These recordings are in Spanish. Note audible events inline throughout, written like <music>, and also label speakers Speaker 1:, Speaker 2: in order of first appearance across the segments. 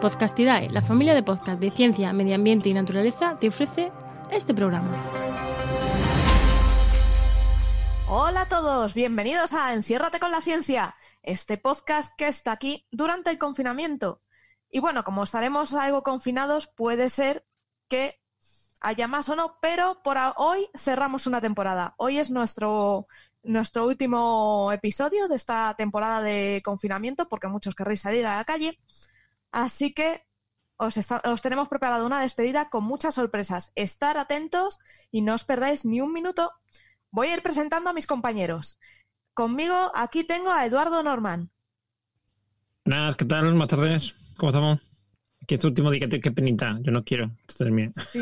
Speaker 1: Podcastidae, la familia de podcast de ciencia, medio ambiente y naturaleza, te ofrece este programa.
Speaker 2: Hola a todos, bienvenidos a Enciérrate con la ciencia, este podcast que está aquí durante el confinamiento. Y bueno, como estaremos algo confinados, puede ser que haya más o no, pero por hoy cerramos una temporada. Hoy es nuestro, nuestro último episodio de esta temporada de confinamiento, porque muchos querréis salir a la calle. Así que os, os, tenemos preparado una despedida con muchas sorpresas. Estar atentos y no os perdáis ni un minuto. Voy a ir presentando a mis compañeros. Conmigo aquí tengo a Eduardo Norman.
Speaker 3: Nada, ¿qué tal? Buenas tardes. ¿Cómo estamos? Que este último día, qué penita. Yo no quiero.
Speaker 2: Sí.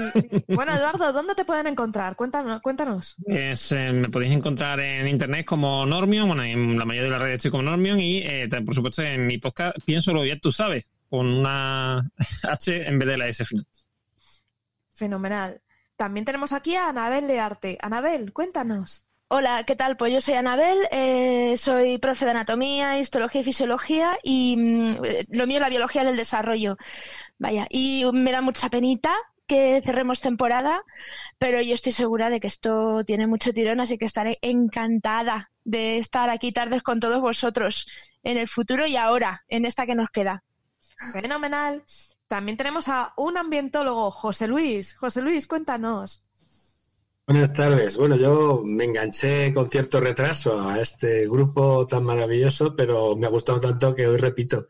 Speaker 2: Bueno, Eduardo, ¿dónde te pueden encontrar? Cuéntanos. cuéntanos.
Speaker 3: Eh, me podéis encontrar en internet como Normion. Bueno, en la mayoría de las redes estoy como Normion. Y eh, por supuesto en mi podcast Pienso lo bien, tú sabes con una <laughs> H en vez de la S final.
Speaker 2: Fenomenal. También tenemos aquí a Anabel de Arte. Anabel, cuéntanos.
Speaker 4: Hola, ¿qué tal? Pues yo soy Anabel, eh, soy profe de anatomía, histología y fisiología y mm, lo mío es la biología del desarrollo. Vaya, y me da mucha penita que cerremos temporada, pero yo estoy segura de que esto tiene mucho tirón, así que estaré encantada de estar aquí tardes con todos vosotros en el futuro y ahora, en esta que nos queda.
Speaker 2: Fenomenal. También tenemos a un ambientólogo, José Luis. José Luis, cuéntanos.
Speaker 5: Buenas tardes. Bueno, yo me enganché con cierto retraso a este grupo tan maravilloso, pero me ha gustado tanto que hoy repito.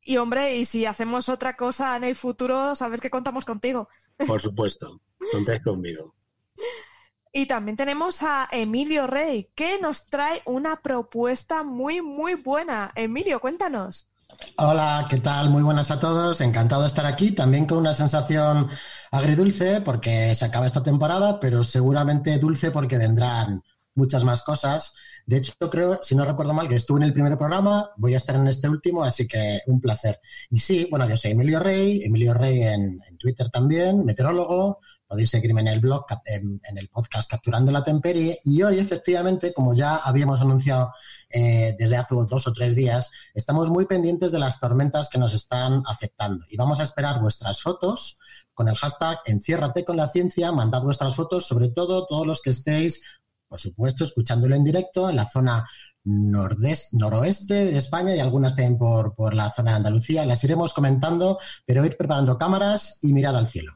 Speaker 2: Y hombre, y si hacemos otra cosa en el futuro, sabes que contamos contigo.
Speaker 5: Por supuesto, contáis conmigo. <laughs>
Speaker 2: Y también tenemos a Emilio Rey, que nos trae una propuesta muy, muy buena. Emilio, cuéntanos.
Speaker 6: Hola, ¿qué tal? Muy buenas a todos. Encantado de estar aquí, también con una sensación agridulce porque se acaba esta temporada, pero seguramente dulce porque vendrán muchas más cosas. De hecho, creo, si no recuerdo mal, que estuve en el primer programa, voy a estar en este último, así que un placer. Y sí, bueno, yo soy Emilio Rey, Emilio Rey en, en Twitter también, meteorólogo, podéis seguirme en el blog, en, el podcast Capturando la Temperie. Y hoy, efectivamente, como ya habíamos anunciado eh, desde hace dos o tres días, estamos muy pendientes de las tormentas que nos están afectando. Y vamos a esperar vuestras fotos con el hashtag Enciérrate con la ciencia. Mandad vuestras fotos, sobre todo todos los que estéis, por supuesto, escuchándolo en directo en la zona noroeste de España y algunas también por, por la zona de Andalucía. Las iremos comentando, pero ir preparando cámaras y mirad al cielo.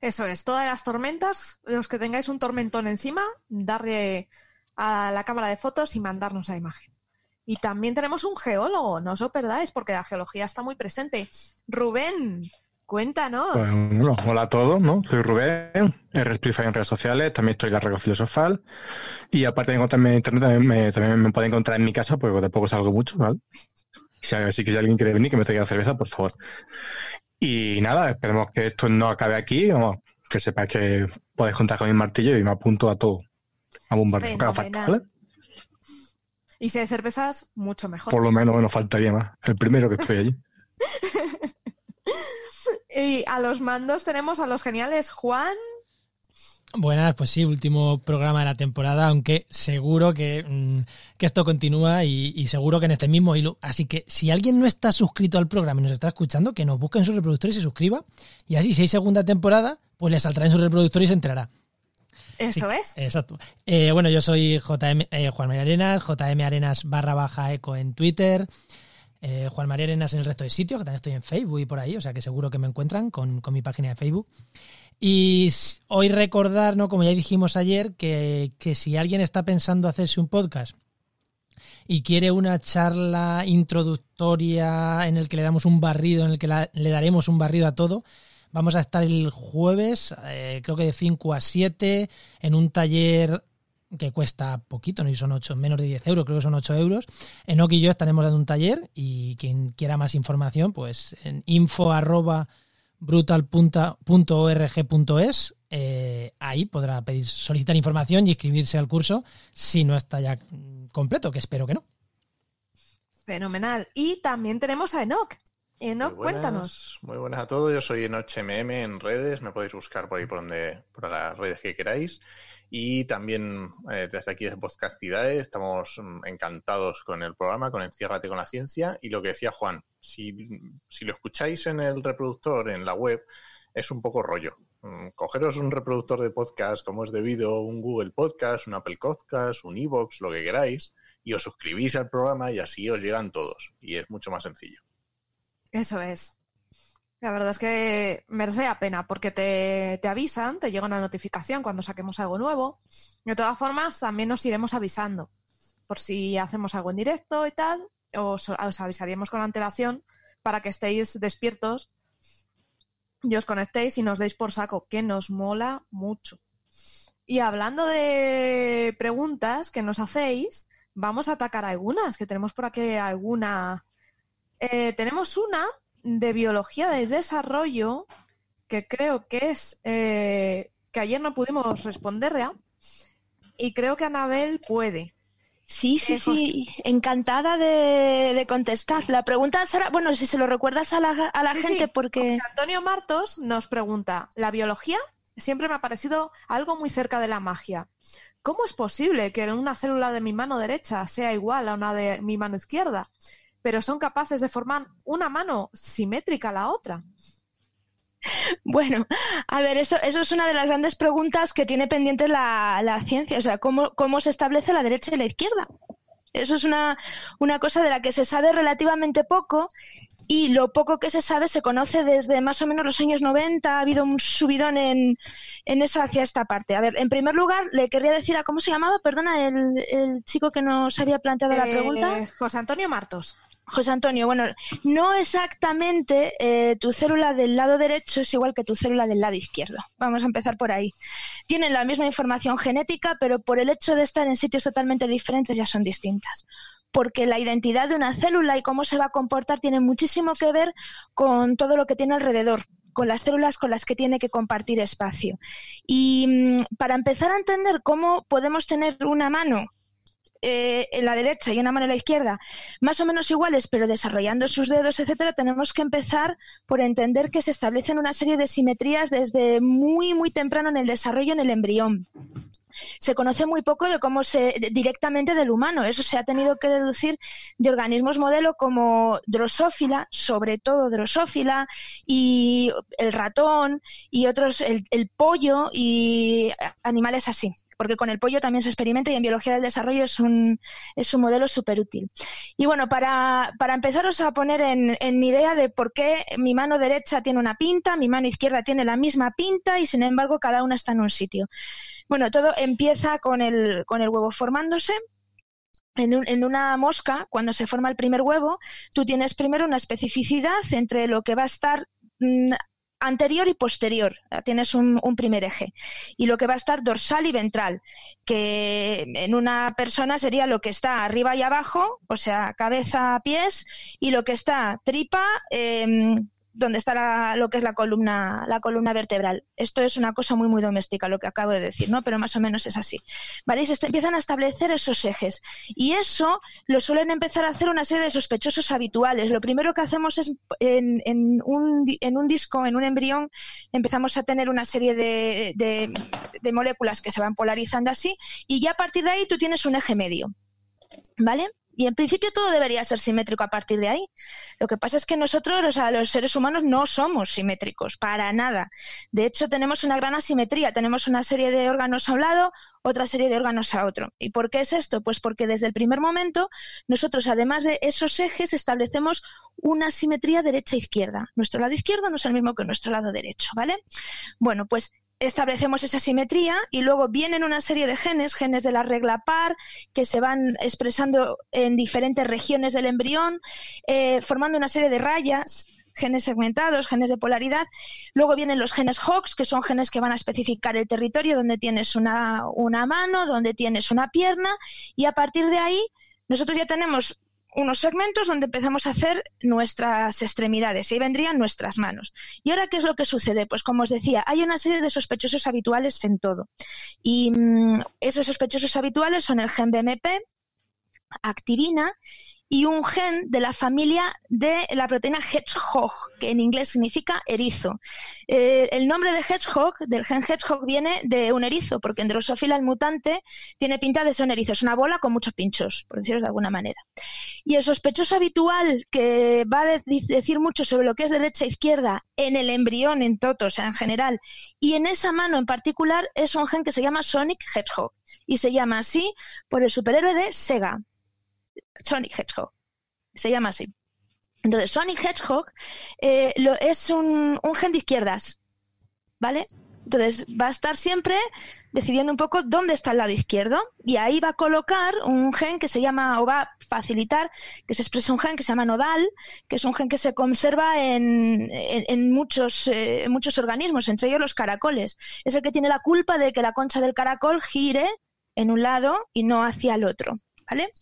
Speaker 2: Eso es, todas las tormentas, los que tengáis un tormentón encima, darle a la cámara de fotos y mandarnos la imagen. Y también tenemos un geólogo, no os lo perdáis, porque la geología está muy presente. Rubén, cuéntanos.
Speaker 7: Pues, hola a todos, ¿no? Soy Rubén, eres en redes sociales, también estoy en la Rego Filosofal. Y aparte encontrarme en internet, también me, también me pueden encontrar en mi casa, porque tampoco salgo mucho, ¿vale? Si, así que si alguien quiere venir, que me traiga cerveza, por favor. Y nada, esperemos que esto no acabe aquí, que sepáis que podéis contar con mi martillo y me apunto a todo, a bombardear
Speaker 2: ¿vale? Y si hay cervezas, mucho mejor.
Speaker 7: Por lo menos nos faltaría más. El primero que estoy allí. <laughs>
Speaker 2: y a los mandos tenemos a los geniales Juan
Speaker 8: Buenas, pues sí, último programa de la temporada, aunque seguro que, mm, esto continúa y, seguro que en este mismo hilo. Así que si alguien no está suscrito al programa y nos está escuchando, que nos busque en su reproductor y se suscriba. Y así, si hay segunda temporada, pues le saldrá en su reproductor y se enterará.
Speaker 2: Eso es.
Speaker 8: Exacto. Eh, bueno, yo soy JM, eh, Juan María Arenas, JM Arenas barra baja eco en Twitter. Eh, Juan María Arenas en el resto de sitios, que también estoy en Facebook y por ahí, o sea que seguro que me encuentran con, con mi página de Facebook. Y hoy recordar, ¿no? como ya dijimos ayer, que, si alguien está pensando hacerse un podcast y quiere una charla introductoria en el que le damos un barrido, en el que le daremos un barrido a todo, vamos a estar el jueves, eh, creo que de 5 a 7, en un taller que cuesta poquito, no son 8, menos de 10 euros, creo que son 8 euros. En Oki y yo estaremos dando un taller y quien quiera más información, pues en info arroba brutal.org.es. Eh, ahí podrá pedir, solicitar información y inscribirse al curso si no está ya completo, que espero que no.
Speaker 2: Fenomenal. Y también tenemos a Enoch. Enoch, cuéntanos.
Speaker 9: Muy buenas a todos. Yo soy Enoch MM en redes. Me podéis buscar por ahí por donde, por las redes que queráis. Y también eh, desde aquí de Podcastidad estamos mm, encantados con el programa, con Enciérrate con la Ciencia. Y lo que decía Juan, si, si lo escucháis en el reproductor, en la web, es un poco rollo. Mm, cogeros un reproductor de podcast como es debido, un Google Podcast, un Apple Podcast, un Evox, lo que queráis, y os suscribís al programa y así os llegan todos. Y es mucho más sencillo.
Speaker 2: Eso es. La verdad es que merece la pena porque te, te, avisan, te llega una notificación cuando saquemos algo nuevo. De todas formas, también nos iremos avisando por si hacemos algo en directo y tal. Os, os avisaríamos con antelación para que estéis despiertos y os conectéis y nos deis por saco, que nos mola mucho. Y hablando de preguntas que nos hacéis, vamos a atacar algunas, que tenemos por aquí alguna. Eh, tenemos una de biología de desarrollo, que creo que es eh, que ayer no pudimos responderla, y creo que Anabel puede.
Speaker 4: Sí, sí, sí, encantada de, contestar. La pregunta será, bueno, si se lo recuerdas a la, a la gente, porque...
Speaker 2: Antonio Martos nos pregunta, ¿la biología? Siempre me ha parecido algo muy cerca de la magia. ¿Cómo es posible que una célula de mi mano derecha sea igual a una de mi mano izquierda? Pero son capaces de formar una mano simétrica a la otra.
Speaker 4: Bueno, a ver, eso, eso es una de las grandes preguntas que tiene pendiente la, la ciencia, o sea, ¿cómo, ¿cómo se establece la derecha y la izquierda? Eso es una, una, cosa de la que se sabe relativamente poco y lo poco que se sabe se conoce desde más o menos los años 90. Ha habido un subidón en, en eso hacia esta parte. A ver, en primer lugar, le querría decir a cómo se llamaba, perdona, el, el chico que nos había planteado la pregunta.
Speaker 2: Eh, José Antonio Martos.
Speaker 4: José Antonio, bueno, no exactamente eh, tu célula del lado derecho es igual que tu célula del lado izquierdo. Vamos a empezar por ahí. Tienen la misma información genética, pero por el hecho de estar en sitios totalmente diferentes ya son distintas. Porque la identidad de una célula y cómo se va a comportar tiene muchísimo que ver con todo lo que tiene alrededor con las células con las que tiene que compartir espacio. Y mm, para empezar a entender cómo podemos tener una mano eh, en la derecha y una mano en la izquierda, más o menos iguales, pero desarrollando sus dedos, etcétera, tenemos que empezar por entender que se establecen una serie de simetrías desde muy, muy temprano en el desarrollo en el embrión. Se conoce muy poco de cómo se directamente del humano. Eso se ha tenido que deducir de organismos modelo como Drosófila, sobre todo Drosófila, y el ratón, y otros, el pollo, y animales así porque con el pollo también se experimenta y en biología del desarrollo es un, es un modelo súper útil. Y bueno, para, para, empezaros a poner en, en idea de por qué mi mano derecha tiene una pinta, mi mano izquierda tiene la misma pinta y sin embargo cada una está en un sitio. Bueno, todo empieza con el, con el huevo formándose. En, en, una mosca, cuando se forma el primer huevo, tú tienes primero una especificidad entre lo que va a estar mm, anterior y posterior. Tienes un, primer eje. Y lo que va a estar dorsal y ventral, que en una persona sería lo que está arriba y abajo, o sea, cabeza, pies, y lo que está tripa, eh, donde está lo que es la columna, la columna vertebral. Esto es una cosa muy, muy doméstica, lo que acabo de decir, ¿no? Pero más o menos es así. ¿Vale? Se empiezan a establecer esos ejes. Y eso lo suelen empezar a hacer una serie de sospechosos habituales. Lo primero que hacemos es, en, un, disco, en un embrión, empezamos a tener una serie de moléculas que se van polarizando así, y ya a partir de ahí tú tienes un eje medio. ¿Vale? Y en principio todo debería ser simétrico a partir de ahí. Lo que pasa es que nosotros, o sea, los seres humanos, no somos simétricos, para nada. De hecho, tenemos una gran asimetría. Tenemos una serie de órganos a un lado, otra serie de órganos a otro. ¿Y por qué es esto? Pues porque desde el primer momento nosotros, además de esos ejes, establecemos una simetría derecha-izquierda. Nuestro lado izquierdo no es el mismo que nuestro lado derecho, ¿vale? Bueno, pues establecemos esa simetría y luego vienen una serie de genes, genes de la regla par, que se van expresando en diferentes regiones del embrión, eh, formando una serie de rayas genes segmentados, genes de polaridad. Luego vienen los genes Hox, que son genes que van a especificar el territorio donde tienes una, una mano, donde tienes una pierna, y a partir de ahí nosotros ya tenemos unos segmentos donde empezamos a hacer nuestras extremidades y ahí vendrían nuestras manos. ¿Y ahora qué es lo que sucede? Pues como os decía, hay una serie de sospechosos habituales en todo. Y mm, esos sospechosos habituales son el gen BMP, activina y un gen de la familia de la proteína hedgehog, que en inglés significa erizo. Eh, el nombre de hedgehog, del gen hedgehog, viene de un erizo, porque en Drosophila el mutante tiene pinta de ser un erizo, es una bola con muchos pinchos, por decirlo de alguna manera. Y el sospechoso habitual que va a decir mucho sobre lo que es derecha e izquierda en el embrión, en toto, o sea, en general, y en esa mano en particular es un gen que se llama Sonic Hedgehog y se llama así por el superhéroe de Sega, Sonic Hedgehog. Se llama así. Entonces, Sonic Hedgehog eh, lo, es un, gen de izquierdas, ¿vale? Entonces va a estar siempre decidiendo un poco dónde está el lado izquierdo y ahí va a colocar un gen que se llama, o va a facilitar que se exprese un gen que se llama nodal, que es un gen que se conserva en, en, muchos, eh, muchos organismos, entre ellos los caracoles. Es el que tiene la culpa de que la concha del caracol gire en un lado y no hacia el otro. ¿Vale?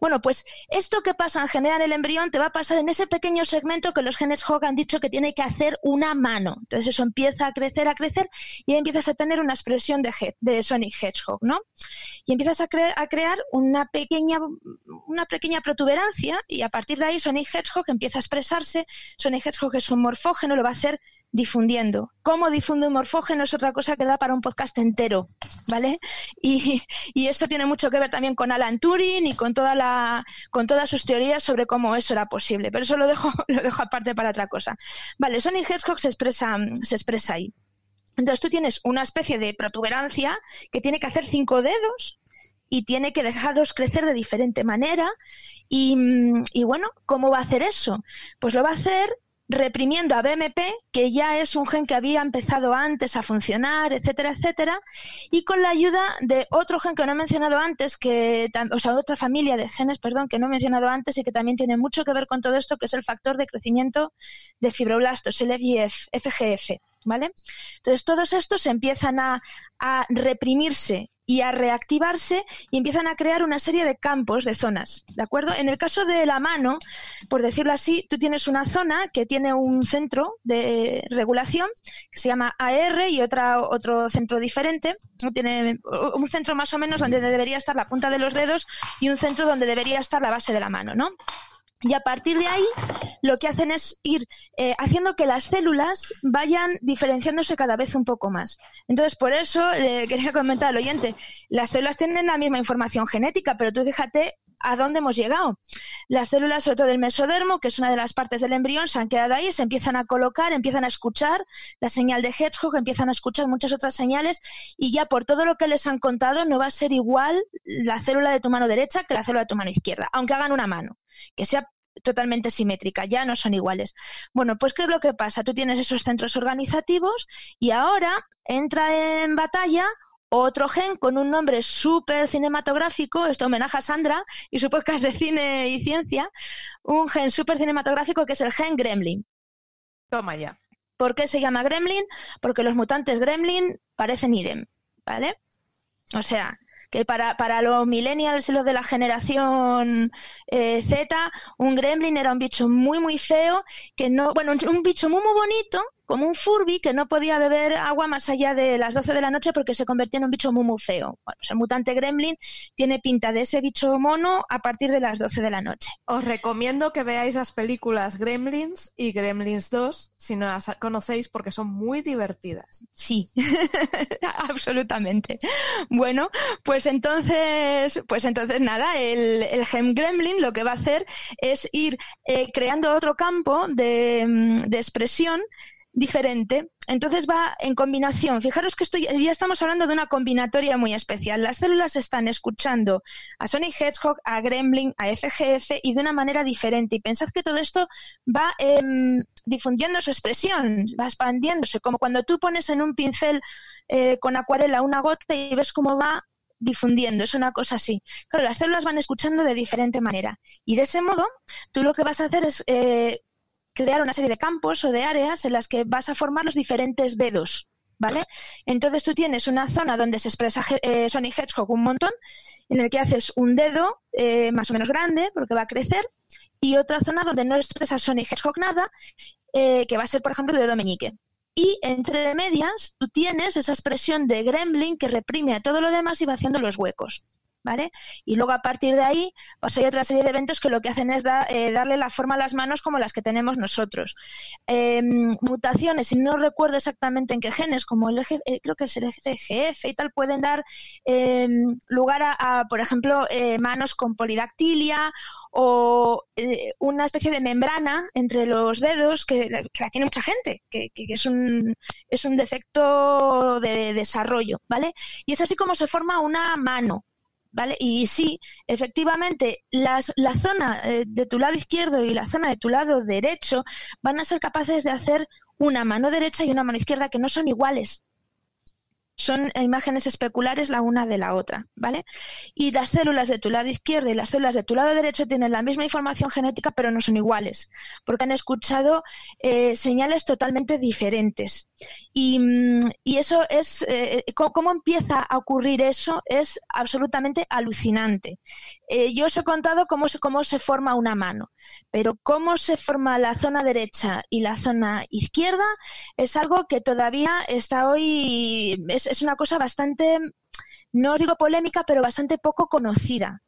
Speaker 4: Bueno, pues esto que pasa en general en el embrión te va a pasar en ese pequeño segmento que los genes Hog han dicho que tiene que hacer una mano. Entonces eso empieza a crecer, a crecer y empiezas a tener una expresión de, Sonic Hedgehog, ¿no? Y empiezas a, a, crear una pequeña, una pequeña protuberancia y a partir de ahí Sonic Hedgehog empieza a expresarse. Sonic Hedgehog es un morfógeno, lo va a hacer difundiendo. ¿Cómo difunde un morfógeno? Es otra cosa que da para un podcast entero, ¿vale? Y, esto tiene mucho que ver también con Alan Turing y con toda la, con todas sus teorías sobre cómo eso era posible. Pero eso lo dejo, <laughs> lo dejo aparte para otra cosa. Vale, Sonic Hedgehog se expresa, se expresa ahí. Entonces tú tienes una especie de protuberancia que tiene que hacer cinco dedos y tiene que dejarlos crecer de diferente manera. Y, y, bueno, ¿cómo va a hacer eso? Pues lo va a hacer reprimiendo a BMP, que ya es un gen que había empezado antes a funcionar, etcétera, etcétera, y con la ayuda de otro gen que no he mencionado antes, que, o sea, otra familia de genes, perdón, que no he mencionado antes y que también tiene mucho que ver con todo esto, que es el factor de crecimiento de fibroblastos, el FGF, ¿vale? Entonces, todos estos empiezan a, a reprimirse y a reactivarse y empiezan a crear una serie de campos, de zonas, ¿de acuerdo? En el caso de la mano, por decirlo así, tú tienes una zona que tiene un centro de regulación que se llama AR y otra, otro centro diferente, tiene un centro más o menos donde debería estar la punta de los dedos y un centro donde debería estar la base de la mano, ¿no? Y a partir de ahí, lo que hacen es ir eh, haciendo que las células vayan diferenciándose cada vez un poco más. Entonces, por eso quería comentar al oyente, las células tienen la misma información genética, pero tú fíjate a dónde hemos llegado. Las células, sobre todo del mesodermo, que es una de las partes del embrión, se han quedado ahí, se empiezan a colocar, empiezan a escuchar la señal de Hedgehog, empiezan a escuchar muchas otras señales y ya por todo lo que les han contado no va a ser igual la célula de tu mano derecha que la célula de tu mano izquierda, aunque hagan una mano, que sea totalmente simétrica, ya no son iguales. Bueno, pues ¿qué es lo que pasa? Tú tienes esos centros organizativos y ahora entra en batalla otro gen con un nombre súper cinematográfico, esto homenaje a Sandra y su podcast de cine y ciencia, un gen súper cinematográfico que es el gen Gremlin.
Speaker 2: Toma ya.
Speaker 4: ¿Por qué se llama Gremlin? Porque los mutantes Gremlin parecen idem, ¿vale? O sea, que para, para los millennials y los de la generación eh, Z, un gremlin era un bicho muy, muy feo, que no, bueno, un bicho muy, muy bonito, como un Furby que no podía beber agua más allá de las 12 de la noche porque se convertía en un bicho muy, muy feo. Bueno, pues el mutante gremlin tiene pinta de ese bicho mono a partir de las 12 de la noche.
Speaker 2: Os recomiendo que veáis las películas Gremlins y Gremlins 2 si no las conocéis porque son muy divertidas.
Speaker 4: Sí, <laughs> absolutamente. Bueno, pues entonces, pues entonces nada, el, el Gem Gremlin lo que va a hacer es ir eh, creando otro campo de, de expresión diferente. Entonces va en combinación. Fijaros que estoy, ya estamos hablando de una combinatoria muy especial. Las células están escuchando a Sonic Hedgehog, a Gremlin, a FGF y de una manera diferente. Y pensad que todo esto va em, difundiendo su expresión, va expandiéndose, como cuando tú pones en un pincel eh, con acuarela una gota y ves cómo va difundiendo, es una cosa así. Claro, las células van escuchando de diferente manera. Y de ese modo, tú lo que vas a hacer es eh, crear una serie de campos o de áreas en las que vas a formar los diferentes dedos, ¿vale? Entonces tú tienes una zona donde se expresa eh, Sonic Hedgehog un montón, en el que haces un dedo eh, más o menos grande, porque va a crecer, y otra zona donde no expresa Sonic Hedgehog nada, eh, que va a ser, por ejemplo, el dedo meñique. Y entre medias, tú tienes esa expresión de gremlin que reprime a todo lo demás y va haciendo los huecos. ¿Vale? Y luego a partir de ahí, pues hay otra serie de eventos que lo que hacen es eh, darle la forma a las manos como las que tenemos nosotros. Em, mutaciones, y no recuerdo exactamente en qué genes, como el eh, creo que es el EGF y tal, pueden dar em, lugar a, por ejemplo, eh, manos con polidactilia o una especie de membrana entre los dedos que, la tiene mucha gente, que, es, un, es un defecto de desarrollo, ¿vale? Y es así como se forma una mano, ¿vale? Y sí, efectivamente, las, la zona eh, de tu lado izquierdo y la zona de tu lado derecho van a ser capaces de hacer una mano derecha y una mano izquierda que no son iguales son imágenes especulares la una de la otra, ¿vale? Y las células de tu lado izquierdo y las células de tu lado derecho tienen la misma información genética, pero no son iguales, porque han escuchado eh, señales totalmente diferentes. Y, mm, eso es, eh, ¿cómo, empieza a ocurrir eso? Es absolutamente alucinante. Eh, yo os he contado cómo se, cómo se forma una mano, pero cómo se forma la zona derecha y la zona izquierda es algo que todavía está hoy, es, una cosa bastante, no os digo polémica, pero bastante poco conocida.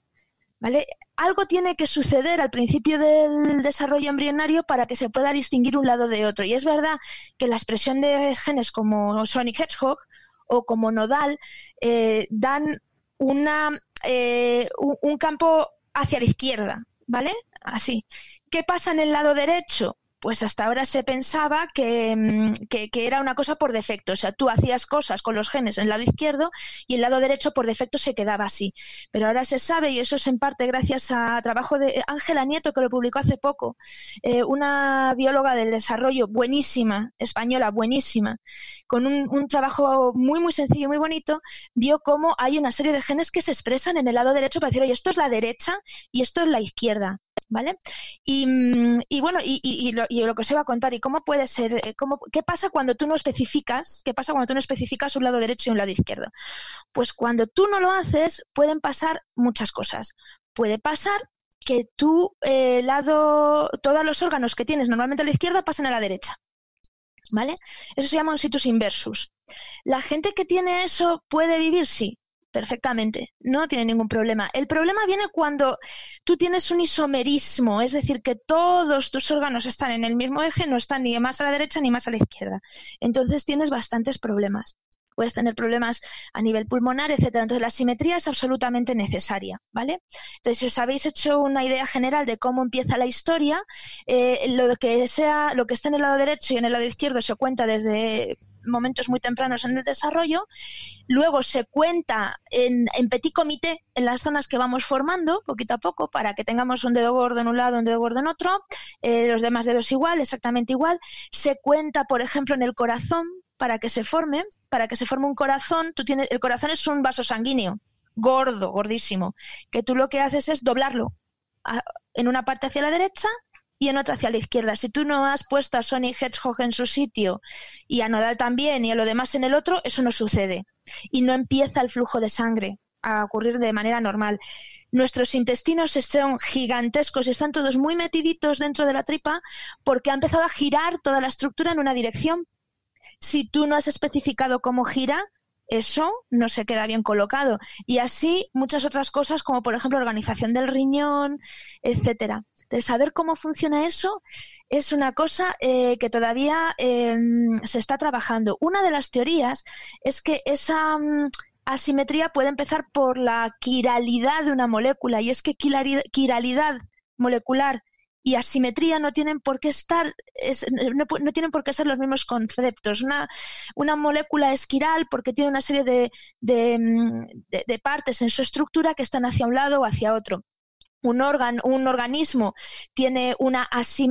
Speaker 4: ¿Vale? Algo tiene que suceder al principio del desarrollo embrionario para que se pueda distinguir un lado de otro. Y es verdad que la expresión de genes como Sonic Hedgehog o como Nodal eh, dan una eh, un, campo hacia la izquierda, ¿vale? Así. ¿Qué pasa en el lado derecho? Pues hasta ahora se pensaba mm, que, era una cosa por defecto. O sea, tú hacías cosas con los genes en el lado izquierdo y el lado derecho por defecto se quedaba así. Pero ahora se sabe, y eso es en parte gracias a trabajo de Ángela Nieto, que lo publicó hace poco, eh, una bióloga del desarrollo buenísima, española, buenísima, con un, un trabajo muy, muy sencillo y muy bonito, vio cómo hay una serie de genes que se expresan en el lado derecho para decir, oye, esto es la derecha y esto es la izquierda. ¿Vale? Y, mm, bueno, y, lo, que os iba a contar, y cómo puede ser, eh, cómo, qué pasa cuando tú no especificas, qué pasa cuando tú no especificas un lado derecho y un lado izquierdo. Pues cuando tú no lo haces, pueden pasar muchas cosas. Puede pasar que tu eh, lado, todos los órganos que tienes normalmente a la izquierda pasen a la derecha. ¿Vale? Eso se llama un situs inversus. La gente que tiene eso puede vivir, sí, perfectamente, no tiene ningún problema. El problema viene cuando tú tienes un isomerismo, es decir, que todos tus órganos están en el mismo eje, no están ni más a la derecha ni más a la izquierda. Entonces tienes bastantes problemas. Puedes tener problemas a nivel pulmonar, etcétera. Entonces la simetría es absolutamente necesaria, ¿vale? Entonces, si os habéis hecho una idea general de cómo empieza la historia, eh, lo que sea, lo que esté en el lado derecho y en el lado izquierdo se cuenta desde momentos muy tempranos en el desarrollo. Luego se cuenta en, petit comité en las zonas que vamos formando, poquito a poco, para que tengamos un dedo gordo en un lado, un dedo gordo en otro, eh, los demás dedos igual, exactamente igual. Se cuenta, por ejemplo, en el corazón para que se forme, para que se forme un corazón. Tú tienes, el corazón es un vaso sanguíneo, gordo, gordísimo, que tú lo que haces es doblarlo en una parte hacia la derecha y en otra hacia la izquierda. Si tú no has puesto a Sony Hedgehog en su sitio y a Nodal también y a lo demás en el otro, eso no sucede. Y no empieza el flujo de sangre a ocurrir de manera normal. Nuestros intestinos son gigantescos y están todos muy metiditos dentro de la tripa porque ha empezado a girar toda la estructura en una dirección. Si tú no has especificado cómo gira, eso no se queda bien colocado. Y así muchas otras cosas, como por ejemplo organización del riñón, etcétera de saber cómo funciona eso es una cosa eh, que todavía em, se está trabajando. Una de las teorías es que esa mm, asimetría puede empezar por la quiralidad de una molécula y es que quiralidad molecular y asimetría no tienen por qué estar, no, tienen por qué ser los mismos conceptos. Una, una molécula es quiral porque tiene una serie de, de, mm, de, partes en su estructura que están hacia un lado o hacia otro un un organismo tiene una,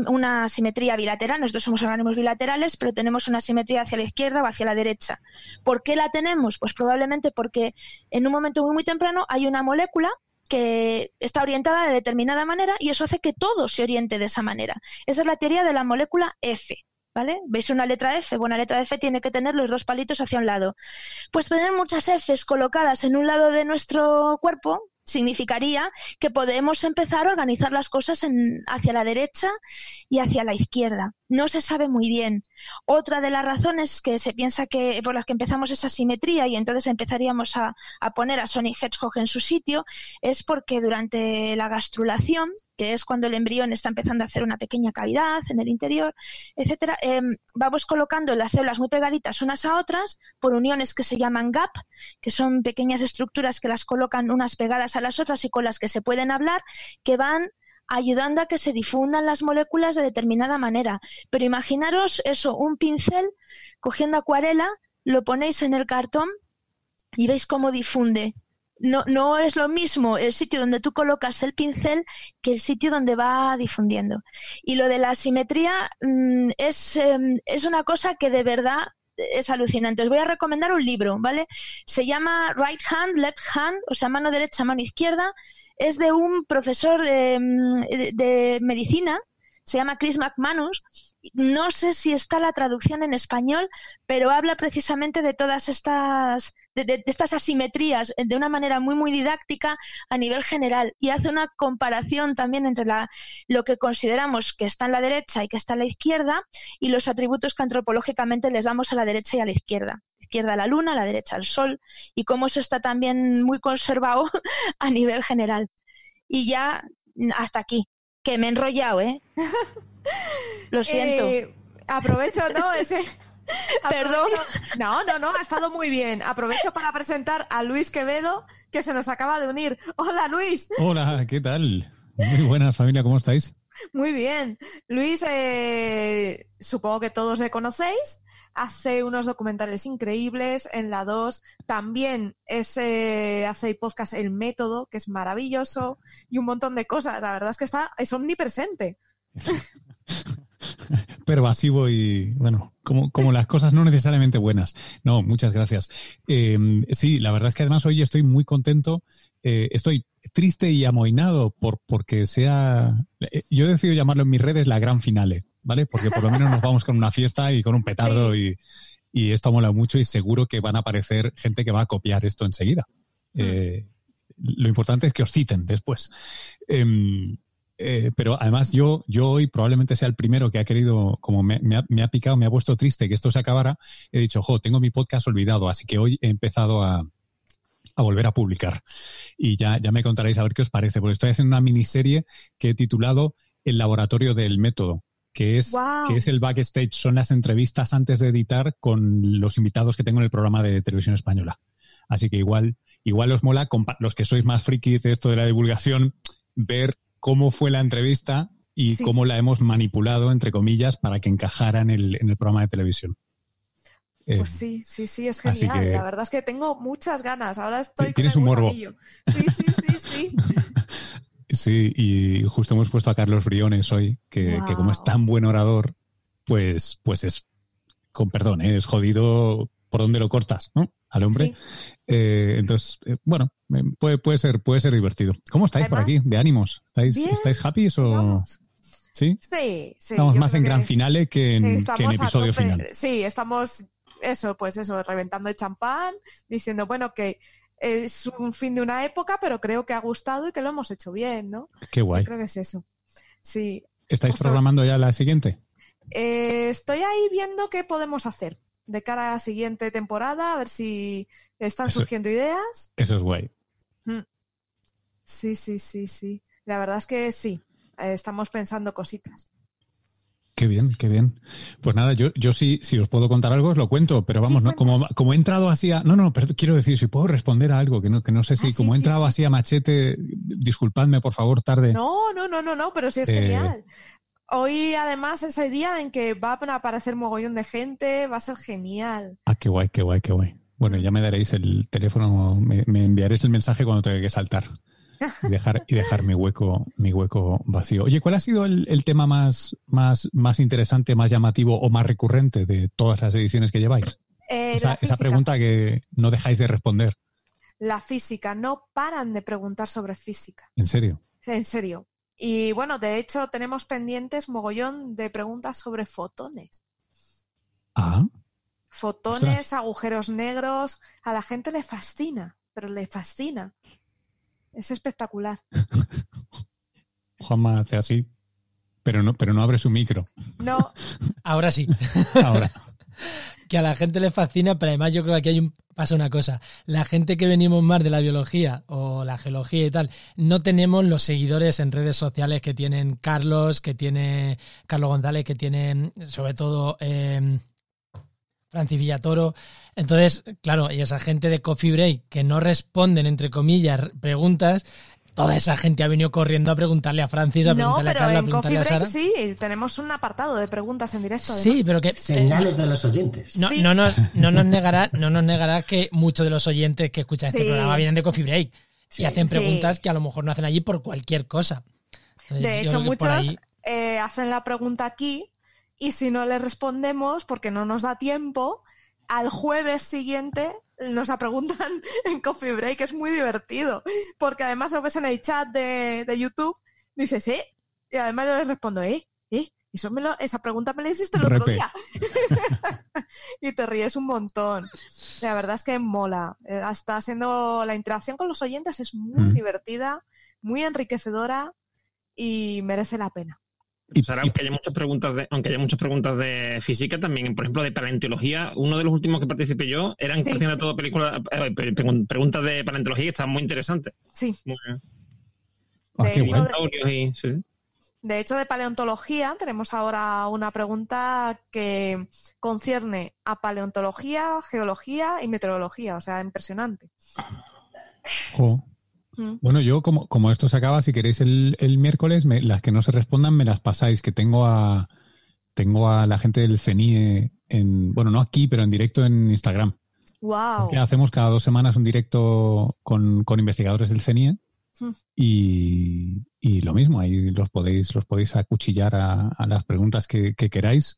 Speaker 4: una asimetría bilateral, nosotros somos organismos bilaterales, pero tenemos una asimetría hacia la izquierda o hacia la derecha. ¿Por qué la tenemos? Pues probablemente porque en un momento muy, muy temprano hay una molécula que está orientada de determinada manera y eso hace que todo se oriente de esa manera. Esa es la teoría de la molécula F. ¿Vale? ¿Veis una letra F? Bueno, la letra F tiene que tener los dos palitos hacia un lado. Pues tener muchas Fs colocadas en un lado de nuestro cuerpo significaría que podemos empezar a organizar las cosas hacia la derecha y hacia la izquierda. No se sabe muy bien. Otra de las razones que se piensa que por las que empezamos esa simetría y entonces empezaríamos a, poner a Sonic Hedgehog en su sitio es porque durante la gastrulación que es cuando el embrión está empezando a hacer una pequeña cavidad en el interior, etcétera, em, vamos colocando las células muy pegaditas unas a otras por uniones que se llaman gap, que son pequeñas estructuras que las colocan unas pegadas a las otras y con las que se pueden hablar, que van ayudando a que se difundan las moléculas de determinada manera. Pero imaginaros eso, un pincel cogiendo acuarela, lo ponéis en el cartón y veis cómo difunde no, no es lo mismo el sitio donde tú colocas el pincel que el sitio donde va difundiendo. Y lo de la simetría mm, es, em, es una cosa que de verdad es alucinante. Os voy a recomendar un libro, ¿vale? Se llama Right Hand, Left Hand, o sea, mano derecha, mano izquierda. Es de un profesor de, mm, de medicina, se llama Chris McManus, no sé si está la traducción en español, pero habla precisamente de todas estas, de, estas asimetrías de una manera muy, muy didáctica a nivel general y hace una comparación también entre la, lo que consideramos que está en la derecha y que está en la izquierda y los atributos que antropológicamente les damos a la derecha y a la izquierda. Izquierda a la luna, a la derecha al sol y cómo eso está también muy conservado <laughs> a nivel general. Y ya hasta aquí, que me he enrollado, ¿eh? <laughs> Lo siento.
Speaker 2: Eh, aprovecho, ¿no? Es <laughs>
Speaker 4: Perdón.
Speaker 2: No, no, no, ha estado muy bien. Aprovecho para presentar a Luis Quevedo, que se nos acaba de unir. Hola, Luis.
Speaker 10: Hola, ¿qué tal? Muy buena familia, ¿cómo estáis?
Speaker 2: Muy bien. Luis, eh, supongo que todos le conocéis. Hace unos documentales increíbles en la 2. También es, eh, hace podcast El Método, que es maravilloso. Y un montón de cosas. La verdad es que está, es omnipresente. <laughs>
Speaker 10: pervasivo y, bueno, como, como las cosas no necesariamente buenas. No, muchas gracias. Em, sí, la verdad es que además hoy estoy muy contento. Eh, estoy triste y amoinado por, porque sea. Eh, yo he decidido llamarlo en mis redes la gran finale, ¿vale? Porque por lo menos nos vamos con una fiesta y con un petardo y, y esto mola mucho y seguro que van a aparecer gente que va a copiar esto enseguida. Eh, lo importante es que os citen después. Em, eh, pero además yo, yo hoy probablemente sea el primero que ha querido, como me, ha, picado, me ha puesto triste que esto se acabara, he dicho, jo, tengo mi podcast olvidado, así que hoy he empezado a, volver a publicar. Y ya, ya me contaréis a ver qué os parece, porque estoy haciendo una miniserie que he titulado El laboratorio del método, que es, que es el backstage, son las entrevistas antes de editar con los invitados que tengo en el programa de televisión española. Así que igual, igual os mola, los que sois más frikis de esto de la divulgación, ver cómo fue la entrevista y cómo la hemos manipulado, entre comillas, para que encajara en el, en el programa de televisión.
Speaker 2: Pues eh, sí, sí, sí, es genial. la verdad es que tengo muchas ganas. Ahora estoy.
Speaker 10: Tienes un morbo.
Speaker 2: Sí, sí, sí, sí. <laughs>
Speaker 10: sí, y justo hemos puesto a Carlos Briones hoy, que, que como es tan buen orador, pues, pues es, con perdón, ¿eh? es jodido por donde lo cortas, ¿no? Al hombre. Eh, entonces, eh, bueno, puede, puede, ser, puede ser divertido. ¿Cómo estáis por aquí? ¿De ánimos? ¿Estáis, ¿estáis happy o...?
Speaker 2: ¿Sí? Sí,
Speaker 10: Estamos más en gran finale que en, episodio final.
Speaker 2: Sí, estamos, eso, pues eso, reventando el champán, diciendo, bueno, que es un fin de una época, pero creo que ha gustado y que lo hemos hecho bien, ¿no?
Speaker 10: Qué guay.
Speaker 2: creo que es eso. Sí.
Speaker 10: ¿Estáis programando ya la siguiente?
Speaker 2: Eh, estoy ahí viendo qué podemos hacer de cara a la siguiente temporada, a ver si están surgiendo ideas.
Speaker 10: Eso es guay.
Speaker 2: Mm. Sí, sí, sí, sí. La verdad es que sí, eh, estamos pensando cositas.
Speaker 10: Qué bien, qué bien. Pues nada, yo, yo sí, si os puedo contar algo, os lo cuento, pero vamos, ¿no? Como, como he entrado así a. No, no, pero quiero decir, si puedo responder a algo, que no, que no sé si, ah, como he entrado así a machete, disculpadme, por favor, tarde.
Speaker 2: No, no, no, no, no, pero sí es eh, genial. Hoy además es el día en que va a aparecer mogollón de gente, va a ser genial.
Speaker 10: Ah, qué guay, qué guay, qué guay. Bueno, ya me daréis el teléfono, me, enviaréis el mensaje cuando tenga que saltar y dejar, y dejar mi hueco, mi hueco vacío. Oye, ¿cuál ha sido el, tema más, más, más interesante, más llamativo o más recurrente de todas las ediciones que lleváis?
Speaker 2: Eh,
Speaker 10: esa, esa pregunta que no dejáis de responder.
Speaker 2: La física, no paran de preguntar sobre física.
Speaker 10: ¿En serio?
Speaker 2: En serio. Y bueno, de hecho tenemos pendientes mogollón de preguntas sobre fotones.
Speaker 10: Ah.
Speaker 2: Fotones, agujeros negros, a la gente le fascina, pero le fascina. Es espectacular. <laughs>
Speaker 10: Juanma hace así, pero no, pero no abre su micro.
Speaker 2: No, <laughs>
Speaker 8: Ahora sí.
Speaker 10: Ahora. <laughs>
Speaker 8: que a la gente le fascina, pero además yo creo que aquí hay un, pasa una cosa. La gente que venimos más de la biología o la geología y tal, no tenemos los seguidores en redes sociales que tienen Carlos, que tiene Carlos González, que tienen sobre todo eh, Francis Villatoro. Entonces, claro, y esa gente de Coffee Break que no responden, entre comillas, preguntas, toda esa gente ha venido corriendo a preguntarle a Francis, a
Speaker 2: no,
Speaker 8: preguntarle a Carla, a
Speaker 2: en Coffee
Speaker 8: preguntarle a
Speaker 2: Break
Speaker 8: Sara.
Speaker 2: sí, tenemos un apartado de preguntas en directo.
Speaker 8: Sí,
Speaker 2: además.
Speaker 8: pero que
Speaker 6: Señales de los oyentes.
Speaker 8: No,
Speaker 2: Sí.
Speaker 8: no, nos, no nos negará, no nos negará que muchos de los oyentes que escuchan este
Speaker 2: Sí.
Speaker 8: programa vienen de Coffee Break
Speaker 6: Sí.
Speaker 8: y hacen
Speaker 2: Sí.
Speaker 8: preguntas que a lo mejor no hacen allí por cualquier cosa. Entonces,
Speaker 2: De hecho, muchos
Speaker 8: ahí-
Speaker 2: eh, hacen la pregunta aquí y si no les respondemos porque no nos da tiempo, al jueves siguiente nos la preguntan <laughs> en Coffee Break, es muy divertido, porque además lo ves en el chat de, de YouTube, dices, ¿eh? Y además yo les respondo, ¿eh? ¿eh? Eso me lo- esa pregunta me la hiciste el otro día. <laughs> y te ríes un montón. La verdad es que mola. Eh, Está siendo la interacción con los oyentes es muy
Speaker 10: Mm.
Speaker 2: divertida, muy enriquecedora y merece la pena.
Speaker 10: Y, y-
Speaker 3: aunque haya muchas preguntas de, aunque haya muchas preguntas de física, también, por ejemplo, de paleontología, uno de los últimos que participé yo eran
Speaker 2: Sí.
Speaker 3: haciendo todo películas, eh, pre- preguntas de paleontología que estaban muy interesantes.
Speaker 2: Sí,
Speaker 3: Muy,
Speaker 10: ah,
Speaker 2: de
Speaker 10: qué
Speaker 2: hecho,
Speaker 3: y- sí.
Speaker 2: de hecho de paleontología tenemos ahora una pregunta que concierne a paleontología, geología y meteorología, o sea, impresionante.
Speaker 10: Jo. Bueno, yo como, como esto se acaba, si queréis el, el miércoles, me- las que no se respondan me las pasáis, que tengo a tengo a la gente del CENIE en, bueno, no aquí, pero en directo en Instagram.
Speaker 2: Wow.
Speaker 10: Que hacemos cada dos semanas un directo con, con investigadores del CENIE y, y lo mismo, ahí los podéis, los podéis acuchillar a, a las preguntas que, que queráis,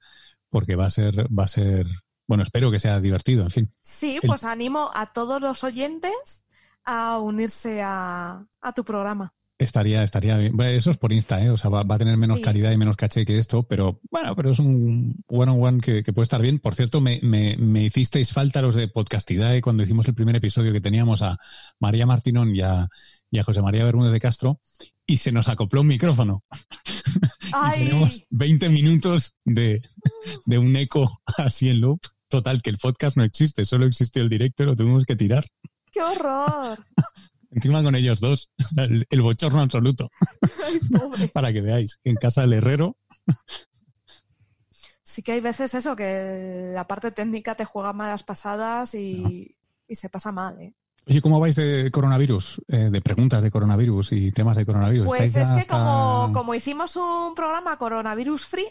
Speaker 10: porque va a ser, va a ser, bueno, espero que sea divertido, en fin.
Speaker 2: Sí,
Speaker 10: el-
Speaker 2: pues animo a todos los oyentes a unirse a, a tu programa.
Speaker 10: Estaría, estaría bien. Bueno, eso es por Insta, ¿eh? O sea, va, va a tener menos
Speaker 2: Sí.
Speaker 10: calidad y menos caché que esto, pero bueno, pero es un one on one que, que puede estar bien. Por cierto, me, me, me hicisteis falta los de Podcastidae cuando hicimos el primer episodio que teníamos a María Martinón y a, y a José María Bermúdez de Castro y se nos acopló un micrófono. <laughs> Y
Speaker 2: ¡Ay!
Speaker 10: tenemos 20 minutos de, de un eco así en loop. Total, que el podcast no existe, solo existió el directo y lo tuvimos que tirar.
Speaker 2: ¡Qué horror! <laughs>
Speaker 10: Encima con ellos dos, <laughs> el, el bochorno absoluto. <laughs>
Speaker 2: Ay,
Speaker 10: para que veáis en casa del herrero
Speaker 2: Sí que hay veces eso, que la parte técnica te juega malas pasadas y, y se pasa mal, ¿eh?
Speaker 10: Oye, ¿cómo vais de coronavirus? Eh, de preguntas de coronavirus y temas de coronavirus.
Speaker 2: Pues
Speaker 10: ¿Estáis
Speaker 2: es que
Speaker 10: hasta-
Speaker 2: como, como hicimos un programa coronavirus free,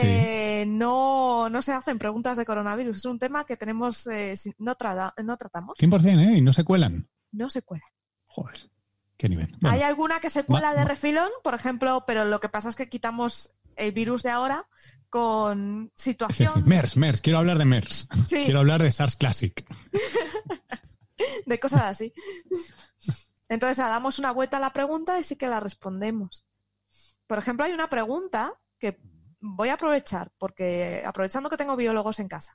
Speaker 10: Sí.
Speaker 2: eh, no, no se hacen preguntas de coronavirus. Es un tema que tenemos, eh, no, trata- no tratamos,
Speaker 10: 100%, ¿eh? Y no se cuelan.
Speaker 2: no se cuela.
Speaker 10: Joder, qué nivel. Bueno,
Speaker 2: Hay alguna que se cuela de refilón, por ejemplo, pero lo que pasa es que quitamos el virus de ahora con
Speaker 10: sí, sí.
Speaker 2: situación
Speaker 10: MERS, MERS, quiero hablar de MERS. Quiero hablar de SARS Classic. <laughs>
Speaker 2: de cosas así. Entonces, damos una vuelta a la pregunta y sí que la respondemos. Por ejemplo, hay una pregunta que voy a aprovechar, porque aprovechando que tengo biólogos en casa,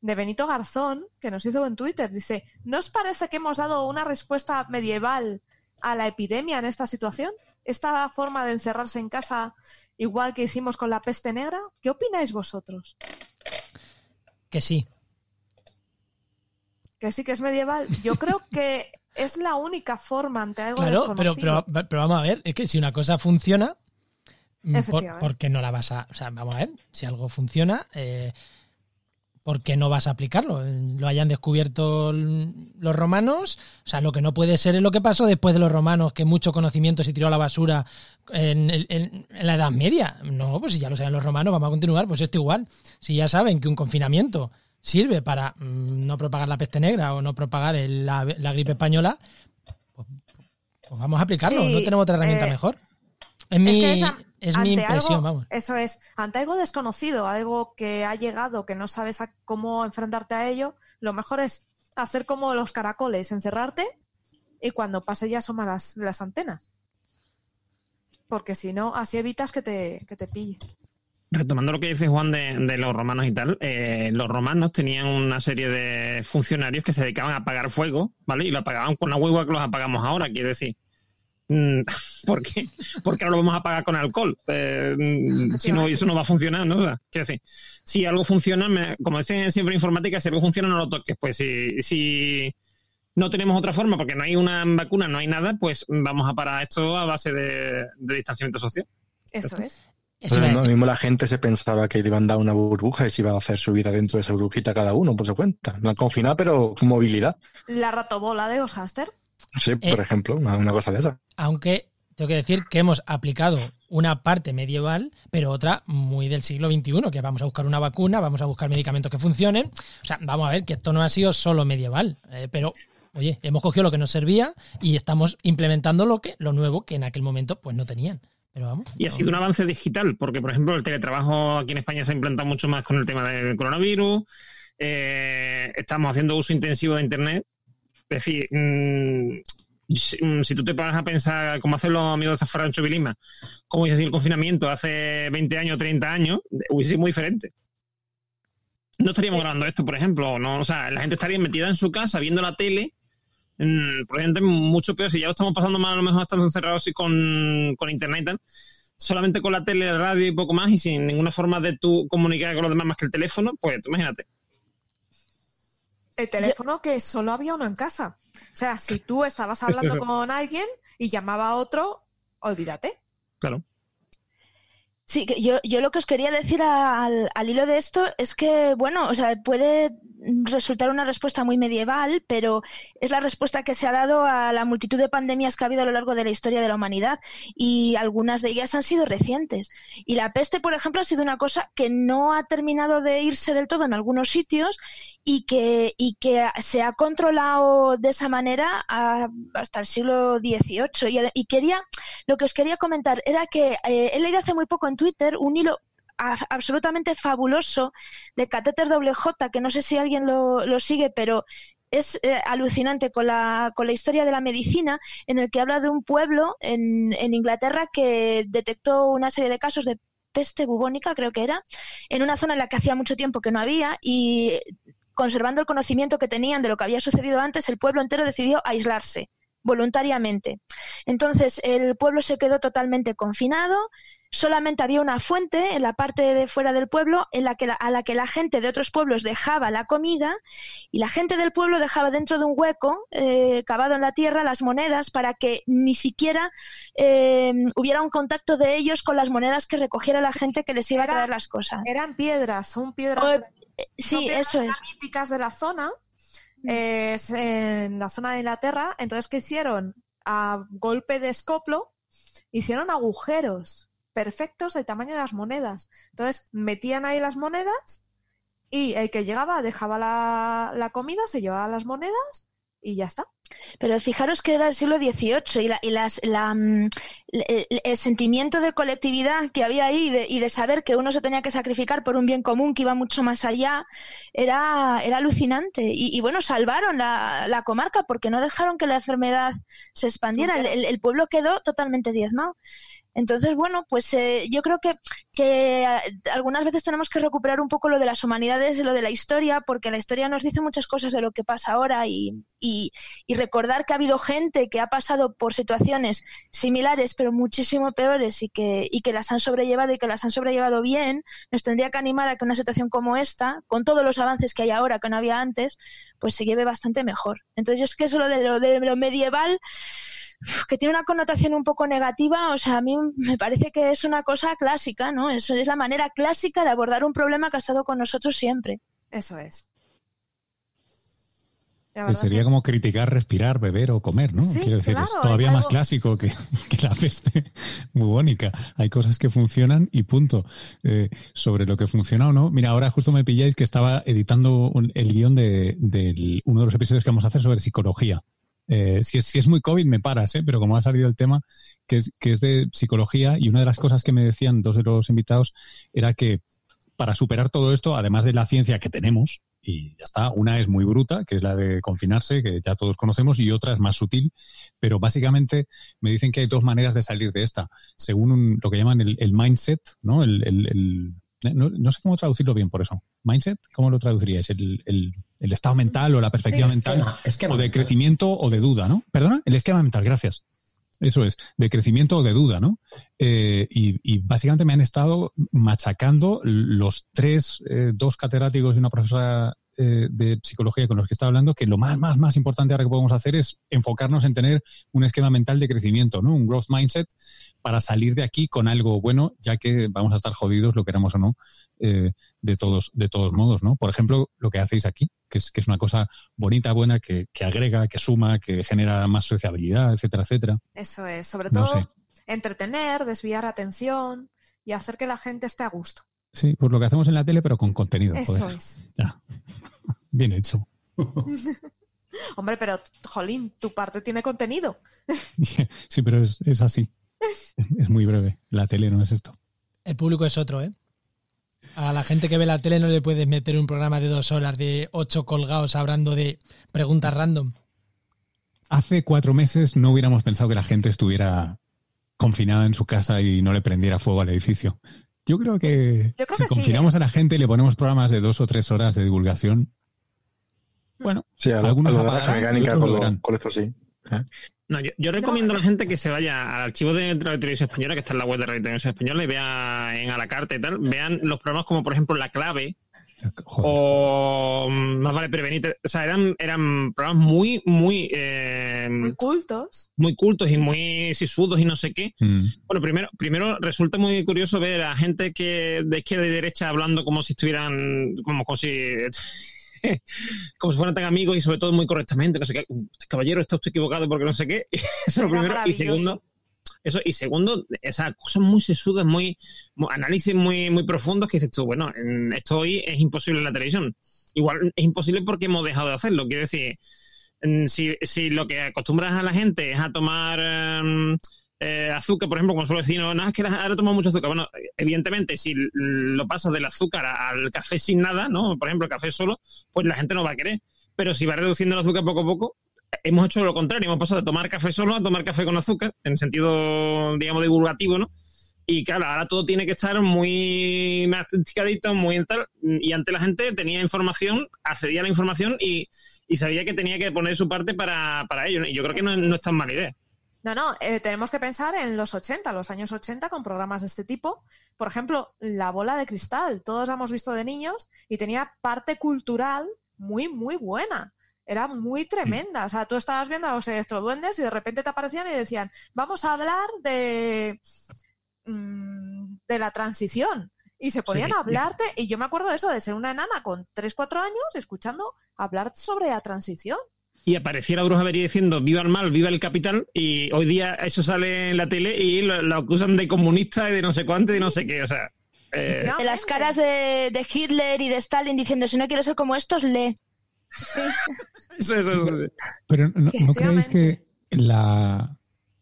Speaker 2: de Benito Garzón, que nos hizo en Twitter, dice, ¿no os parece que hemos dado una respuesta medieval a la epidemia en esta situación? Esta forma de encerrarse en casa, igual que hicimos con la peste negra, ¿qué opináis vosotros?
Speaker 8: Que sí.
Speaker 2: Que sí que es medieval. Yo creo que es la única forma ante algo
Speaker 8: Claro, pero,
Speaker 2: desconocido.
Speaker 8: pero, pero vamos a ver, es que si una cosa funciona, ¿por,
Speaker 2: Efectivamente.
Speaker 8: por qué no la vas a...? O sea, vamos a ver, si algo funciona, eh, ¿por qué no vas a aplicarlo? Lo hayan descubierto los romanos, o sea, lo que no puede ser es lo que pasó después de los romanos, que mucho conocimiento se tiró a la basura en, en- en la Edad Media. No, pues si ya lo saben los romanos, vamos a continuar, pues esto igual. Si ya saben que un confinamiento sirve para mm, no propagar la peste negra o no propagar el- la, la gripe española, pues, pues vamos a aplicarlo,
Speaker 2: Sí,
Speaker 8: no tenemos otra herramienta
Speaker 2: eh,
Speaker 8: mejor. Es mi,
Speaker 2: que
Speaker 8: es mi
Speaker 2: ante
Speaker 8: impresión,
Speaker 2: algo-
Speaker 8: vamos.
Speaker 2: Eso es, ante algo desconocido, algo que ha llegado, que no sabes a cómo enfrentarte a ello, lo mejor es hacer como los caracoles, encerrarte y cuando pase ya asoma las, las antenas. Porque si no, así evitas que te, que te pille.
Speaker 3: Retomando lo que dice Juan de, de los romanos y tal, eh, los romanos tenían una serie de funcionarios que se dedicaban a apagar fuego, ¿vale? Y lo apagaban con la hueva que los apagamos ahora, quiero decir. Mm, <laughs> ¿Por qué? Porque ahora lo vamos a pagar con alcohol. Eh, mm, si no, eso no va a funcionar, ¿no? O sea, quiero decir, si algo funciona, me- como dicen siempre en informática, si algo funciona, no lo toques. Pues si, si no tenemos otra forma, porque no hay una vacuna, no hay nada, pues vamos a parar esto a base de, de distanciamiento social.
Speaker 2: Eso es.
Speaker 8: Eso
Speaker 7: no, mismo la gente se pensaba que le iban a dar una burbuja y se iba a hacer su vida dentro de esa burbujita cada uno, por su cuenta. No confinado, pero con movilidad.
Speaker 2: La ratobola de Oshaster.
Speaker 7: Sí,
Speaker 8: Eh.
Speaker 7: por ejemplo, una, una cosa de esa.
Speaker 8: Aunque tengo que decir que hemos aplicado una parte medieval, pero otra muy del siglo XXI, que vamos a buscar una vacuna, vamos a buscar medicamentos que funcionen. O sea, vamos a ver que esto no ha sido solo medieval, eh, pero oye, hemos cogido lo que nos servía y estamos implementando lo que lo nuevo que en aquel momento pues no tenían. Pero vamos.
Speaker 3: Y ha sido un avance digital, porque, por ejemplo, el teletrabajo aquí en España se ha implantado mucho más con el tema del coronavirus. Eh, estamos haciendo uso intensivo de Internet. Es decir, mm, si, si tú te paras a pensar cómo hacen los amigos de Zafarrancho Vilima, cómo hubiese sido el confinamiento hace 20 años, 30 años, hubiese sido muy diferente. No estaríamos grabando esto, por ejemplo. No, o sea, la gente estaría metida en su casa viendo la tele. Mm, probablemente mucho peor. Si ya lo estamos pasando mal, a lo mejor estando encerrados y con, con internet y tal. Solamente con la tele, la radio y poco más, y sin ninguna forma de tú comunicar con los demás más que el teléfono, pues tú imagínate.
Speaker 2: El teléfono que solo había uno en casa. O sea, si tú estabas hablando <laughs> con alguien y llamaba a otro, olvídate.
Speaker 3: Claro.
Speaker 4: Sí, que yo, yo lo que os quería decir al, al hilo de esto es que, bueno, o sea, puede resultar una respuesta muy medieval, pero es la respuesta que se ha dado a la multitud de pandemias que ha habido a lo largo de la historia de la humanidad y algunas de ellas han sido recientes. Y la peste, por ejemplo, ha sido una cosa que no ha terminado de irse del todo en algunos sitios y que, y que se ha controlado de esa manera hasta el siglo XVIII. Y, y quería, lo que os quería comentar era que eh, he leído hace muy poco en Twitter un hilo absolutamente fabuloso de Catéter WJ, que no sé si alguien lo, lo sigue, pero es eh, alucinante con la, con la historia de la medicina, en el que habla de un pueblo en Inglaterra que detectó una serie de casos de peste bubónica, creo que era, en una zona en la que hacía mucho tiempo que no había y conservando el conocimiento que tenían de lo que había sucedido antes, el pueblo entero decidió aislarse voluntariamente. Entonces, el pueblo se quedó totalmente confinado, solamente había una fuente en la parte de fuera del pueblo en la que la- a la que la gente de otros pueblos dejaba la comida y la gente del pueblo dejaba dentro de un hueco eh, cavado en la tierra las monedas para que ni siquiera eh, hubiera un contacto de ellos con las monedas que recogiera la gente que les iba a traer las cosas.
Speaker 2: Eran piedras, son piedras,
Speaker 4: O-
Speaker 2: son
Speaker 4: Sí,
Speaker 2: piedras
Speaker 4: eso es.
Speaker 2: graníticas de la zona, eh, en la zona de Inglaterra. Entonces, ¿qué hicieron? A golpe de escoplo, hicieron agujeros perfectos del tamaño de las monedas. Entonces, metían ahí las monedas y el que llegaba dejaba la, la comida, se llevaba las monedas y ya está.
Speaker 4: Pero fijaros que era el siglo XVIII y, la, y las, la, mm, el, el sentimiento de colectividad que había ahí y de, y de saber que uno se tenía que sacrificar por un bien común que iba mucho más allá era, era alucinante. Y, y bueno, salvaron la, la comarca porque no dejaron que la enfermedad se expandiera. El pueblo quedó totalmente diezmado. Entonces, bueno, pues eh, yo creo que, que eh, algunas veces tenemos que recuperar un poco lo de las humanidades y lo de la historia, porque la historia nos dice muchas cosas de lo que pasa ahora y, y, y recordar que ha habido gente que ha pasado por situaciones similares, pero muchísimo peores y que, y que las han sobrellevado y que las han sobrellevado bien, nos tendría que animar a que una situación como esta, con todos los avances que hay ahora que no había antes, pues se lleve bastante mejor. Entonces, yo es que eso lo de lo, de lo medieval que tiene una connotación un poco negativa, o sea, a mí me parece que es una cosa clásica, ¿no? Eso es la manera clásica de abordar un problema que ha estado con nosotros siempre.
Speaker 2: Eso es.
Speaker 10: Pues sería
Speaker 2: que-
Speaker 10: como criticar, respirar, beber o comer, ¿no?
Speaker 2: Sí,
Speaker 10: Quiero decir, es todavía
Speaker 2: es
Speaker 10: más clásico que, <laughs> que la peste bubónica. Hay cosas que funcionan y punto. Eh, sobre lo que funciona o no, mira, ahora justo me pilláis que estaba editando un- el guion de, uno de los episodios que vamos a hacer sobre psicología. Eh, si, es, muy COVID me paras, ¿eh? pero como ha salido el tema que es, que es de psicología y una de las cosas que me decían dos de los invitados era que para superar todo esto, además de la ciencia que tenemos, y ya está, una es muy bruta, que es la de confinarse, que ya todos conocemos, y otra es más sutil, pero básicamente me dicen que hay dos maneras de salir de esta, según un- lo que llaman el, mindset, ¿no? El, el- no sé cómo traducirlo bien por eso. ¿Mindset? ¿Cómo lo traduciríais? ¿El, el- el estado mental o la perspectiva
Speaker 6: Sí,
Speaker 10: mental?
Speaker 6: esquema, esquema
Speaker 10: o de
Speaker 6: mental.
Speaker 10: crecimiento o de duda, ¿no? Perdona, el esquema mental, gracias. Eso es, de crecimiento o de duda, ¿no? Eh, y, y, básicamente me han estado machacando los tres, eh, dos catedráticos y una profesora eh, de psicología con los que está hablando, que lo más, más, más importante ahora que podemos hacer es enfocarnos en tener un esquema mental de crecimiento, ¿no? Un growth mindset para salir de aquí con algo bueno, ya que vamos a estar jodidos, lo queramos o no, eh, de todos, de todos modos, ¿no? Por ejemplo, lo que hacéis aquí, que es, que es una cosa bonita, buena, que, que agrega, que suma, que genera más sociabilidad, etcétera, etcétera.
Speaker 2: Eso es, sobre todo entretener, desviar atención y hacer que la gente esté a gusto.
Speaker 10: Sí, pues lo que hacemos en la tele, pero con contenido.
Speaker 2: Eso es.
Speaker 10: Ya. <laughs> Bien hecho. <laughs>
Speaker 2: Hombre, pero, Jolín, tu parte tiene contenido. <laughs>
Speaker 10: sí, pero es, es así. Es muy breve. La tele no es esto.
Speaker 8: El público es otro, ¿eh? A la gente que ve la tele no le puedes meter un programa de dos horas de ocho colgados hablando de preguntas random.
Speaker 10: Hace cuatro meses no hubiéramos pensado que la gente estuviera confinada en su casa y no le prendiera fuego al edificio. Yo creo que si confinamos
Speaker 2: ¿eh?
Speaker 10: a la gente y le ponemos programas de dos o tres horas de divulgación, bueno,
Speaker 7: sí, a
Speaker 10: algunos
Speaker 7: lo de
Speaker 10: apagarán,
Speaker 7: la mecánica con,
Speaker 10: lo
Speaker 7: con esto sí. ¿eh?
Speaker 3: No, yo, yo recomiendo a la gente que se vaya al archivo de Radio Televisión Española, que está en la web de Radio Televisión Española, y vea en a la carta y tal, vean los programas como, por ejemplo, La Clave
Speaker 10: Joder.
Speaker 3: o mm, Más vale prevenir. O sea, eran, eran programas muy, muy, eh,
Speaker 2: Muy cultos.
Speaker 3: muy cultos y muy sisudos y no sé qué.
Speaker 10: Mm.
Speaker 3: Bueno, primero, primero resulta muy curioso ver a gente que de izquierda y derecha hablando como si estuvieran, como, como si <laughs> como si fueran tan amigos y sobre todo muy correctamente, no sé qué, caballero, está usted equivocado porque no sé qué. <laughs> Eso es lo primero. Y segundo, eso, y segundo, esas cosas muy sesudas, muy, análisis muy, muy profundos que dices tú, bueno, en- esto hoy es imposible en la televisión. Igual es imposible porque hemos dejado de hacerlo. Quiero decir, si, si lo que acostumbras a la gente es a tomar em, eh, azúcar, por ejemplo, como suelo decir, no, no, es que ahora tomo mucho azúcar. Bueno, evidentemente, si lo pasas del azúcar al café sin nada, ¿no? Por ejemplo, el café solo, pues la gente no va a querer. Pero si va reduciendo el azúcar poco a poco, hemos hecho lo contrario. Hemos pasado de tomar café solo a tomar café con azúcar, en sentido, digamos, divulgativo, ¿no? Y claro, ahora todo tiene que estar muy masticadito, muy en tal. Y antes la gente tenía información, accedía a la información y, y sabía que tenía que poner su parte para, para ello. Y yo creo que no, no es tan mala idea.
Speaker 2: No, no, eh, tenemos que pensar en los 80, los años 80, con programas de este tipo. Por ejemplo, La bola de cristal. Todos la hemos visto de niños y tenía parte cultural muy, muy buena. Era muy tremenda. O sea, tú estabas viendo a los electroduendes y de repente te aparecían y decían, vamos a hablar de, mm, de la transición. Y se ponían
Speaker 3: Sí.
Speaker 2: a hablarte, y yo me acuerdo de eso, de ser una enana con 3, 4 años, escuchando hablar sobre la transición.
Speaker 3: Y apareciera Bruja Avería diciendo viva el mal, viva el capital. Y hoy día eso sale en la tele y lo, lo acusan de comunista y de no sé cuánto y de no sé qué. O sea, eh.
Speaker 4: De las caras de, de Hitler y de Stalin diciendo, si no quieres ser como estos, lee.
Speaker 2: Sí.
Speaker 3: eso, eso, eso.
Speaker 10: Pero no, ¿no creéis que la...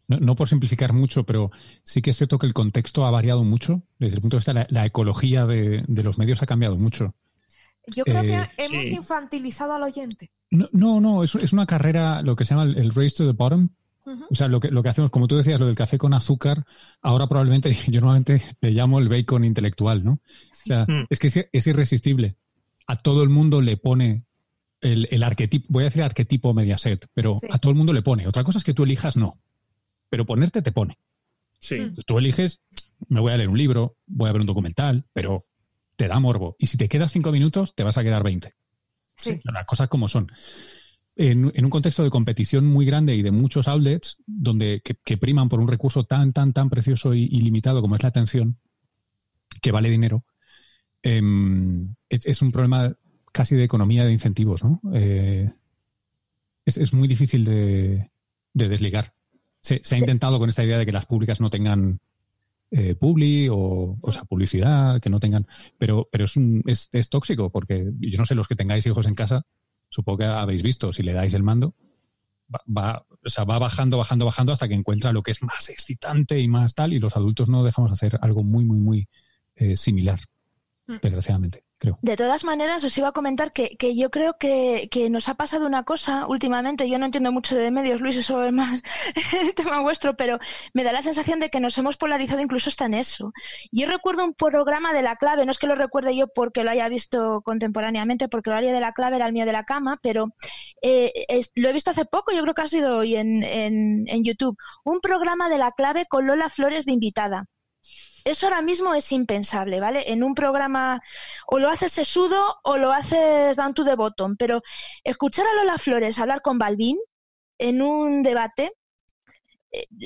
Speaker 10: No, no por simplificar mucho, pero sí que es cierto que el contexto ha variado mucho. Desde el punto de vista de la, la ecología de, de los medios ha cambiado mucho.
Speaker 2: Yo creo
Speaker 10: Eh,
Speaker 2: que hemos
Speaker 3: sí.
Speaker 2: infantilizado al oyente.
Speaker 10: No, no, no, es, es una carrera, lo que se llama el, el race to the bottom. O sea, lo que, lo que hacemos, como tú decías, lo del café con azúcar, ahora probablemente, <laughs> yo normalmente le llamo el bacon intelectual, ¿no? O sea,
Speaker 3: Mm.
Speaker 10: es que es, es irresistible. A todo el mundo le pone el, el arquetipo, voy a decir arquetipo Mediaset, pero
Speaker 2: Sí.
Speaker 10: a todo el mundo le pone. Otra cosa es que tú elijas no, pero ponerte te pone.
Speaker 3: Sí.
Speaker 2: Mm.
Speaker 10: Tú eliges, me voy a leer un libro, voy a ver un documental, pero te da morbo. Y si te quedas cinco minutos, te vas a quedar 20.
Speaker 2: Sí.
Speaker 10: Las cosas como son. En, en un contexto de competición muy grande y de muchos outlets, donde que, que priman por un recurso tan, tan, tan precioso y, y limitado como es la atención, que vale dinero, em, es, es un problema casi de economía de incentivos, ¿no? Eh, es, es muy difícil de, de desligar. Se, se ha intentado con esta idea de que las públicas no tengan eh, publi o, o sea, publicidad, que no tengan. Pero, pero es, un, es, es tóxico, porque yo no sé, los que tengáis hijos en casa, supongo que habéis visto, si le dais el mando, va, va, o sea, va bajando, bajando, bajando hasta que encuentra lo que es más excitante y más tal, y los adultos no dejamos hacer algo muy, muy, muy eh, similar,
Speaker 2: Mm.
Speaker 10: desgraciadamente.
Speaker 4: De todas maneras, os iba a comentar que, que yo creo que, que nos ha pasado una cosa últimamente. Yo no entiendo mucho de medios, Luis, eso es más <laughs> el tema vuestro, pero me da la sensación de que nos hemos polarizado incluso hasta en eso. Yo recuerdo un programa de la clave, no es que lo recuerde yo porque lo haya visto contemporáneamente, porque el área de la clave era el mío de la cama, pero eh, lo he visto hace poco, yo creo que ha sido hoy en, en, en YouTube. Un programa de la clave con Lola Flores de invitada. Eso ahora mismo es impensable, ¿vale? En un programa o lo haces sesudo o lo haces down to the bottom, pero escuchar a Lola Flores hablar con Balvin en un debate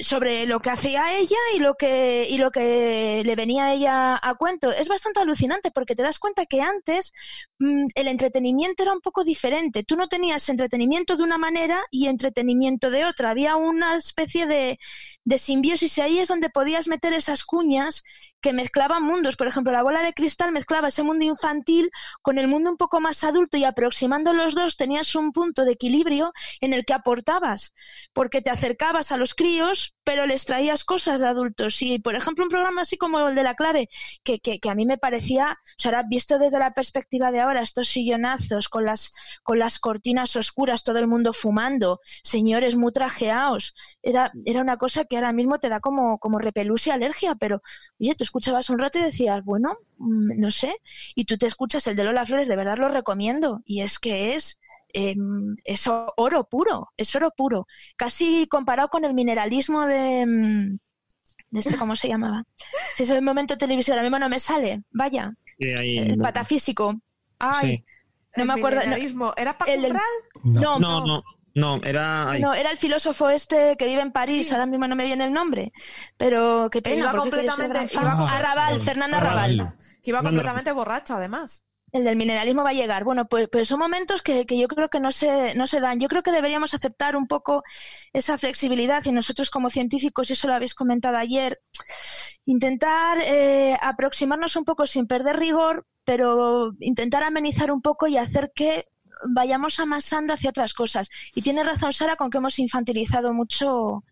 Speaker 4: sobre lo que hacía ella y lo que y lo que le venía a ella a cuento. Es bastante alucinante porque te das cuenta que antes mm, el entretenimiento era un poco diferente. Tú no tenías entretenimiento de una manera y entretenimiento de otra. Había una especie de, de simbiosis y ahí es donde podías meter esas cuñas que mezclaban mundos. Por ejemplo la bola de cristal mezclaba ese mundo infantil con el mundo un poco más adulto y aproximando los dos tenías un punto de equilibrio en el que aportabas porque te acercabas a los críos, pero les traías cosas de adultos. Y, por ejemplo, un programa así como el de la clave, que, que, a mí me parecía, o sea, visto desde la perspectiva de ahora, estos sillonazos con las, con las cortinas oscuras, todo el mundo fumando, señores muy trajeados, era, era una cosa que ahora mismo te da como, como repelús y alergia, pero, oye, tú escuchabas un rato y decías, bueno, mm, no sé, y tú te escuchas el de Lola Flores, de verdad lo recomiendo, y es que es eh, es oro puro, es oro puro. Casi comparado con el mineralismo de, de este, ¿cómo se llamaba? <laughs> Si es el momento de televisión, ahora mismo no me sale, vaya,
Speaker 3: ahí-
Speaker 4: el patafísico. Ay,
Speaker 3: Sí.
Speaker 4: no
Speaker 2: El
Speaker 4: me acuerdo. no,
Speaker 2: mineralismo. ¿Era Paco
Speaker 4: el del- no,
Speaker 3: No, no, no, era. ahí.
Speaker 4: no, era el filósofo este que vive en París,
Speaker 2: Sí.
Speaker 4: ahora mismo no me viene el nombre, pero qué pena.
Speaker 2: Iba completamente- iba
Speaker 4: Arrabal, Fernando
Speaker 10: Arrabal.
Speaker 4: Arrabal.
Speaker 2: Que iba completamente borracho, además.
Speaker 4: El del mineralismo va a llegar. Bueno, pues, pues son momentos que, que yo creo que no se, no se dan. Yo creo que deberíamos aceptar un poco esa flexibilidad y nosotros como científicos, y eso lo habéis comentado ayer, intentar eh, aproximarnos un poco sin perder rigor, pero intentar amenizar un poco y hacer que vayamos amasando hacia otras cosas. Y tiene razón Sara con que hemos infantilizado mucho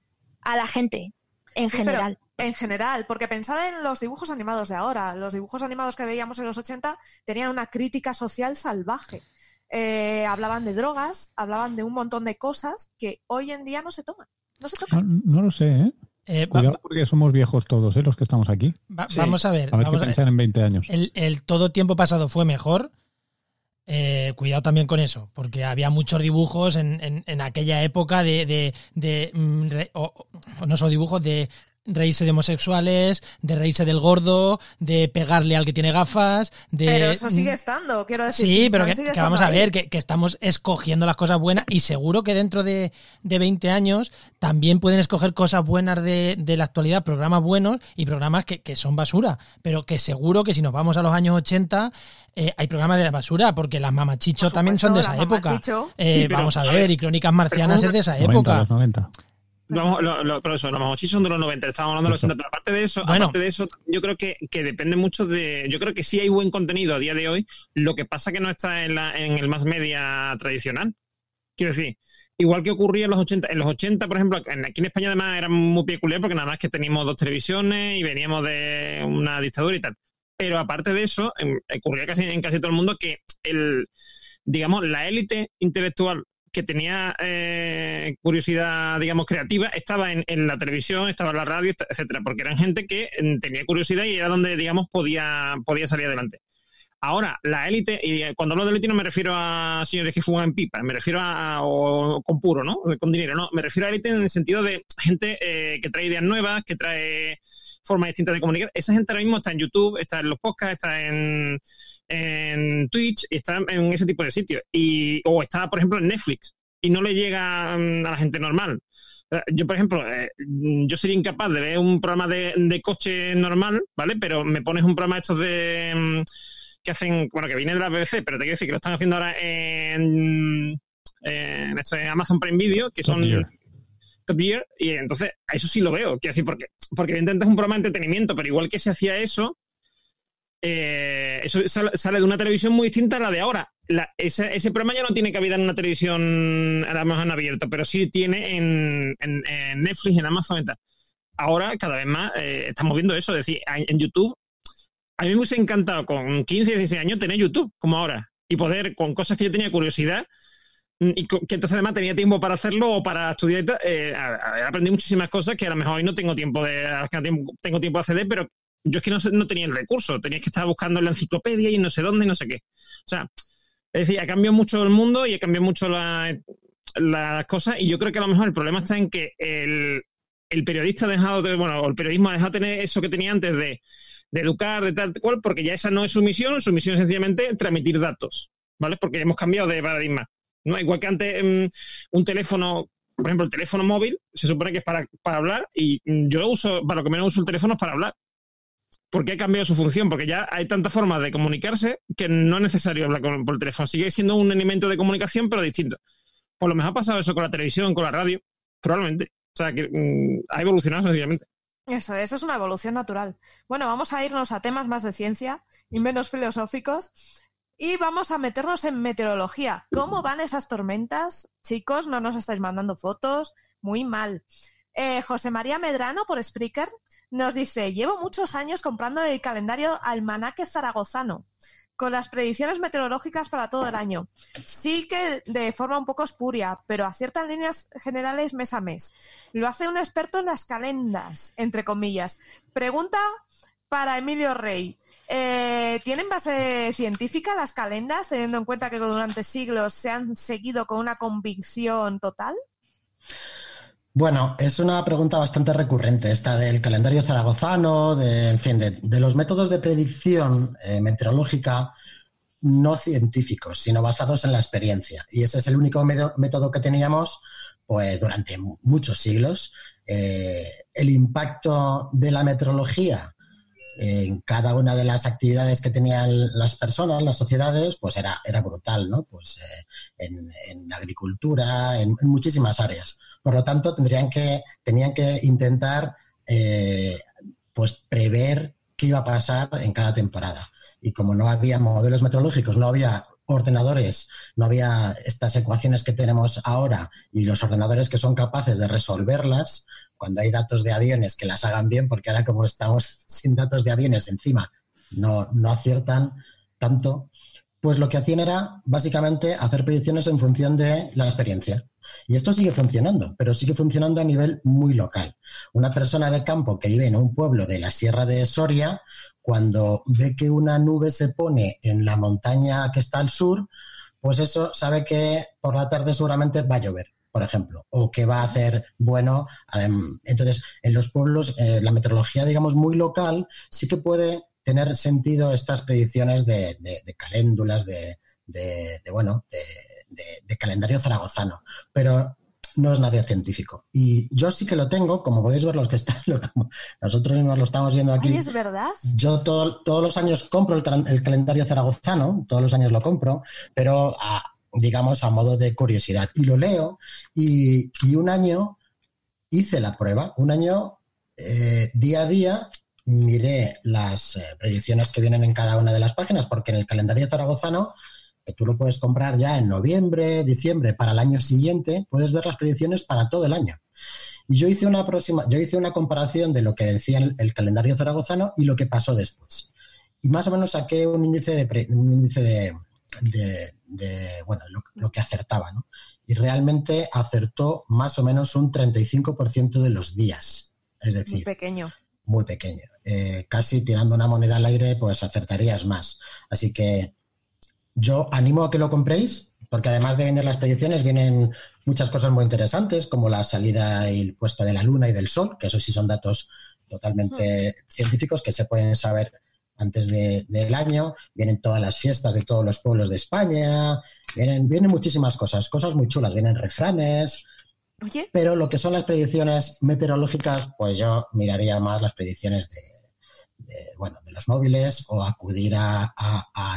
Speaker 4: a la gente en
Speaker 2: Sí,
Speaker 4: general.
Speaker 2: En general, porque pensad en los dibujos animados de ahora. Los dibujos animados que veíamos en los 80 tenían una crítica social salvaje. Eh, hablaban de drogas, hablaban de un montón de cosas que hoy en día no se toman. No se
Speaker 10: No,
Speaker 2: tocan.
Speaker 10: no lo sé, ¿eh?
Speaker 8: Eh, va-
Speaker 10: Cuidado porque somos viejos todos, ¿eh? Los que estamos aquí.
Speaker 8: va-
Speaker 3: Sí.
Speaker 8: Vamos a ver.
Speaker 10: A ver
Speaker 8: vamos
Speaker 10: qué
Speaker 8: a ver.
Speaker 10: pensar en 20 años.
Speaker 8: El, el todo tiempo pasado fue mejor. Eh, cuidado también con eso, porque había muchos dibujos en, en- en aquella época de, de, de, mm, re- o- o no solo dibujos, de reírse de homosexuales, de reírse del gordo, de pegarle al que tiene gafas, de...
Speaker 2: Pero eso sigue estando, quiero decir.
Speaker 8: Sí, pero que, vamos a ver, que, que estamos escogiendo las cosas buenas y seguro que dentro de, de 20 años también pueden escoger cosas buenas de, de la actualidad, programas buenos y programas que, que son basura, pero que seguro que si nos vamos a los años 80 eh, hay programas de basura, porque las mamachichos
Speaker 2: Por
Speaker 8: también son de esa época. Eh,
Speaker 3: Sí, pero,
Speaker 8: vamos a ver,
Speaker 3: ver,
Speaker 8: y Crónicas Marcianas
Speaker 3: pero
Speaker 8: es de esa
Speaker 10: 90,
Speaker 8: época.
Speaker 10: los 90.
Speaker 3: Vamos, lo, lo- pero eso, los son de los 90, estábamos hablando de los
Speaker 10: Eso.
Speaker 3: 80, pero aparte de eso,
Speaker 8: Bueno.
Speaker 3: aparte de eso, yo creo que, que depende mucho de, yo creo que sí hay buen contenido a día de hoy, lo que pasa que no está en, la, en el más media tradicional. Quiero decir, igual que ocurría en los 80, en los 80, por ejemplo, aquí en España además era muy peculiar porque nada más que teníamos dos televisiones y veníamos de una dictadura y tal. Pero aparte de eso, ocurría casi en casi todo el mundo que el, digamos, la élite intelectual que tenía eh, curiosidad, digamos, creativa, estaba en, en la televisión, estaba en la radio, etcétera, porque eran gente que mm, tenía curiosidad y era donde, digamos, podía, podía salir adelante. Ahora, la élite, y eh, cuando hablo de élite no me refiero a señores que fuman pipa, me refiero a, o con puro, ¿no? Con dinero, no, me refiero a élite en el sentido de gente eh, que trae ideas nuevas, que trae formas distintas de comunicar. Esa gente ahora mismo está en YouTube, está en los podcasts, está en, en Twitch, y está en ese tipo de sitios. Y, o está, por ejemplo, en Netflix, y no le llega mm, a la gente normal. Yo, por ejemplo, eh, yo sería incapaz de ver un programa de, de coche normal, ¿vale? Pero me pones un programa de estos de mm, que hacen, bueno, que viene de la BBC, pero te quiero decir que lo están haciendo ahora en, en, esto, en Amazon Prime Video, que
Speaker 10: Top
Speaker 3: son
Speaker 10: Gear.
Speaker 3: Top Gear, y entonces a eso sí lo veo, quiero decir, porque, porque evidentemente es un programa de entretenimiento, pero igual que se hacía eso, eh, eso sale, de una televisión muy distinta a la de ahora. Ese, programa ya no tiene cabida en una televisión a lo mejor en abierto, pero sí tiene en, en- en Netflix, en Amazon y. Ahora, cada vez más, eh, estamos viendo eso, es decir, en en YouTube a mí me hubiese encantado con 15, 16 años tener YouTube, como ahora, y poder, con cosas que yo tenía curiosidad, mm, y que entonces además tenía tiempo para hacerlo o para estudiar, eh, aprendí muchísimas cosas que a lo mejor hoy no tengo tiempo de, tengo tiempo de acceder, pero yo es que no, no tenía el recurso, tenía que estar buscando la enciclopedia y no sé dónde y no sé qué. O sea, es decir, ha cambiado mucho el mundo y ha cambiado mucho las cosas y yo creo que a lo mejor el problema está en que el, periodista ha dejado de, bueno, el periodismo ha dejado de tener eso que tenía antes de, educar, de tal cual, porque ya esa no es su misión, su misión es sencillamente transmitir datos, ¿vale? Porque hemos cambiado de paradigma. ¿no? Igual que antes mm, un teléfono, por ejemplo, el teléfono móvil se supone que es para, para hablar y mm, yo uso, para lo que menos uso el teléfono es para hablar porque ha cambiado su función, porque ya hay tantas formas de comunicarse que no es necesario hablar por el teléfono. Sigue siendo un elemento de comunicación, pero distinto. Por lo mejor ha pasado eso con la televisión, con la radio, probablemente. O sea, que mm, ha evolucionado sencillamente.
Speaker 2: Eso, eso es una evolución natural. Bueno, vamos a irnos a temas más de ciencia y menos filosóficos. Y vamos a meternos en meteorología. ¿Cómo van esas tormentas? Chicos, no nos estáis mandando fotos. Muy mal. Eh, José María Medrano, por Spreaker, nos dice, llevo muchos años comprando el calendario Almanaque Zaragozano con las predicciones meteorológicas para todo el año. Sí que de forma un poco espuria, pero aciertan líneas generales mes a mes. Lo hace un experto en las calendas, entre comillas. Pregunta para Emilio Rey. Eh, ¿Tienen base científica las calendas, teniendo en cuenta que durante siglos se han seguido con una convicción total?
Speaker 6: Bueno, es una pregunta bastante recurrente esta del calendario zaragozano, de, en fin, de, los métodos de predicción eh, meteorológica no científicos, sino basados en la experiencia. Y ese es el único método que teníamos pues, durante muchos siglos. Eh, el impacto de la meteorología en cada una de las actividades que tenían las personas, las sociedades, pues era, brutal, ¿no? Pues eh, en, en, agricultura, en, muchísimas áreas. Por lo tanto, tendrían que, tenían que intentar eh, pues prever qué iba a pasar en cada temporada. Y como no había modelos meteorológicos, no había ordenadores, no había estas ecuaciones que tenemos ahora y los ordenadores que son capaces de resolverlas, cuando hay datos de aviones que las hagan bien, porque ahora como estamos <laughs> sin datos de aviones encima, no, no aciertan tanto, pues lo que hacían era básicamente hacer predicciones en función de la experiencia. Y esto sigue funcionando, pero sigue funcionando a nivel muy local. Una persona de campo que vive en un pueblo de la Sierra de Soria, cuando ve que una nube se pone en la montaña que está al sur, pues eso sabe que por la tarde seguramente va a llover por ejemplo, o que va a hacer bueno. Entonces, en los pueblos, eh, la meteorología, digamos, muy local, sí que puede tener sentido estas predicciones de, caléndulas, de, bueno, de, calendario zaragozano. Pero no es nadie científico. Y yo sí que lo tengo, como podéis ver los que están, <laughs> nosotros mismos lo estamos viendo aquí.
Speaker 2: ¿Es verdad?
Speaker 6: Yo todos los años compro el, calendario zaragozano, todos los años lo compro, pero digamos a modo de curiosidad. Y lo leo y, un año hice la prueba, un año eh, día a día miré las eh, predicciones que vienen en cada una de las páginas, porque en el calendario zaragozano, que tú lo puedes comprar ya en noviembre, diciembre, para el año siguiente, puedes ver las predicciones para todo el año. Y yo hice una próxima, yo hice una comparación de lo que decía el, calendario zaragozano y lo que pasó después. Y más o menos saqué un índice de, un índice de, de, bueno, lo, que acertaba, ¿no? Y realmente acertó más o menos un 35% de los días. Es decir,
Speaker 2: muy pequeño.
Speaker 6: Muy pequeño. Eh, casi tirando una moneda al aire, pues acertarías más. Así que yo animo a que lo compréis, porque además de vender las predicciones, vienen muchas cosas muy interesantes, como la salida y el puesto de la luna y del sol, que eso sí son datos totalmente hmm. científicos que se pueden saber antes del año. Vienen todas las fiestas de todos los pueblos de España, vienen, vienen muchísimas cosas, cosas muy chulas, vienen refranes. Pero lo que son las predicciones meteorológicas, pues yo miraría más las predicciones de, bueno, de los móviles o acudir a,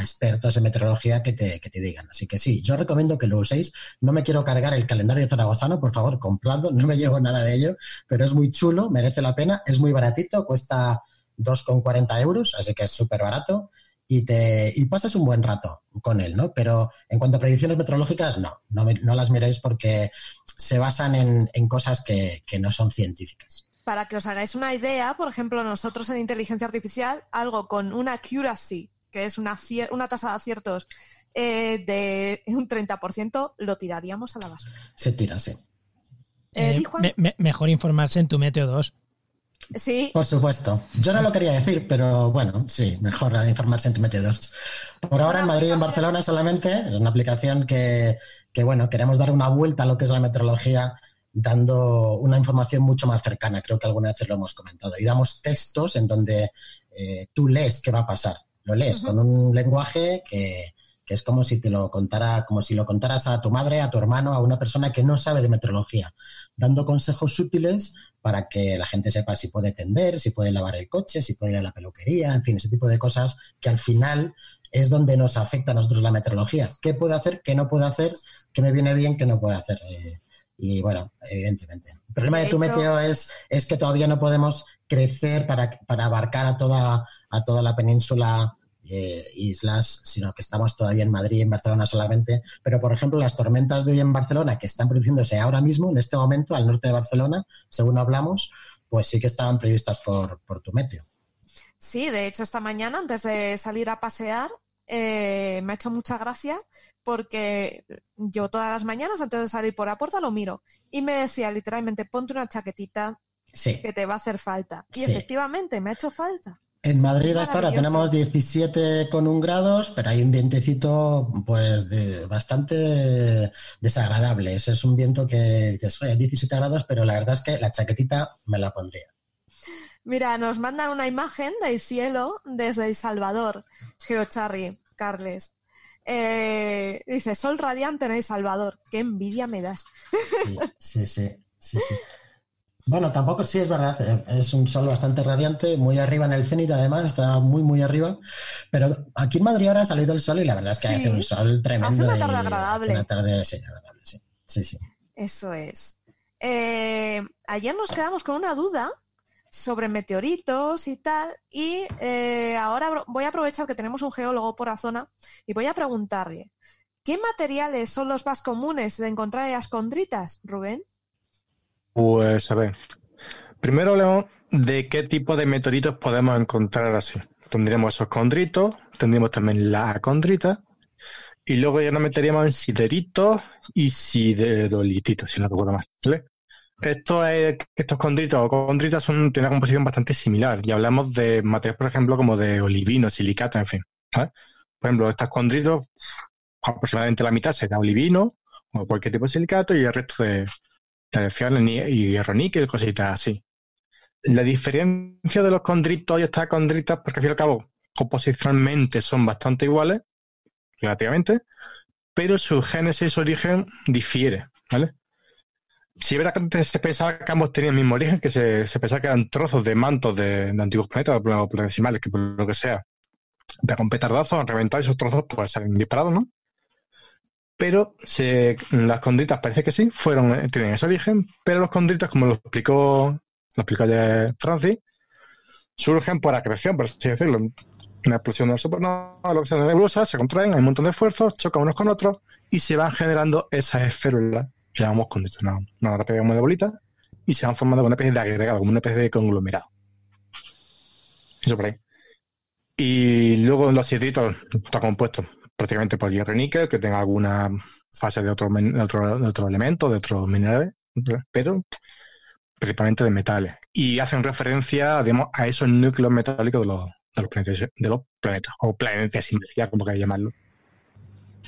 Speaker 6: expertos en meteorología que te, digan. Así que sí, yo recomiendo que lo uséis. No me quiero cargar el calendario zaragozano, por favor, comprando, no me llevo nada de ello, pero es muy chulo, merece la pena, es muy baratito, cuesta 2,40 euros, así que es súper barato. Y, te, y pasas un buen rato con él, ¿no? Pero en cuanto a predicciones meteorológicas, no, no, las miréis porque se basan en, cosas que no son científicas.
Speaker 2: Para que os hagáis una idea, por ejemplo, nosotros en inteligencia artificial, algo con una accuracy, que es una, una tasa de aciertos eh, de un 30%, lo tiraríamos a la basura.
Speaker 6: Se tira, sí.
Speaker 2: Eh,
Speaker 8: Eh, mejor informarse en tu Meteo 2.
Speaker 2: Sí,
Speaker 6: Por supuesto. Yo no lo quería decir, pero bueno, sí, mejor informarse en Mete2. Por ahora en Madrid y en Barcelona solamente, es una aplicación que, que, bueno, queremos dar una vuelta a lo que es la meteorología dando una información mucho más cercana. Creo que alguna vez lo hemos comentado. Y damos textos en donde eh, tú lees qué va a pasar. Lo lees con un lenguaje que, que es como si te lo contara, como si lo contaras a tu madre, a tu hermano, a una persona que no sabe de meteorología, dando consejos útiles para que la gente sepa si puede tender, si puede lavar el coche, si puede ir a la peluquería, en fin, ese tipo de cosas que al final es donde nos afecta a nosotros la meteorología. ¿Qué puede hacer? ¿Qué no puede hacer? ¿Qué me viene bien? ¿Qué no puede hacer? Eh, y bueno, evidentemente. El problema de,
Speaker 2: De
Speaker 6: tu meteo es, es que todavía no podemos crecer para, para abarcar a toda, a toda la península eh, islas, sino que estamos todavía en Madrid y en Barcelona solamente. Pero, por ejemplo, las tormentas de hoy en Barcelona, que están produciéndose ahora mismo, en este momento, al norte de Barcelona, según hablamos, pues sí que estaban previstas por, por tu meteo.
Speaker 2: Sí, de hecho, esta mañana, antes de salir a pasear, eh, me ha hecho mucha gracia porque yo todas las mañanas, antes de salir por la puerta, lo miro y me decía literalmente, ponte una chaquetita
Speaker 6: Sí.
Speaker 2: que te va a hacer falta. Y
Speaker 6: Sí.
Speaker 2: efectivamente, me ha hecho falta.
Speaker 6: En Madrid hasta ahora tenemos 17 con un grados, pero hay un vientecito pues de- bastante desagradable. Ese es un viento que dices, oye, 17 grados, pero la verdad es que la chaquetita me la pondría.
Speaker 2: Mira, nos mandan una imagen del cielo desde El Salvador, Geocharry, Carles. Eh, dice, sol radiante en El Salvador. Qué envidia me das. <laughs>
Speaker 6: Sí, sí, sí, sí, sí. Bueno, tampoco sí es verdad. eh, Es un sol bastante radiante, muy arriba en el cenit, además, está muy, muy arriba. Pero aquí en Madrid ahora ha salido el sol y la verdad es que
Speaker 2: Sí.
Speaker 6: hace un sol tremendo.
Speaker 2: Hace una tarde agradable.
Speaker 6: Una tarde, sí, agradable, sí. Sí, sí.
Speaker 2: Eso es. Eh, ayer nos quedamos con una duda sobre meteoritos y tal, y eh, ahora voy a aprovechar que tenemos un geólogo por la zona y voy a preguntarle, ¿qué materiales son los más comunes de encontrar en las condritas, Rubén?
Speaker 7: Pues a ver, primero hablemos de qué tipo de meteoritos podemos encontrar así. Tendríamos esos condritos, tendríamos también la acondrita, y luego ya nos meteríamos en sideritos y siderolititos, si no recuerdo mal. ¿vale? Esto es, estos condritos o condritas son, tienen una composición bastante similar, y hablamos de materiales, por ejemplo, como de olivino, silicato, en fin. ¿vale? Por ejemplo, estos condritos, aproximadamente la mitad será olivino o cualquier tipo de silicato, y el resto de, ni- y hierro níquel, cositas así. La diferencia de los condritos y estas condritas, porque al fin y al cabo, composicionalmente son bastante iguales, relativamente, pero su génesis, su origen difiere, ¿vale? Si verá que antes se pensaba que ambos tenían el mismo origen, que se, se pensaba que eran trozos de mantos de, antiguos planetas o planetesimales, que por lo que sea, pegan un petardazo, han reventado esos trozos pues salen disparados, ¿no? Pero se, las condritas parece que sí, fueron, eh, tienen ese origen, pero los condritas, como lo explicó, lo explicó ayer Francis, surgen por acreción, por así decirlo. Una explosión de la supernova, lo que sea de nebulosa, se contraen, hay un montón de esfuerzos, chocan unos con otros y se van generando esas esférulas que llamamos una rápida como de bolita, y se van formando como una especie de agregado, como una especie de conglomerado. Eso por ahí. Y luego los sidritos está compuesto prácticamente por hierro y níquel, que tenga alguna fase de otro, de otro, de otro elemento, de otros minerales, pero principalmente de metales. Y hacen referencia digamos, a esos núcleos metálicos de los, de los planetas, de los planetas, o planetas ya como queráis llamarlo.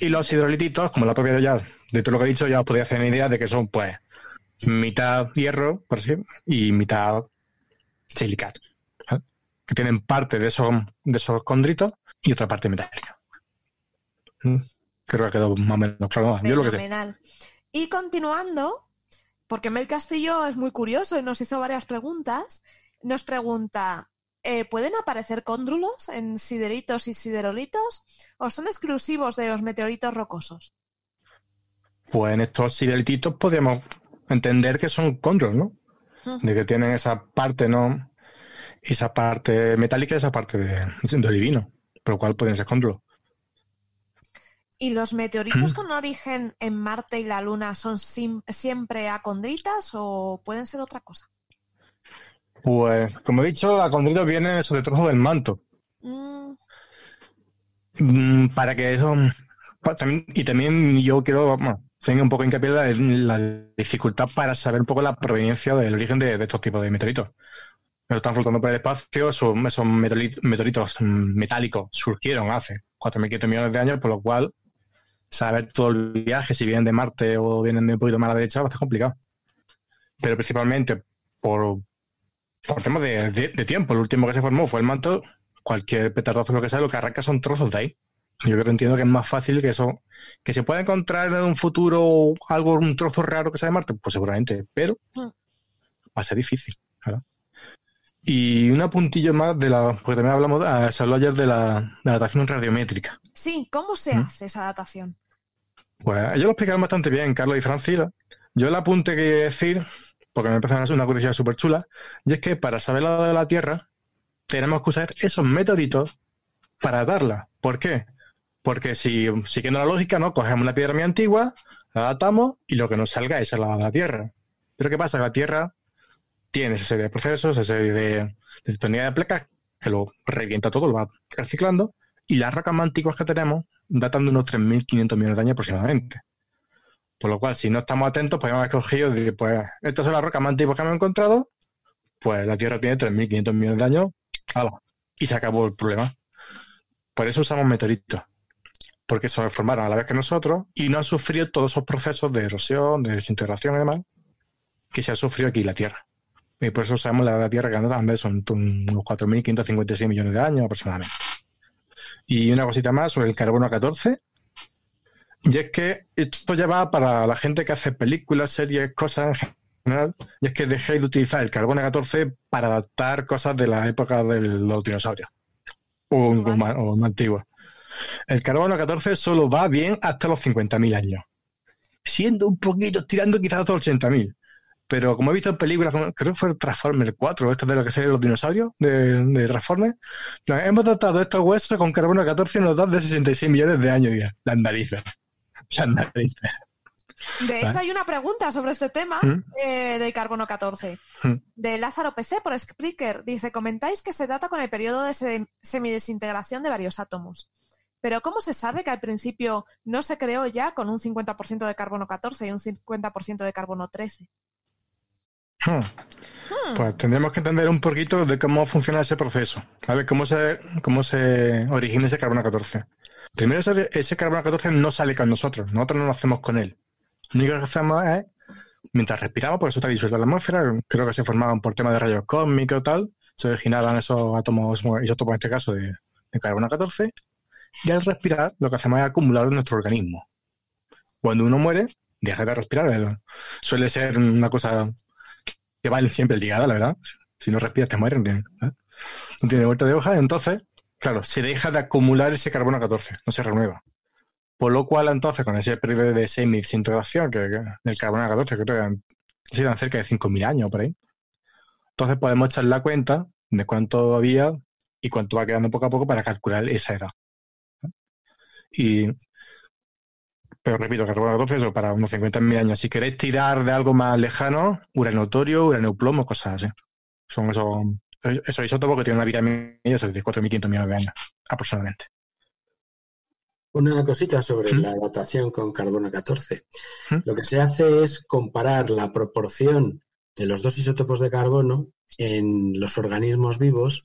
Speaker 7: Y los hidrolititos, como la propia ya, de todo lo que he dicho, ya os podéis hacer una idea de que son, pues, mitad hierro, por así, y mitad silicato. Que tienen parte de esos, de esos condritos y otra parte metálica. Mm, Creo que quedó más o menos claro. Yo lo.
Speaker 2: Y continuando, porque Mel Castillo es muy curioso y nos hizo varias preguntas, nos pregunta, eh, ¿pueden aparecer cóndrulos en sideritos y siderolitos o son exclusivos de los meteoritos rocosos?
Speaker 7: Pues en estos siderititos podríamos entender que son control, ¿no? De que tienen esa parte, ¿no? Esa parte metálica y esa parte de, de olivino, por lo cual pueden ser control.
Speaker 2: ¿Y los meteoritos
Speaker 7: Mm.
Speaker 2: con origen en Marte y la Luna son siempre acondritas o pueden ser otra cosa?
Speaker 7: Pues, como he dicho, la condrita viene sobre trozo del manto.
Speaker 2: Mm,
Speaker 7: Mm, Para que eso. también- y también yo quiero bueno, hacer un poco hincapié en la, la dificultad para saber un poco la proveniencia del origen de, de estos tipos de meteoritos. Pero están flotando por el espacio, esos meteorit- meteoritos metálicos surgieron hace 4.500 millones de años, por lo cual saber todo el viaje, si vienen de Marte o vienen de un poquito más a la derecha, va a ser complicado. Pero principalmente por, por temas de, de- de tiempo. El último que se formó fue el manto. Cualquier petardazo, lo que sea, lo que arranca son trozos de ahí. Yo creo que entiendo que es más fácil que eso. Que se pueda encontrar en un futuro algo, un trozo raro que sea de Marte, pues seguramente. Pero
Speaker 2: Mm.
Speaker 7: va a ser difícil. ¿verdad? Y un apuntillo más de la. Porque también hablamos, ah, se habló ayer de la, de datación radiométrica.
Speaker 2: Sí, ¿cómo se
Speaker 7: ¿Mm?
Speaker 2: hace esa datación?
Speaker 7: Pues ellos lo explicaron bastante bien, Carlos y Francila. Yo el apunte que decir, porque me parece una curiosidad súper chula, y es que para saber la edad de la Tierra, tenemos que usar esos meteoritos para datarla. ¿Por qué? Porque si, siguiendo la lógica, ¿no? Cogemos una piedra muy antigua, la datamos y lo que nos salga es la edad de la Tierra. Pero ¿qué pasa? La Tierra tiene esa serie de procesos, esa serie de, de de placas que lo revienta todo, lo va reciclando, y las rocas más antiguas que tenemos datan de unos 3.500 millones de años aproximadamente. Por lo cual, si no estamos atentos, podemos haber cogido, de, pues, estas son las rocas más antiguas que hemos encontrado, pues la Tierra tiene 3.500 millones de años, y se acabó el problema. Por eso usamos meteoritos, porque se formaron a la vez que nosotros y no han sufrido todos esos procesos de erosión, de desintegración y demás, que se ha sufrido aquí la Tierra. Y por eso usamos la, la Tierra que anda son unos 4.556 millones de años aproximadamente. Y una cosita más sobre el carbono 14. Y es que esto ya va para la gente que hace películas, series, cosas en general. Y es que dejéis de utilizar el carbono 14 para adaptar cosas de la época de los dinosaurios. O, o más, o más antiguas. El carbono 14 solo va bien hasta los 50.000 años. Siendo un poquito, tirando quizás hasta los 80.000. Pero como he visto en películas, creo que fue Transformers 4, esto de lo que salen los dinosaurios de, de Transformers, hemos dotado estos huesos con carbono 14 y nos dan de 66 millones de años. ya. Las narices. <laughs> Las narices.
Speaker 2: De hecho,
Speaker 7: Vale.
Speaker 2: hay una pregunta sobre este tema
Speaker 7: ¿Mm?
Speaker 2: eh, del carbono 14.
Speaker 7: ¿Mm?
Speaker 2: De Lázaro PC por Spreaker. Dice, comentáis que se data con el periodo de se- semidesintegración de varios átomos. Pero ¿cómo se sabe que al principio no se creó ya con un 50% de carbono 14 y un 50% de carbono 13?
Speaker 7: Hmm.
Speaker 2: Hmm,
Speaker 7: Pues tendremos que entender un poquito de cómo funciona ese proceso. A ver, cómo se, cómo se origina ese carbono 14. Primero, ese, carbono 14 no sale con nosotros. Nosotros no lo hacemos con él. Lo único que hacemos es, mientras respiramos, porque eso está disuelto en la atmósfera, creo que se formaban por temas de rayos cósmicos y tal, se originaban esos átomos, isótopos en este caso, de, carbono 14. Y al respirar, lo que hacemos es acumularlo en nuestro organismo. Cuando uno muere, deja de respirar. El- Suele ser una cosa que va siempre ligada, la verdad. Si no respiras, te mueres. ¿eh? No tiene vuelta de hoja. Entonces, claro, se deja de acumular ese carbono 14, no se renueva. Por lo cual, entonces, con ese periodo de semi-desintegración que, que- del carbono 14, que creo que serán cerca de 5.000 años por ahí, entonces podemos echar la cuenta de cuánto había y cuánto va quedando poco a poco para calcular esa edad. Y, pero repito, carbono 14 eso para unos 50.000 años. Si queréis tirar de algo más lejano, uranotorio, uranoplomo, cosas así. Son esos, esos isótopos que tienen una vida media de 4.500 millones de años, aproximadamente.
Speaker 5: Una cosita sobre
Speaker 7: ¿Mm?
Speaker 5: la datación con carbono 14.
Speaker 7: ¿Mm?
Speaker 5: Lo que se hace es comparar la proporción de los dos isótopos de carbono en los organismos vivos,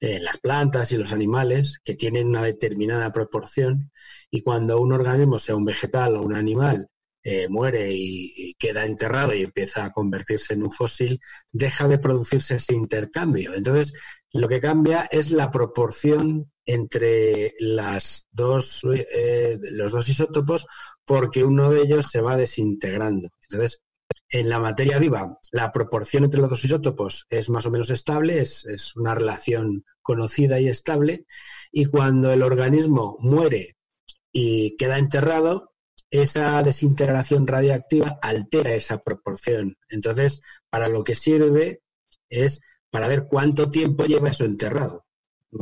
Speaker 5: en las plantas y los animales, que tienen una determinada proporción, y cuando un organismo, sea un vegetal o un animal, eh, muere y, queda enterrado y empieza a convertirse en un fósil, deja de producirse ese intercambio. Entonces, lo que cambia es la proporción entre las dos, eh, los dos isótopos porque uno de ellos se va desintegrando. Entonces, en la materia viva, la proporción entre los dos isótopos es más o menos estable, es, es una relación conocida y estable, y cuando el organismo muere y queda enterrado, esa desintegración radiactiva altera esa proporción. Entonces, para lo que sirve es para ver cuánto tiempo lleva eso enterrado,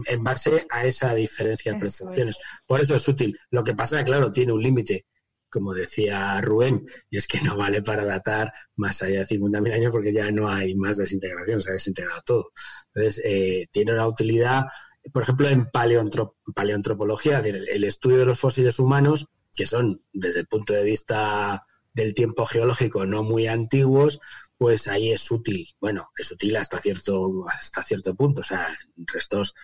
Speaker 5: en base a esa diferencia de proporciones.
Speaker 2: es.
Speaker 5: Por eso es útil. Lo que pasa, claro, tiene un límite. como decía Rubén, y es que no vale para datar más allá de 50.000 años porque ya no hay más desintegración, se ha desintegrado todo. Entonces, eh, tiene una utilidad, por ejemplo, en paleoantropología, el estudio de los fósiles humanos, que son desde el punto de vista del tiempo geológico no muy antiguos, pues ahí es útil. Bueno, es útil hasta cierto, hasta cierto punto, o sea, restos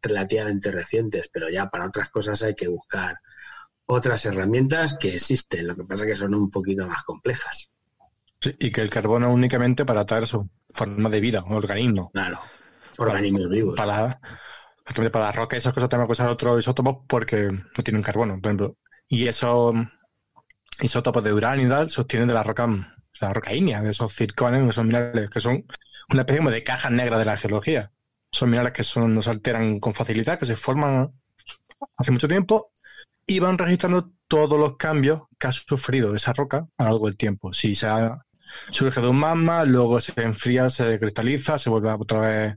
Speaker 5: relativamente recientes, pero ya para otras cosas hay que buscar otras herramientas que existen, lo que pasa es que son un poquito más complejas.
Speaker 7: Sí, y que el carbono únicamente para traer su forma de vida, un organismo.
Speaker 5: Claro, organismos vivos.
Speaker 7: Para, para la roca esas cosas tenemos que usar otros isótopos porque no tienen carbono, por ejemplo. Y esos isótopos de uranio y tal sostienen de la roca la roca ígnea, de esos circones, esos minerales que son una especie de cajas negras de la geología. Son minerales que son, no alteran con facilidad, que se forman hace mucho tiempo y van registrando todos los cambios que ha sufrido esa roca a lo largo del tiempo. Si se surge de un magma, luego se enfría, se cristaliza, se vuelve otra vez.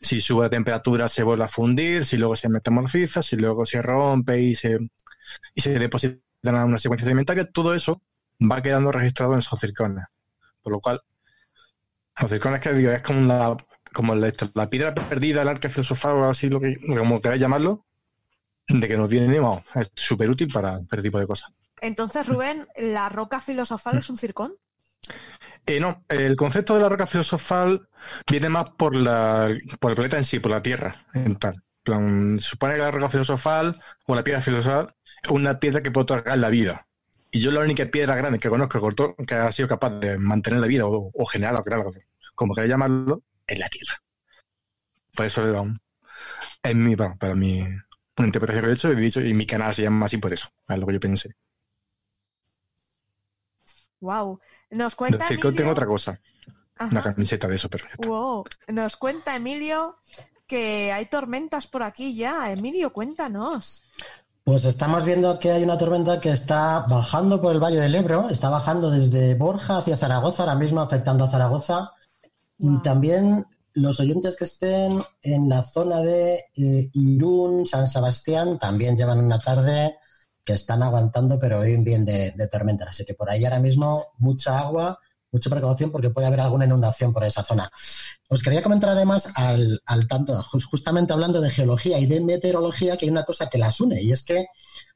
Speaker 7: Si sube la temperatura, se vuelve a fundir, si luego se metamorfiza, si luego se rompe y se, y se deposita en una secuencia sedimentaria, todo eso va quedando registrado en esos circones. Por lo cual, los circones que digo, es como la, como la, piedra perdida, el arca filosofal o así, lo que, como queráis llamarlo, de que nos viene, es súper útil para este tipo de cosas.
Speaker 2: Entonces, Rubén, ¿la roca filosofal es un circón?
Speaker 7: Eh, no, el concepto de la roca filosofal viene más por, la, por el planeta en sí, por la Tierra. En tal. Plan, supone que la roca filosofal o la piedra filosofal una piedra que puede otorgar la vida. Y yo la única piedra grande que conozco que ha sido capaz de mantener la vida o, generar o crear algo, como queráis llamarlo, es la Tierra. Por eso es mi, para mi una interpretación que he hecho y, dicho, y mi canal se llama así por eso, es lo que yo pensé.
Speaker 2: Wow. Nos cuenta.
Speaker 7: Emilio... tengo otra cosa. Una camiseta de eso, pero.
Speaker 2: Wow. Nos cuenta Emilio que hay tormentas por aquí ya. Emilio, cuéntanos.
Speaker 6: Pues estamos viendo que hay una tormenta que está bajando por el Valle del Ebro, está bajando desde Borja hacia Zaragoza, ahora mismo afectando a Zaragoza. Y también los oyentes que estén en la zona de eh, Irún, San Sebastián, también llevan una tarde que están aguantando, pero bien, bien de, de tormenta. Así que por ahí ahora mismo mucha agua mucha precaución porque puede haber alguna inundación por esa zona. Os quería comentar además al, tanto, justamente hablando de geología y de meteorología, que hay una cosa que las une y es que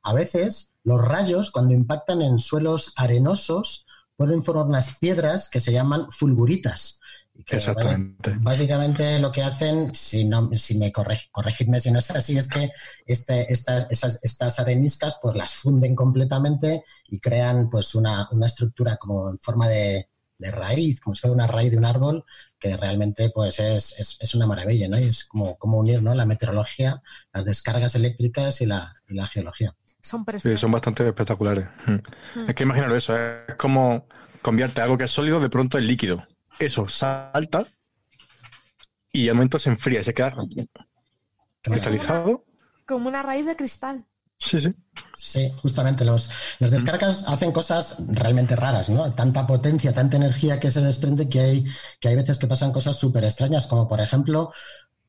Speaker 6: a veces los rayos cuando impactan en suelos arenosos pueden formar unas piedras que se llaman fulguritas.
Speaker 7: Exactamente.
Speaker 6: Básicamente lo que hacen, si no, si me corregidme si no es así, es que este, estas, estas areniscas pues las funden completamente y crean pues una, una estructura como en forma de, de raíz, como si fuera una raíz de un árbol, que realmente pues es, es, una maravilla, ¿no? Y es como, como unir ¿no? la meteorología, las descargas eléctricas y la, y la geología.
Speaker 2: Son
Speaker 7: Sí, son bastante espectaculares. Mm. Mm. Es que imaginaros eso, es como convierte algo que es sólido de pronto en líquido. Eso salta y al momento se enfría y se queda cristalizado.
Speaker 2: como una raíz de cristal.
Speaker 7: Sí, sí.
Speaker 6: Sí, justamente los, las descargas hacen cosas realmente raras, ¿no? Tanta potencia, tanta energía que se desprende que hay, que hay veces que pasan cosas súper extrañas, como por ejemplo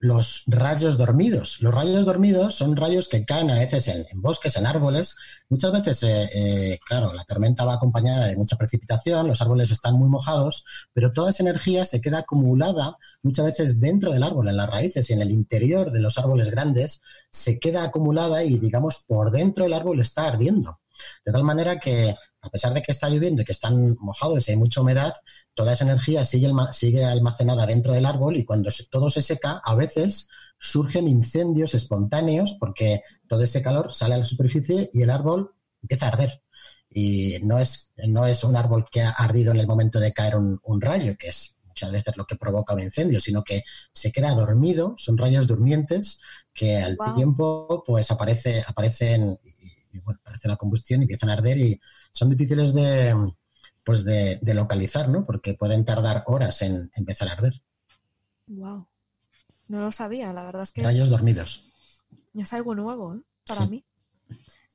Speaker 6: los rayos dormidos. Los rayos dormidos son rayos que caen a veces en, bosques, en árboles. Muchas veces, eh, eh, claro, la tormenta va acompañada de mucha precipitación, los árboles están muy mojados, pero toda esa energía se queda acumulada muchas veces dentro del árbol, en las raíces y en el interior de los árboles grandes, se queda acumulada y, digamos, por dentro el árbol está ardiendo. De tal manera que a pesar de que está lloviendo y que están mojados y hay mucha humedad, toda esa energía sigue, sigue almacenada dentro del árbol y cuando todo se seca, a veces surgen incendios espontáneos porque todo ese calor sale a la superficie y el árbol empieza a arder. Y no es, no es un árbol que ha ardido en el momento de caer un, rayo, que es muchas veces lo que provoca un incendio, sino que se queda dormido, son rayos durmientes que al tiempo pues aparece, aparecen y, bueno, aparece la combustión y empiezan a arder y son difíciles de, pues de, localizar, ¿no? Porque pueden tardar horas en empezar a arder.
Speaker 2: Wow. No lo sabía, la verdad es que.
Speaker 6: Rayos dormidos.
Speaker 2: Es algo nuevo, ¿eh? Para mí.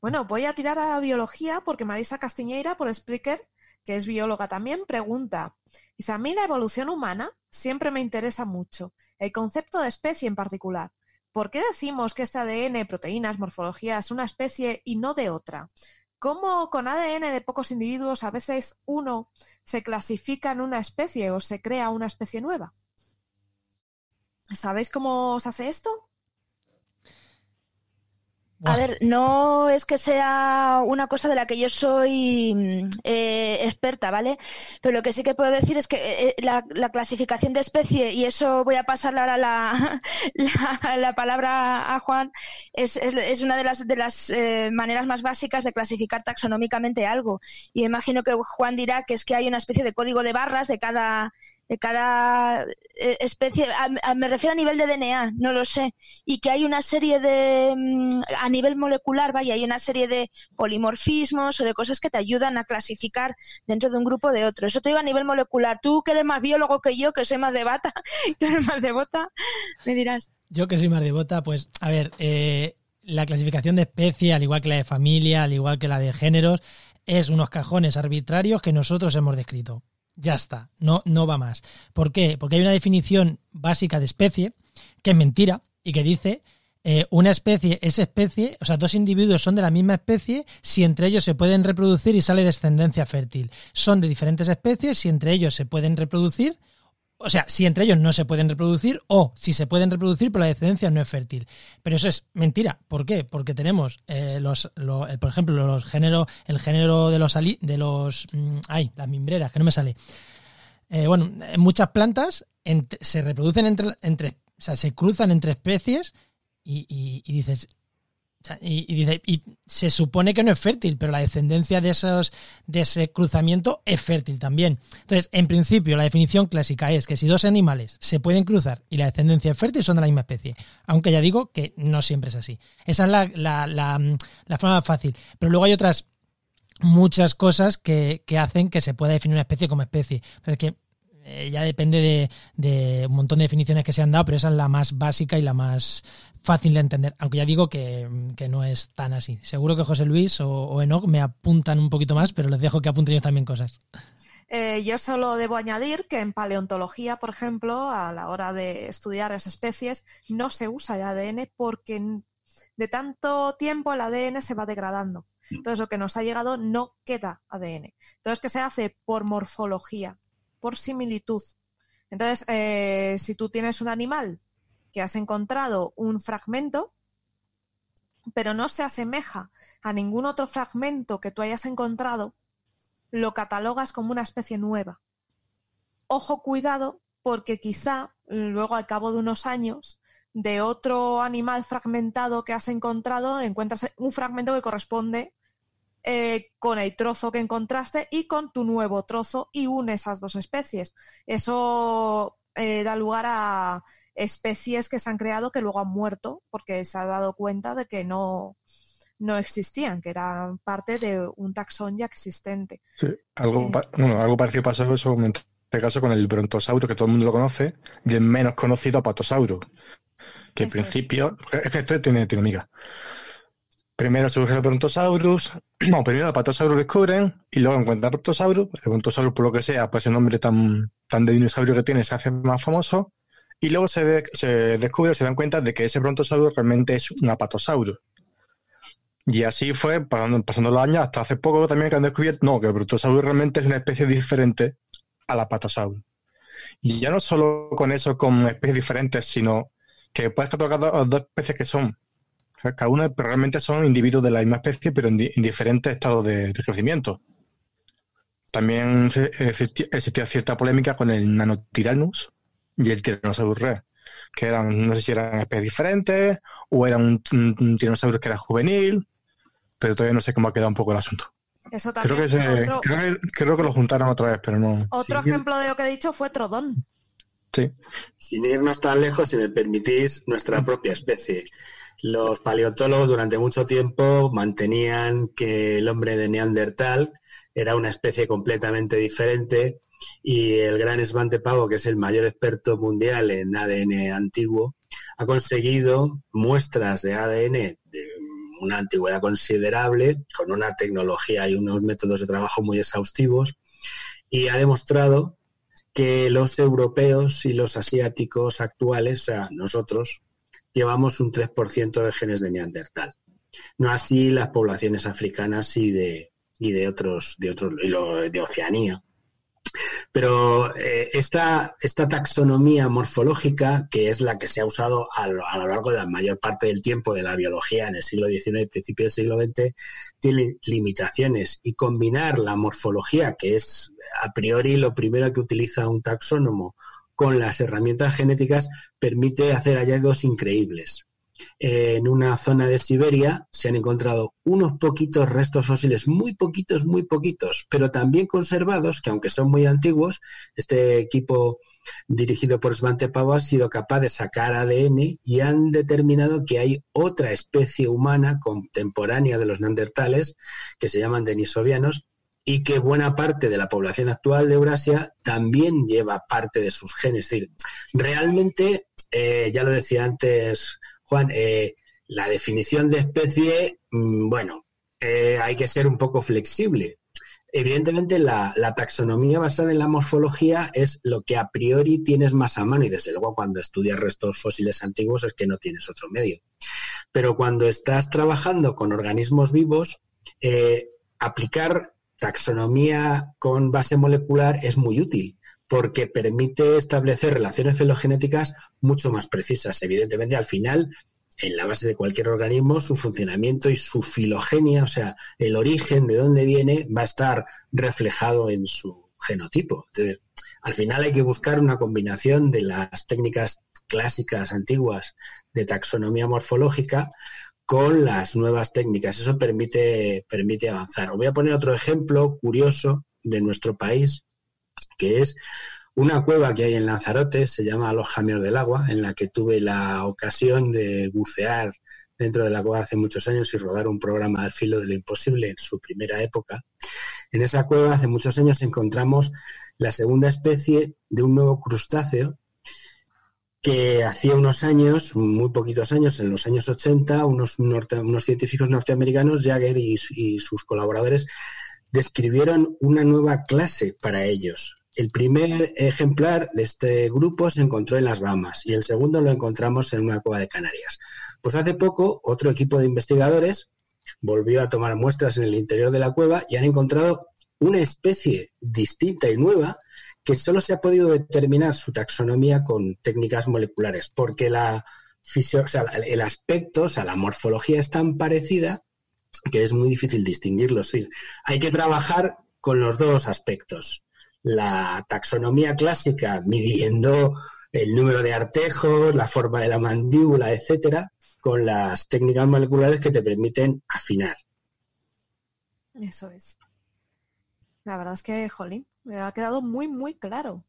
Speaker 2: Bueno, voy a tirar a la biología porque Marisa Castiñeira, por Spreaker, que es bióloga también, pregunta. Dice, a mí la evolución humana siempre me interesa mucho, el concepto de especie en particular. ¿Por qué decimos que este ADN, proteínas, morfología es una especie y no de otra? cómo con ADN de pocos individuos a veces uno se clasifica en una especie o se crea una especie nueva. ¿Sabéis cómo se hace esto?
Speaker 4: A ver, no es que sea una cosa de la que yo soy mm, eh, experta, ¿vale? Pero lo que sí que puedo decir es que eh, eh, la, clasificación de especie, y eso voy a pasarle ahora la, <laughs> la, palabra a Juan, es, es, una de las, de las maneras más básicas de clasificar taxonómicamente algo. Y imagino que Juan dirá que es que hay una especie de código de barras de cada de cada eh, especie, me refiero a nivel de DNA, no lo sé, y que hay una serie de, mm, a nivel molecular, vaya, hay una serie de polimorfismos o de cosas que te ayudan a clasificar dentro de un grupo de otro. Eso te digo a nivel molecular. Tú que eres más biólogo que yo, que soy más de bata, <laughs> eres más de bota, me dirás.
Speaker 8: Yo que soy más de bota, pues, a ver, eh, la clasificación de especie, al igual que la de familia, al igual que la de géneros, es unos cajones arbitrarios que nosotros hemos descrito. Ya está, no, no va más. ¿Por qué? Porque hay una definición básica de especie que es mentira y que dice eh, una especie es especie, o sea, dos individuos son de la misma especie si entre ellos se pueden reproducir y sale descendencia fértil. Son de diferentes especies si entre ellos se pueden reproducir o sea, si entre ellos no se pueden reproducir o si se pueden reproducir pero la descendencia no es fértil. Pero eso es mentira. ¿Por qué? Porque tenemos eh, los, eh, por ejemplo, los géneros, el género de los de los, mm, ay, las mimbreras, que no me sale. Eh, bueno, en muchas plantas se reproducen entre, entre, o sea, se cruzan entre especies y dices, y, dice, y se supone que no es fértil, pero la descendencia de, esos, de ese cruzamiento es fértil también. Entonces, en principio, la definición clásica es que si dos animales se pueden cruzar y la descendencia es fértil, son de la misma especie. Aunque ya digo que no siempre es así. Esa es la, la, la, la forma fácil. Pero luego hay otras muchas cosas que, que, hacen que se pueda definir una especie como especie. es que eh, ya depende de, de, un montón de definiciones que se han dado, pero esa es la más básica y la más fácil de entender, aunque ya digo que, no es tan así. Seguro que José Luis o, o, Enoch me apuntan un poquito más, pero les dejo que apunten ellos también cosas.
Speaker 2: Eh, yo solo debo añadir que en paleontología, por ejemplo, a la hora de estudiar las especies, no se usa el ADN porque de tanto tiempo el ADN se va degradando. Entonces, lo que nos ha llegado no queda ADN. Entonces, ¿qué se hace? Por morfología, por similitud. Entonces, eh, si tú tienes un animal que has encontrado un fragmento, pero no se asemeja a ningún otro fragmento que tú hayas encontrado, lo catalogas como una especie nueva. Ojo, cuidado, porque quizá luego al cabo de unos años de otro animal fragmentado que has encontrado, encuentras un fragmento que corresponde eh, con el trozo que encontraste y con tu nuevo trozo y une esas dos especies. Eso eh, da lugar a especies que se han creado que luego han muerto porque se ha dado cuenta de que no, no existían, que eran parte de un taxón ya existente.
Speaker 7: Sí, algo, eh, algo parecido pasó eso en este caso con el brontosauro, que todo el mundo lo conoce, y el menos conocido apatosauro, que en principio, es. que esto tiene, tiene amiga. Primero surge el Brontosaurus, <clears throat> no, primero el Apatosaurus descubren y luego encuentran el Brontosaurus. El Brontosaurus, por lo que sea, pues el nombre tan, tan de dinosaurio que tiene se hace más famoso y luego se, se descubre, se dan cuenta de que ese brontosaurus realmente es un apatosaurus. Y así fue pasando, pasando, los años hasta hace poco también que han descubierto no, que el brontosaurus realmente es una especie diferente al apatosaurus. Y ya no solo con eso, con especies diferentes, sino que puedes catalogar dos especies que son, cada una realmente son individuos de la misma especie, pero en, diferentes estados de, crecimiento. También existía cierta polémica con el Nanotyranus, y el Tyrannosaurus rex, que eran, no sé si eran especies diferentes o era un, un, que era juvenil, pero todavía no sé cómo ha quedado un poco el asunto.
Speaker 2: Eso también.
Speaker 7: Creo que, creo, que, lo juntaron otra vez, pero no.
Speaker 2: Otro ejemplo de lo que he dicho fue Trodón.
Speaker 7: Sí.
Speaker 5: Sin irnos tan lejos, si me permitís, nuestra propia especie. Los paleontólogos durante mucho tiempo mantenían que el hombre de Neandertal era una especie completamente diferente y el gran Svante Pavo, que es el mayor experto mundial en ADN antiguo, ha conseguido muestras de ADN de una antigüedad considerable, con una tecnología y unos métodos de trabajo muy exhaustivos, y ha demostrado que los europeos y los asiáticos actuales, o sea, nosotros, llevamos un 3% de genes de Neandertal. No así las poblaciones africanas y de, y de otros, de otros, de Oceanía. Pero eh, esta, esta, taxonomía morfológica, que es la que se ha usado a lo, a lo, largo de la mayor parte del tiempo de la biología en el siglo XIX y principio del siglo XX, tiene limitaciones. Y combinar la morfología, que es a priori lo primero que utiliza un taxónomo, con las herramientas genéticas, permite hacer hallazgos increíbles. En una zona de Siberia se han encontrado unos poquitos restos fósiles, muy poquitos, muy poquitos, pero también conservados, que aunque son muy antiguos, este equipo dirigido por Svante Pavo ha sido capaz de sacar ADN y han determinado que hay otra especie humana contemporánea de los neandertales, que se llaman denisovianos, y que buena parte de la población actual de Eurasia también lleva parte de sus genes. Es decir, realmente, eh, ya lo decía antes Juan, eh, la definición de especie, mm, bueno, eh, hay que ser un poco flexible. Evidentemente, la, taxonomía basada en la morfología es lo que a priori tienes más a mano y desde luego cuando estudias restos fósiles antiguos es que no tienes otro medio. Pero cuando estás trabajando con organismos vivos, aplicar taxonomía con base molecular es muy útil porque permite establecer relaciones filogenéticas mucho más precisas. Evidentemente, al final, en la base de cualquier organismo, su funcionamiento y su filogenia, o sea, el origen de dónde viene, va a estar reflejado en su genotipo. Entonces, al final hay que buscar una combinación de las técnicas clásicas antiguas de taxonomía morfológica con las nuevas técnicas. Eso permite, permite avanzar. Os voy a poner otro ejemplo curioso de nuestro país, que es una cueva que hay en Lanzarote, se llama Los Jamios del Agua, en la que tuve la ocasión de bucear dentro de la cueva hace muchos años y rodar un programa al filo de lo imposible en su primera época. En esa cueva hace muchos años encontramos la segunda especie de un nuevo crustáceo que hacía unos años, muy poquitos años, en los años 80, unos, unos científicos norteamericanos, Jagger y sus colaboradores, describieron una nueva clase para ellos. El primer ejemplar de este grupo se encontró en las Bahamas y el segundo lo encontramos en una cueva de Canarias. Pues hace poco otro equipo de investigadores volvió a tomar muestras en el interior de la cueva y han encontrado una especie distinta y nueva que solo se ha podido determinar su taxonomía con técnicas moleculares, porque el aspecto, o sea, la morfología es tan parecida que es muy difícil distinguirlos. Hay que trabajar con los dos aspectos. La taxonomía clásica, midiendo el número de artejos, la forma de la mandíbula, etcétera, con las técnicas moleculares que te permiten afinar.
Speaker 2: Eso es. La verdad es que, jolín, me ha quedado muy, muy claro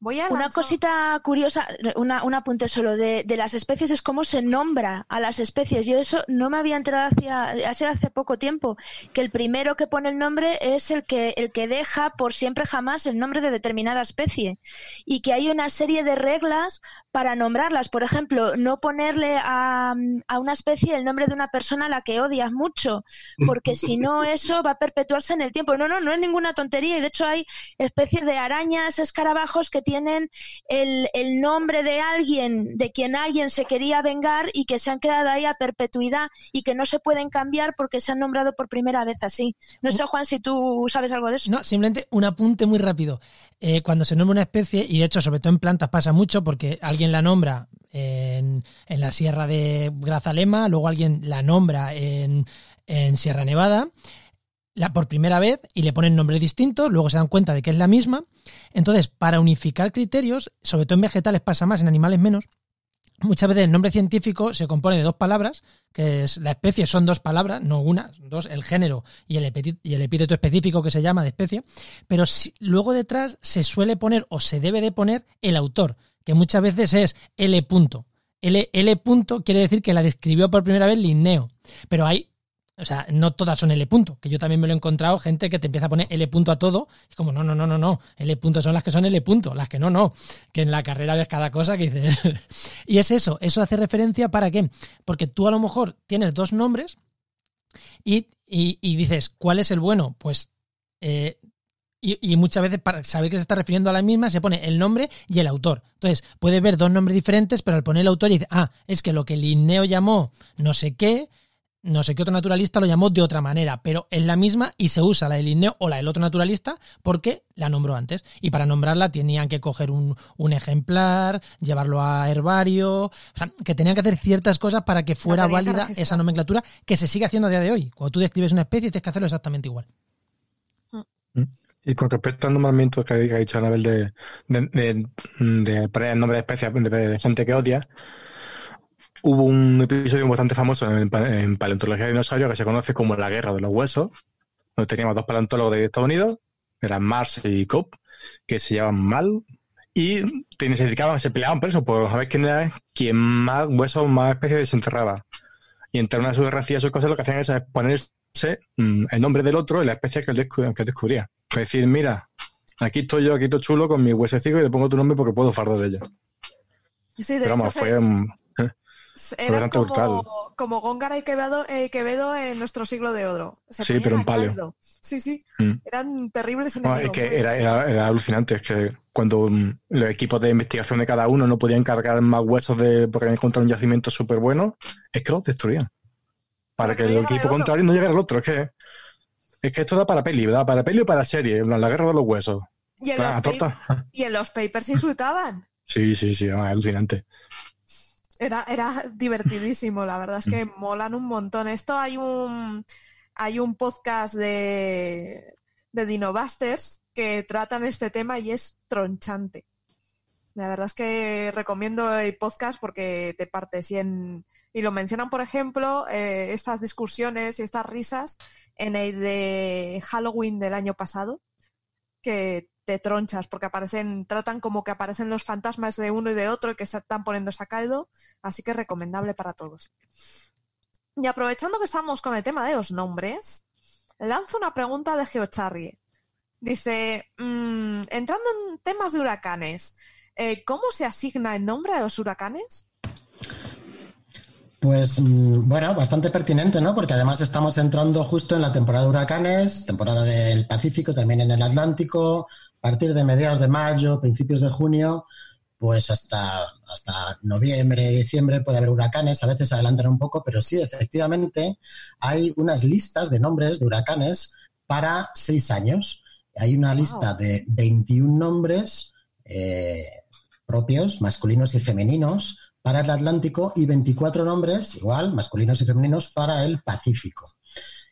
Speaker 4: una cosita curiosa, una, un apunte solo de, de, las especies es cómo se nombra a las especies. Yo eso no me había enterado hacia, hace, hace poco tiempo, que el primero que pone el nombre es el que, el que deja por siempre jamás el nombre de determinada especie y que hay una serie de reglas para nombrarlas. Por ejemplo, no ponerle a, a una especie el nombre de una persona a la que odias mucho, porque si no <laughs> eso va a perpetuarse en el tiempo. No, no, no es ninguna tontería y de hecho hay especies de arañas, escarabajos que tienen el, el, nombre de alguien, de quien alguien se quería vengar y que se han quedado ahí a perpetuidad y que no se pueden cambiar porque se han nombrado por primera vez así. No sé, Juan, si tú sabes algo de eso.
Speaker 8: No, simplemente un apunte muy rápido. Eh, cuando se nombra una especie, y de hecho, sobre todo en plantas pasa mucho porque alguien la nombra en, en la Sierra de Grazalema, luego alguien la nombra en, en Sierra Nevada la, por primera vez y le ponen nombres distintos, luego se dan cuenta de que es la misma. Entonces, para unificar criterios, sobre todo en vegetales pasa más, en animales menos, muchas veces el nombre científico se compone de dos palabras, que es la especie son dos palabras, no una, dos, el género y el, y el epíteto específico que se llama de especie, pero luego detrás se suele poner o se debe de poner el autor, que muchas veces es L. Punto. L, L punto quiere decir que la describió por primera vez Linneo, pero hay o sea, no todas son L punto, que yo también me lo he encontrado, gente que te empieza a poner L punto a todo, y como, no, no, no, no, no, L punto son las que son L punto, las que no, no, que en la carrera ves cada cosa que dices. <laughs> y es eso, eso hace referencia para qué, porque tú a lo mejor tienes dos nombres y, dices, ¿cuál es el bueno? Pues eh, y, muchas veces para saber que se está refiriendo a la misma se pone el nombre y el autor. Entonces, puede ver dos nombres diferentes, pero al poner el autor y dice, ah, es que lo que Linneo llamó no sé qué, no sé qué otro naturalista lo llamó de otra manera, pero es la misma y se usa la del Linneo o la del otro naturalista porque la nombró antes. Y para nombrarla tenían que coger un, un ejemplar, llevarlo a herbario, o sea, que tenían que hacer ciertas cosas para que fuera válida esa nomenclatura que se sigue haciendo a día de hoy. Cuando tú describes una especie tienes que hacerlo exactamente igual.
Speaker 7: Y con respecto al nombramiento que ha dicho Anabel de, de, de, de poner el nombre de especies de, de gente que odia, hubo un episodio bastante famoso en, pa- en paleontología de dinosaurios que se conoce como la guerra de los huesos, donde teníamos dos paleontólogos de Estados Unidos, eran Mars y Cobb, que se llevaban mal y se dedicaban, se peleaban por eso, por saber quién era quien más huesos, más especies desenterraba. Y entre una de sus guerras hacía sus cosas, lo que hacían es ponerse mm, el nombre del otro y la especie que él, que descubría. Es decir, mira, aquí estoy yo, aquí estoy chulo con mi huesecito y le pongo tu nombre porque puedo fardo de ello.
Speaker 2: Sí, de
Speaker 7: Pero
Speaker 2: hecho,
Speaker 7: vamos,
Speaker 2: se-
Speaker 7: fue...
Speaker 2: eran como, como Góngara y Quevedo, eh, Quevedo en nuestro siglo de oro. Se
Speaker 7: Sí, pero en paleo.
Speaker 2: caldo. Sí, sí.
Speaker 7: Mm.
Speaker 2: Eran terribles
Speaker 7: No,
Speaker 2: enemigos.
Speaker 7: es que era, era, era alucinante. Es que cuando mm, los equipos de investigación de cada uno no podían cargar más huesos de porque habían encontrado un yacimiento súper bueno, es que los destruían. Para que el
Speaker 2: no llegara el
Speaker 7: equipo contrario no llegara al otro. Es que, es que esto da para peli, da para peli o para serie. La guerra de los huesos.
Speaker 2: Y en, los
Speaker 7: Ah, torta.
Speaker 2: y en los papers insultaban. <laughs>
Speaker 7: Sí, sí, sí, alucinante.
Speaker 2: Era, era divertidísimo, la verdad es que
Speaker 7: Mm.
Speaker 2: molan un montón. Esto hay un hay un podcast de, de Dinobusters que tratan este tema y es tronchante. La verdad es que recomiendo el podcast porque te partes y en y lo mencionan, por ejemplo, eh, estas discusiones y estas risas en el de Halloween del año pasado, que te tronchas porque aparecen, tratan como que aparecen los fantasmas de uno y de otro que se están poniendo a caldo, así que recomendable para todos. Y aprovechando que estamos con el tema de los nombres, lanzo una pregunta de Geocharrie. Dice, mm, entrando en temas de huracanes, eh, ¿cómo se asigna el nombre a los huracanes?
Speaker 6: Pues mm, bueno, bastante pertinente, ¿no? Porque además estamos entrando justo en la temporada de huracanes, temporada del Pacífico, también en el Atlántico, partir de mediados de mayo, principios de junio, pues hasta, hasta noviembre, diciembre puede haber huracanes, a veces adelantan un poco, pero sí, efectivamente, hay unas listas de nombres de huracanes para seis años. Hay una lista de 21 nombres eh, propios, masculinos y femeninos, para el Atlántico y 24 nombres, igual, masculinos y femeninos, para el Pacífico.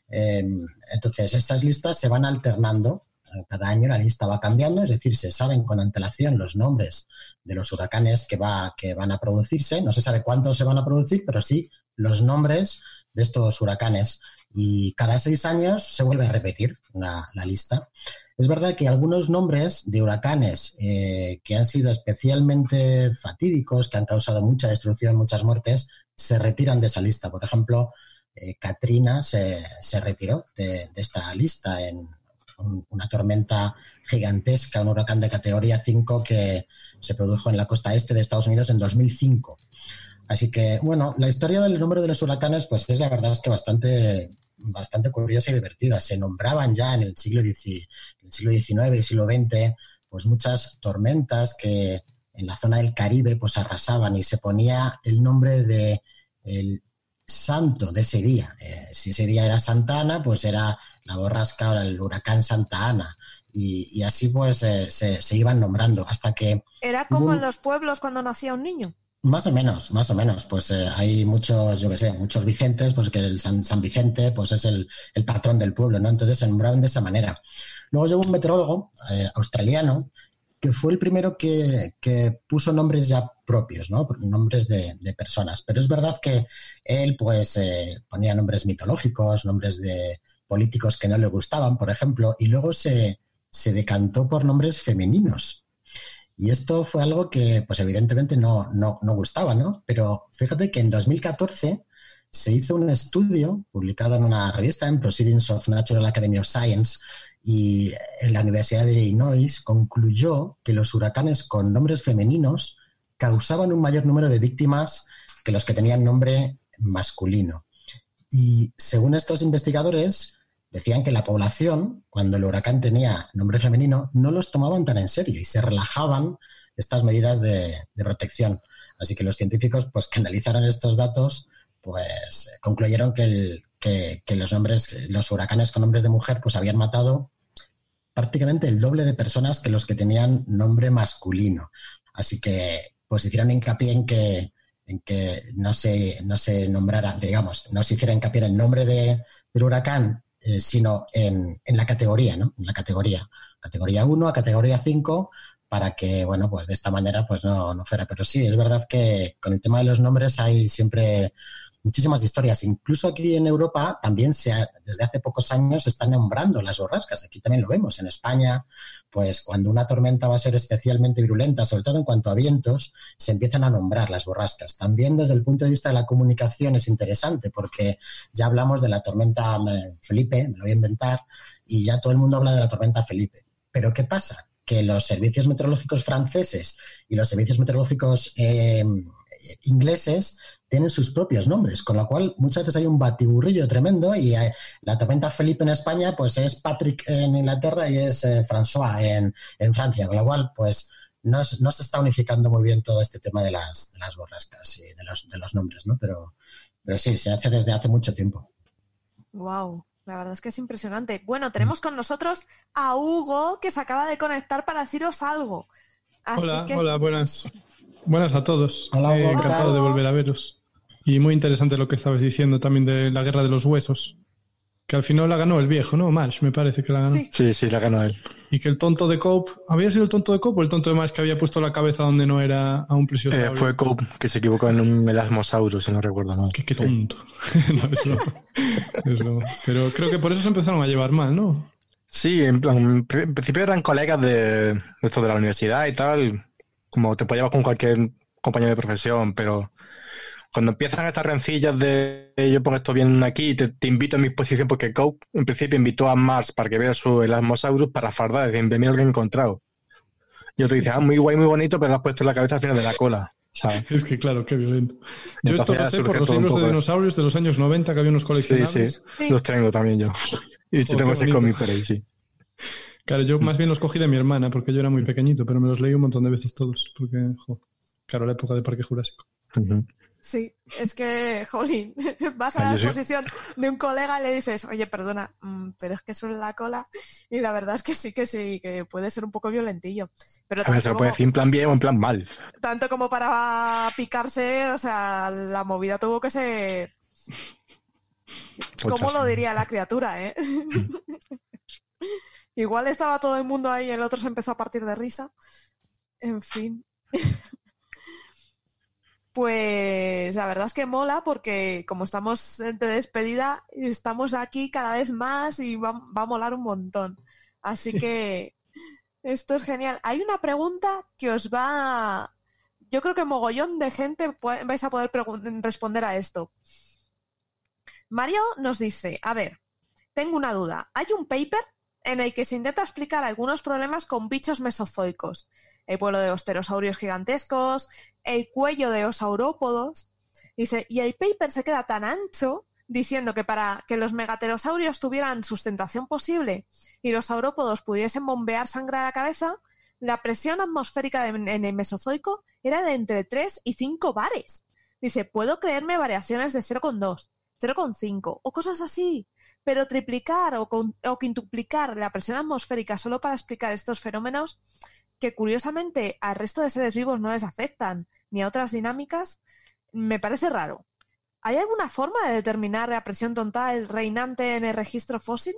Speaker 6: Eh, entonces, estas listas se van alternando. Cada año la lista va cambiando, es decir, se saben con antelación los nombres de los huracanes que, va, que van a producirse. No se sabe cuántos se van a producir, pero sí los nombres de estos huracanes. Y cada seis años se vuelve a repetir la, lista. Es verdad que algunos nombres de huracanes eh, que han sido especialmente fatídicos, que han causado mucha destrucción, muchas muertes, se retiran de esa lista. Por ejemplo, eh, Katrina se, se retiró de, esta lista en un, una tormenta gigantesca, un huracán de categoría 5 que se produjo en la costa este de Estados Unidos en 2005. Así que, bueno, la historia del número de los huracanes, pues es la verdad es que bastante bastante curiosa y divertida. Se nombraban ya en el siglo, XIX, el siglo XIX y el siglo XX pues muchas tormentas que en la zona del Caribe pues arrasaban y se ponía el nombre de el santo de ese día. Eh, si ese día era Santa Ana, pues era la borrasca o el huracán Santa Ana. Y, y así pues eh, se, se, iban nombrando hasta que...
Speaker 2: Era como en los pueblos cuando nacía un niño.
Speaker 6: Más o menos, más o menos. Pues eh, hay muchos, yo qué sé, muchos Vicentes, pues que el San, San Vicente pues es el, el, patrón del pueblo, ¿no? Entonces se nombraban de esa manera. Luego llegó un meteorólogo eh, australiano que fue el primero que, que, puso nombres ya propios, ¿no? Nombres de, de personas. Pero es verdad que él, pues, eh, ponía nombres mitológicos, nombres de políticos que no le gustaban, por ejemplo, y luego se, se decantó por nombres femeninos. Y esto fue algo que, pues evidentemente no, no, no, gustaba, ¿no? Pero fíjate que en 2014 se hizo un estudio publicado en una revista, en Proceedings of Natural Academy of Science, y en la Universidad de Illinois concluyó que los huracanes con nombres femeninos causaban un mayor número de víctimas que los que tenían nombre masculino. Y según estos investigadores, decían que la población, cuando el huracán tenía nombre femenino, no los tomaban tan en serio y se relajaban estas medidas de, protección. Así que los científicos, pues que analizaron estos datos, pues concluyeron que, el, que, que los nombres, los huracanes con nombres de mujer, pues habían matado prácticamente el doble de personas que los que tenían nombre masculino. Así que pues hicieron hincapié en que, en que no, se, no se nombrara, digamos, no se hiciera hincapié en el nombre de, del huracán, eh, sino en, en, la categoría, ¿no? En la categoría. Categoría 1 a categoría 5, para que, bueno, pues de esta manera pues no, no fuera. Pero sí, es verdad que con el tema de los nombres hay siempre muchísimas historias. Incluso aquí en Europa también se desde hace pocos años se están nombrando las borrascas. Aquí también lo vemos. En España, pues cuando una tormenta va a ser especialmente virulenta, sobre todo en cuanto a vientos, se empiezan a nombrar las borrascas. También desde el punto de vista de la comunicación es interesante porque ya hablamos de la tormenta eh, Felipe, me lo voy a inventar, y ya todo el mundo habla de la tormenta Felipe. Pero ¿qué pasa? Que los servicios meteorológicos franceses y los servicios meteorológicos eh, ingleses tienen sus propios nombres, con lo cual muchas veces hay un batiburrillo tremendo y hay, la tormenta Felipe en España pues es Patrick en Inglaterra y es eh, François en, en, Francia, con lo cual pues no, es, no, se está unificando muy bien todo este tema de las, de las borrascas y de los, de los nombres, ¿no? Pero, pero sí, se hace desde hace mucho tiempo.
Speaker 2: Wow. La verdad es que es impresionante. Bueno, tenemos con nosotros a Hugo que se acaba de conectar para deciros algo.
Speaker 11: Así hola, que... hola, buenas. Buenas a todos.
Speaker 6: Hola,
Speaker 11: eh, encantado de volver a veros. Y muy interesante lo que estabas diciendo también de la guerra de los huesos. Que al final la ganó el viejo, ¿no? Marsh, me parece que la ganó.
Speaker 7: Sí, sí, sí la ganó él.
Speaker 11: Y que el tonto de Cope. ¿Había sido el tonto de Cope o el tonto de Marsh que había puesto la cabeza donde no era a un plesiosaurio?
Speaker 7: Eh, fue Cope que se equivocó en un elasmosaurus, si no recuerdo mal.
Speaker 11: Qué, qué tonto. <laughs> no, es es broma. Pero creo que por eso se empezaron a llevar mal, ¿no?
Speaker 7: Sí, en, plan, en principio eran colegas de, de esto de la universidad y tal. Como te podías llevar con cualquier compañero de profesión, pero cuando empiezan estas rencillas de yo pongo esto bien aquí, te, te invito a mi exposición, porque Cope en principio invitó a Mars para que vea su Elasmosaurus para fardar, decir, mira lo que he encontrado. Y otro dice, ah, muy guay, muy bonito, pero lo has puesto en la cabeza al final de la cola. ¿sabes? <laughs>
Speaker 11: Es que claro, qué violento. Yo esto lo sé por los libros de dinosaurios de los años 90 que había unos coleccionables.
Speaker 7: Sí, sí, los tengo también yo. <laughs> Y oh, tengo ese cómic por ahí, sí.
Speaker 11: Claro, yo más bien los cogí de mi hermana porque yo era muy pequeñito, pero me los leí un montón de veces todos, porque, jo, claro, la época de Parque Jurásico.
Speaker 7: Uh -huh.
Speaker 2: Sí, es que, <laughs> jolín, <laughs> vas a la exposición de un colega y le dices, oye, perdona, pero es que suele la cola. Y la verdad es que sí, que sí, que puede ser un poco violentillo. Pero
Speaker 7: a ver, se lo puede decir en plan bien o en plan mal.
Speaker 2: Tanto como para picarse, o sea, la movida tuvo que ser. ¿Cómo lo diría la criatura, eh? <laughs> Igual estaba todo el mundo ahí y el otro se empezó a partir de risa. En fin. <laughs> Pues la verdad es que mola porque como estamos de despedida, estamos aquí cada vez más y va, va a molar un montón. Así <laughs> que esto es genial. Hay una pregunta que os va... Yo creo que mogollón de gente vais a poder responder a esto. Mario nos dice, a ver, tengo una duda. Hay un paper en el que se intenta explicar algunos problemas con bichos mesozoicos el vuelo de los pterosaurios gigantescos, el cuello de los saurópodos. Dice, y el paper se queda tan ancho diciendo que para que los megaterosaurios tuvieran sustentación posible y los saurópodos pudiesen bombear sangre a la cabeza, la presión atmosférica en el Mesozoico era de entre 3 y 5 bares. Dice, puedo creerme variaciones de 0,2, 0,5 o cosas así, pero triplicar o, o quintuplicar la presión atmosférica solo para explicar estos fenómenos que curiosamente al resto de seres vivos no les afectan, ni a otras dinámicas, me parece raro. ¿Hay alguna forma de determinar la presión total reinante en el registro fósil?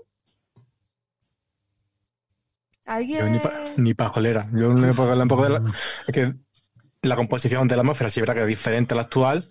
Speaker 2: ¿Alguien...
Speaker 7: Yo ni, pa, ni pajolera. Yo no puedo hablar un poco de la, es que la composición de la atmósfera sí verá que es diferente a la actual,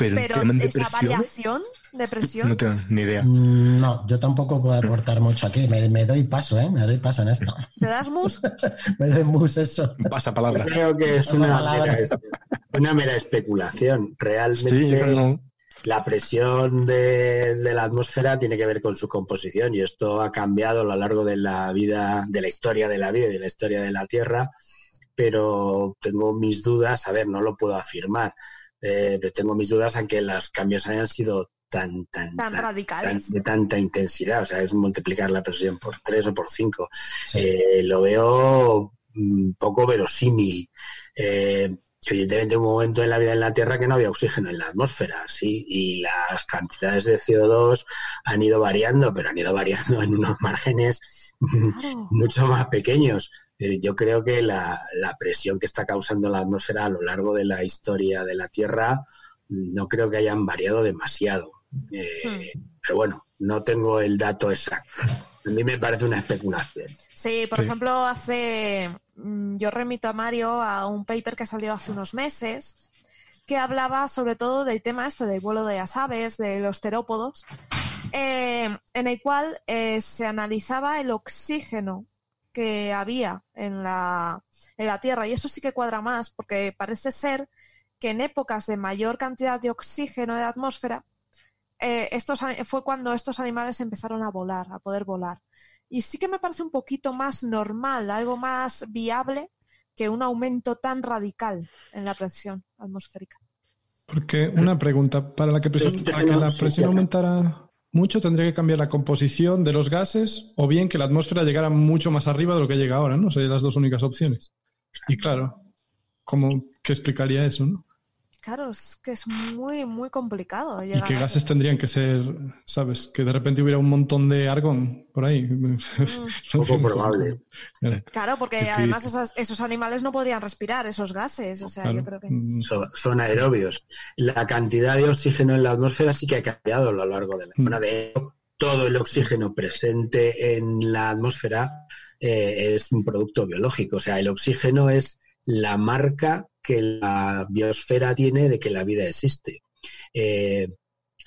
Speaker 7: pero,
Speaker 2: pero esa variación de presión.
Speaker 7: No tengo ni idea.
Speaker 6: Mm, No, yo tampoco puedo aportar mucho aquí. Me, me doy paso, ¿eh? Me doy paso en esto.
Speaker 2: ¿Te das mus? <laughs>
Speaker 6: me doy mus, eso.
Speaker 7: Pasa palabra.
Speaker 5: Yo creo que es una
Speaker 6: palabra.
Speaker 5: mera, <laughs> una mera especulación. Realmente
Speaker 7: Sí, yo no.
Speaker 5: la presión de, de la atmósfera tiene que ver con su composición y esto ha cambiado a lo largo de la vida, de la historia de la vida y de la historia de la Tierra, pero tengo mis dudas, a ver, no lo puedo afirmar, eh, tengo mis dudas en que los cambios hayan sido tan, tan,
Speaker 2: Tan radicales.
Speaker 5: tan- de tanta intensidad, o sea, es multiplicar la presión por tres o por cinco.
Speaker 6: Sí.
Speaker 5: Eh, lo veo un poco verosímil. Eh, Evidentemente, un momento en la vida en la Tierra que no había oxígeno en la atmósfera, sí, y las cantidades de CO2 han ido variando, pero han ido variando <laughs> en unos márgenes mucho más pequeños. Yo creo que la, la presión que está causando la atmósfera a lo largo de la historia de la Tierra no creo que hayan variado demasiado. Eh, Pero bueno, no tengo el dato exacto. A mí me parece una especulación.
Speaker 2: Sí, por
Speaker 5: Sí.
Speaker 2: ejemplo, hace. mm, Yo remito a Mario a un paper que salió hace unos meses que hablaba sobre todo del tema este del vuelo de las aves, de los terópodos, eh, en el cual eh, se analizaba el oxígeno que había en la, en la Tierra. Y eso sí que cuadra más, porque parece ser que en épocas de mayor cantidad de oxígeno en la atmósfera, eh, estos, fue cuando estos animales empezaron a volar, a poder volar. Y sí que me parece un poquito más normal, algo más viable que un aumento tan radical en la presión atmosférica.
Speaker 11: Porque una pregunta, para, la que presión-
Speaker 5: Sí,
Speaker 11: para que la presión aumentara mucho, tendría que cambiar la composición de los gases o bien que la atmósfera llegara mucho más arriba de lo que llega ahora, ¿no? Serían las dos únicas opciones. Y claro, ¿cómo, ¿qué explicaría eso, no?
Speaker 2: Claro, es que es muy, muy complicado
Speaker 11: ¿Y
Speaker 2: llegar
Speaker 11: qué gases tendrían que ser, sabes? Que de repente hubiera un montón de argón por ahí. <laughs>
Speaker 5: Poco probable. <laughs>
Speaker 2: Claro, porque
Speaker 5: Difícil.
Speaker 2: además esas- esos animales no podrían respirar esos gases. O sea, yo creo que.
Speaker 5: So- son aerobios. La cantidad de oxígeno en la atmósfera sí que ha cambiado a lo largo de la
Speaker 11: Mm.
Speaker 5: bueno, de hecho, todo el oxígeno presente en la atmósfera eh, es un producto biológico. O sea, el oxígeno es la marca que la biosfera tiene de que la vida existe. Eh,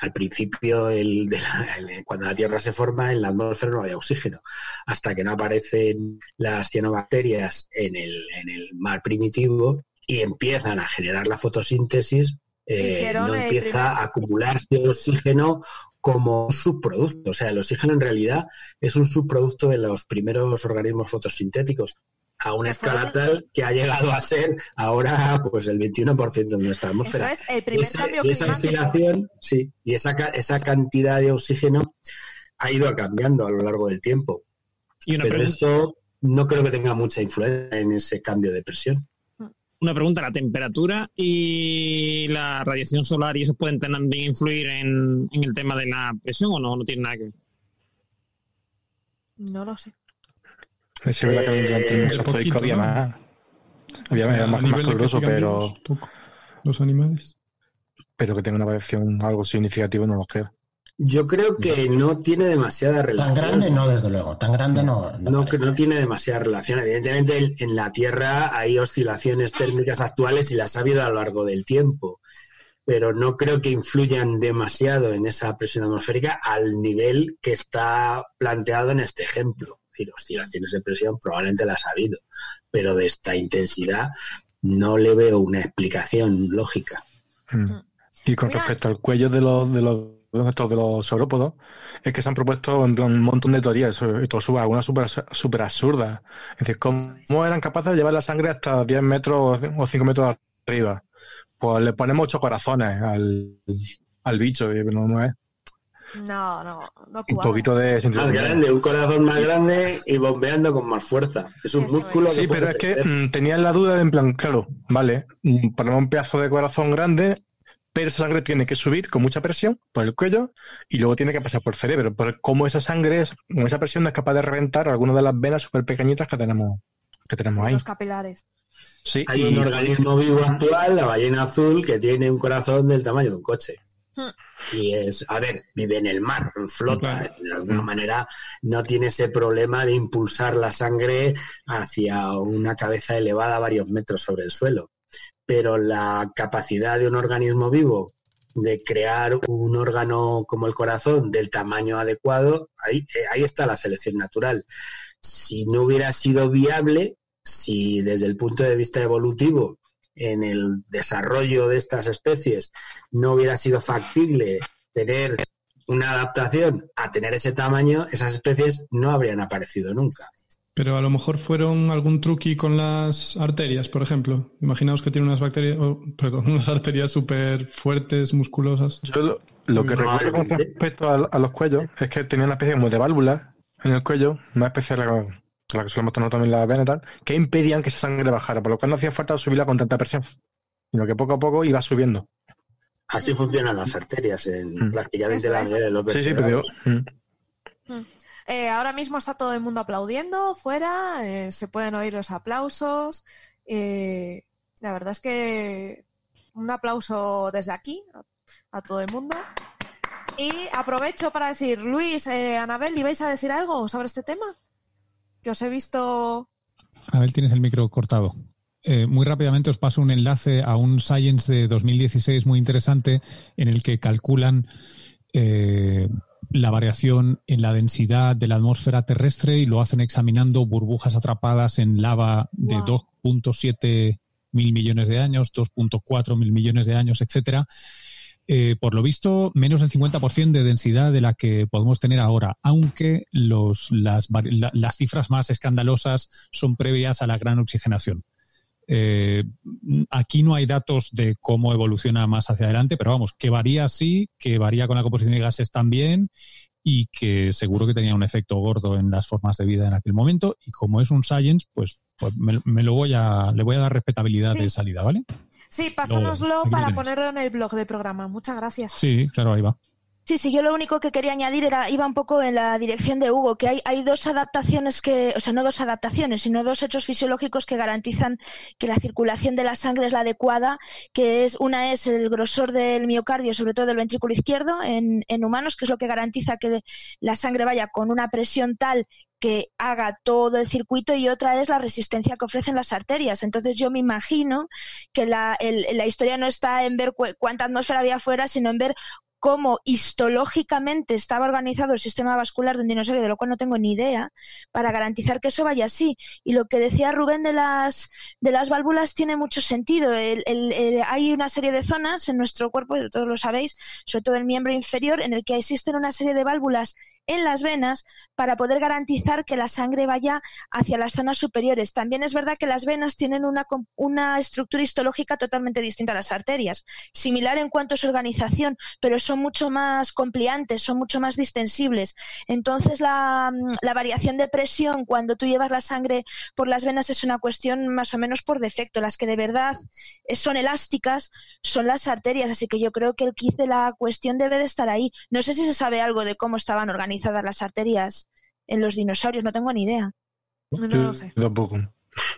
Speaker 5: al principio, el de la- el- cuando la Tierra se forma, en la atmósfera no había oxígeno. Hasta que no aparecen las cianobacterias en el, en el mar primitivo y empiezan a generar la fotosíntesis, eh, no empieza a acumularse oxígeno como un subproducto. O sea, el oxígeno en realidad es un subproducto de los primeros organismos fotosintéticos a una escala tal que ha llegado a ser ahora pues el 21% de nuestra atmósfera.
Speaker 2: Eso es el primer
Speaker 5: Esa-
Speaker 2: cambio
Speaker 5: y esa
Speaker 2: climático.
Speaker 5: oscilación, sí, y esa, esa cantidad de oxígeno ha ido cambiando a lo largo del tiempo.
Speaker 3: Y una
Speaker 5: Pero
Speaker 3: pregunta-
Speaker 5: esto no creo que tenga mucha influencia en ese cambio de presión.
Speaker 3: Una pregunta, ¿la temperatura y la radiación solar y eso pueden también influir en, en el tema de la presión o no? No tiene nada que ver.
Speaker 2: No lo sé.
Speaker 7: Es verdad que durante el
Speaker 11: Eh,
Speaker 7: Mesozoico había
Speaker 11: ¿no?
Speaker 7: más. Había
Speaker 11: O sea,
Speaker 7: más,
Speaker 11: a
Speaker 7: más caluroso, pero,
Speaker 11: poco. Los animales.
Speaker 7: pero que tenga una variación algo significativo no lo creo.
Speaker 5: Yo creo que no tiene demasiada
Speaker 6: Tan
Speaker 5: relación.
Speaker 6: grande no, desde luego. Tan grande no. no
Speaker 5: No, que no tiene demasiada relación. Evidentemente, en, en la Tierra hay oscilaciones térmicas actuales y las ha habido a lo largo del tiempo, pero no creo que influyan demasiado en esa presión atmosférica al nivel que está planteado en este ejemplo. Decir, oscilaciones de presión probablemente las ha habido, pero de esta intensidad no le veo una explicación lógica.
Speaker 7: Mm. Y con respecto al cuello de los de los de estos de los saurópodos, es que se han propuesto en plan, un montón de teorías, algunas súper super absurdas. Es decir, ¿cómo, cómo eran capaces de llevar la sangre hasta 10 metros o 5 metros arriba? Pues le ponemos ocho corazones al, al bicho, y no, no es.
Speaker 2: No, no, no
Speaker 7: Un poquito de
Speaker 5: Más
Speaker 7: sentido común.
Speaker 5: grande, un corazón más grande y bombeando con más fuerza. Es un
Speaker 2: Eso
Speaker 5: músculo
Speaker 7: Sí,
Speaker 5: que puede
Speaker 7: pero es que mm, tenía la duda de en plan, claro, vale, mm, ponemos un pedazo de corazón grande, pero esa sangre tiene que subir con mucha presión por el cuello y luego tiene que pasar por el cerebro. Pero como esa sangre, es- con esa presión no es capaz de reventar algunas de las venas súper pequeñitas que tenemos, que tenemos ahí.
Speaker 2: Los capilares.
Speaker 7: Sí,
Speaker 5: Hay
Speaker 7: y-
Speaker 5: un organismo vivo actual, la ballena azul, que tiene un corazón del tamaño de un coche. Y es, a ver, vive en el mar, flota, de alguna manera no tiene ese problema de impulsar la sangre hacia una cabeza elevada varios metros sobre el suelo. Pero la capacidad de un organismo vivo de crear un órgano como el corazón del tamaño adecuado, ahí, eh, ahí está la selección natural. Si no hubiera sido viable, si desde el punto de vista evolutivo en el desarrollo de estas especies no hubiera sido factible tener una adaptación a tener ese tamaño, esas especies no habrían aparecido nunca.
Speaker 11: Pero a lo mejor fueron algún truqui con las arterias, por ejemplo. Imaginaos que tiene unas bacterias, oh, perdón, <laughs> unas arterias súper fuertes, musculosas.
Speaker 7: yo lo, lo que recuerdo con respecto a, a los cuellos es que tenía una especie como de válvula en el cuello, una especie de la, que solemos tener también la vena y tal, que impedían que esa sangre bajara, por lo cual no hacía falta subirla con tanta presión. sino que poco a poco iba subiendo.
Speaker 5: Así funcionan las arterias en
Speaker 7: Mm.
Speaker 5: prácticamente la de los
Speaker 7: Sí, sí, pero digo, mm.
Speaker 2: Eh, ahora mismo está todo el mundo aplaudiendo fuera, eh, se pueden oír los aplausos. eh, la verdad es que un aplauso desde aquí a, a todo el mundo. Y aprovecho para decir, Luis, eh, Anabel, ¿ibais a decir algo sobre este tema? Que os he visto.
Speaker 10: A ver, tienes el micro cortado. Eh, muy rápidamente os paso un enlace a un Science de 2016 muy interesante en el que calculan eh, la variación en la densidad de la atmósfera terrestre y lo hacen examinando burbujas atrapadas en lava de
Speaker 2: Wow.
Speaker 10: 2.7 mil millones de años, 2.4 mil millones de años, etcétera. Eh, por lo visto, menos del 50% de densidad de la que podemos tener ahora, aunque los, las, vari- la- las cifras más escandalosas son previas a la gran oxigenación. Eh, aquí no hay datos de cómo evoluciona más hacia adelante, pero vamos, que varía sí, que varía con la composición de gases también y que seguro que tenía un efecto gordo en las formas de vida en aquel momento. Y como es un science, pues, pues me, me lo voy a, le voy a dar respetabilidad
Speaker 2: Sí.
Speaker 10: de salida, ¿vale?
Speaker 2: Sí, pásanoslo para ponerlo en el blog del programa. Muchas gracias.
Speaker 10: Sí, claro, ahí va.
Speaker 4: Sí, sí, yo lo único que quería añadir era, iba un poco en la dirección de Hugo, que hay, hay dos adaptaciones que, o sea, no dos adaptaciones, sino dos hechos fisiológicos que garantizan que la circulación de la sangre es la adecuada, que es, una es el grosor del miocardio, sobre todo del ventrículo izquierdo en, en humanos, que es lo que garantiza que la sangre vaya con una presión tal que haga todo el circuito y otra es la resistencia que ofrecen las arterias. Entonces yo me imagino que la, el- la historia no está en ver cu- cuánta atmósfera había afuera, sino en ver cómo histológicamente estaba organizado el sistema vascular de un dinosaurio, de lo cual no tengo ni idea, para garantizar que eso vaya así. Y lo que decía Rubén de las, de las válvulas tiene mucho sentido. El- el- hay una serie de zonas en nuestro cuerpo, todos lo sabéis, sobre todo el miembro inferior, en el que existen una serie de válvulas en las venas para poder garantizar que la sangre vaya hacia las zonas superiores. También es verdad que las venas tienen una, una estructura histológica totalmente distinta a las arterias, similar en cuanto a su organización, pero son mucho más compliantes, son mucho más distensibles. Entonces la, mm, la variación de presión cuando tú llevas la sangre por las venas es una cuestión más o menos por defecto. Las que de verdad eh, son elásticas son las arterias, así que yo creo que el quiz de la cuestión debe de estar ahí. No sé si se sabe algo de cómo estaban organizadas las arterias en los dinosaurios, no tengo ni idea.
Speaker 2: No lo sé.
Speaker 7: Tampoco.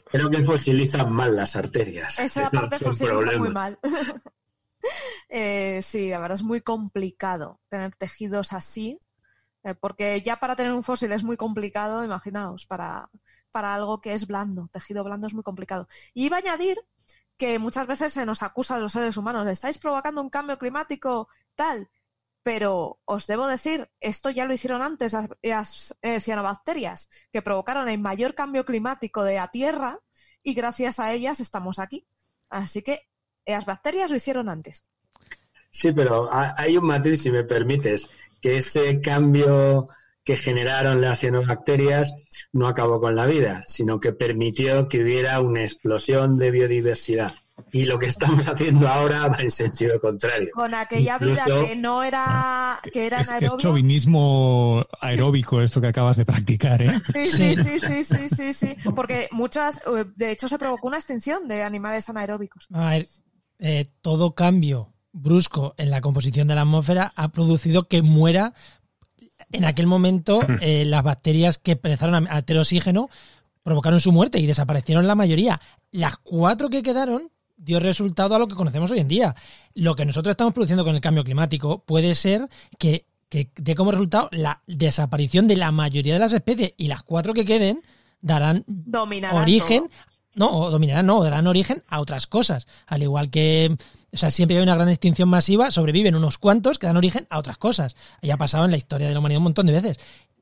Speaker 5: Creo que fosilizan mal las arterias.
Speaker 2: Esa <laughs> parte
Speaker 5: es un
Speaker 2: fosiliza muy
Speaker 5: problema.
Speaker 2: mal. <laughs> Eh, sí, la verdad es muy complicado tener tejidos así, eh, porque ya para tener un fósil es muy complicado, imaginaos, para, para algo que es blando, tejido blando es muy complicado. Y iba a añadir que muchas veces se nos acusa a los seres humanos, estáis provocando un cambio climático tal, pero os debo decir, esto ya lo hicieron antes las, las, eh, cianobacterias, que provocaron el mayor cambio climático de la Tierra y gracias a ellas estamos aquí. Así que las bacterias lo hicieron antes.
Speaker 5: Sí, pero ha- hay un matiz, si me permites, que ese cambio que generaron las cianobacterias no acabó con la vida, sino que permitió que hubiera una explosión de biodiversidad. Y lo que estamos <laughs> haciendo ahora va en sentido contrario.
Speaker 2: Con aquella vida que no era, que era
Speaker 10: Es, es chauvinismo aeróbico esto que acabas de practicar, ¿eh?
Speaker 2: Sí, sí, sí, sí, sí, sí, sí. Porque muchas, eh, de hecho, se provocó una extinción de animales anaeróbicos.
Speaker 8: A ver, eh, todo cambio brusco en la composición de la atmósfera ha producido que muera en aquel momento <laughs> eh, las bacterias que empezaron a, a tener oxígeno provocaron su muerte y desaparecieron la mayoría. Las cuatro que quedaron dio resultado a lo que conocemos hoy en día. Lo que nosotros estamos produciendo con el cambio climático puede ser que, que dé como resultado la desaparición de la mayoría de las especies y las cuatro que queden darán
Speaker 2: Dominarán
Speaker 8: origen,
Speaker 2: todo.
Speaker 8: No, o dominarán, no, o darán origen a otras cosas. Al igual que, o sea, siempre hay una gran extinción masiva, sobreviven unos cuantos que dan origen a otras cosas. Y ha pasado en la historia de la humanidad un montón de veces.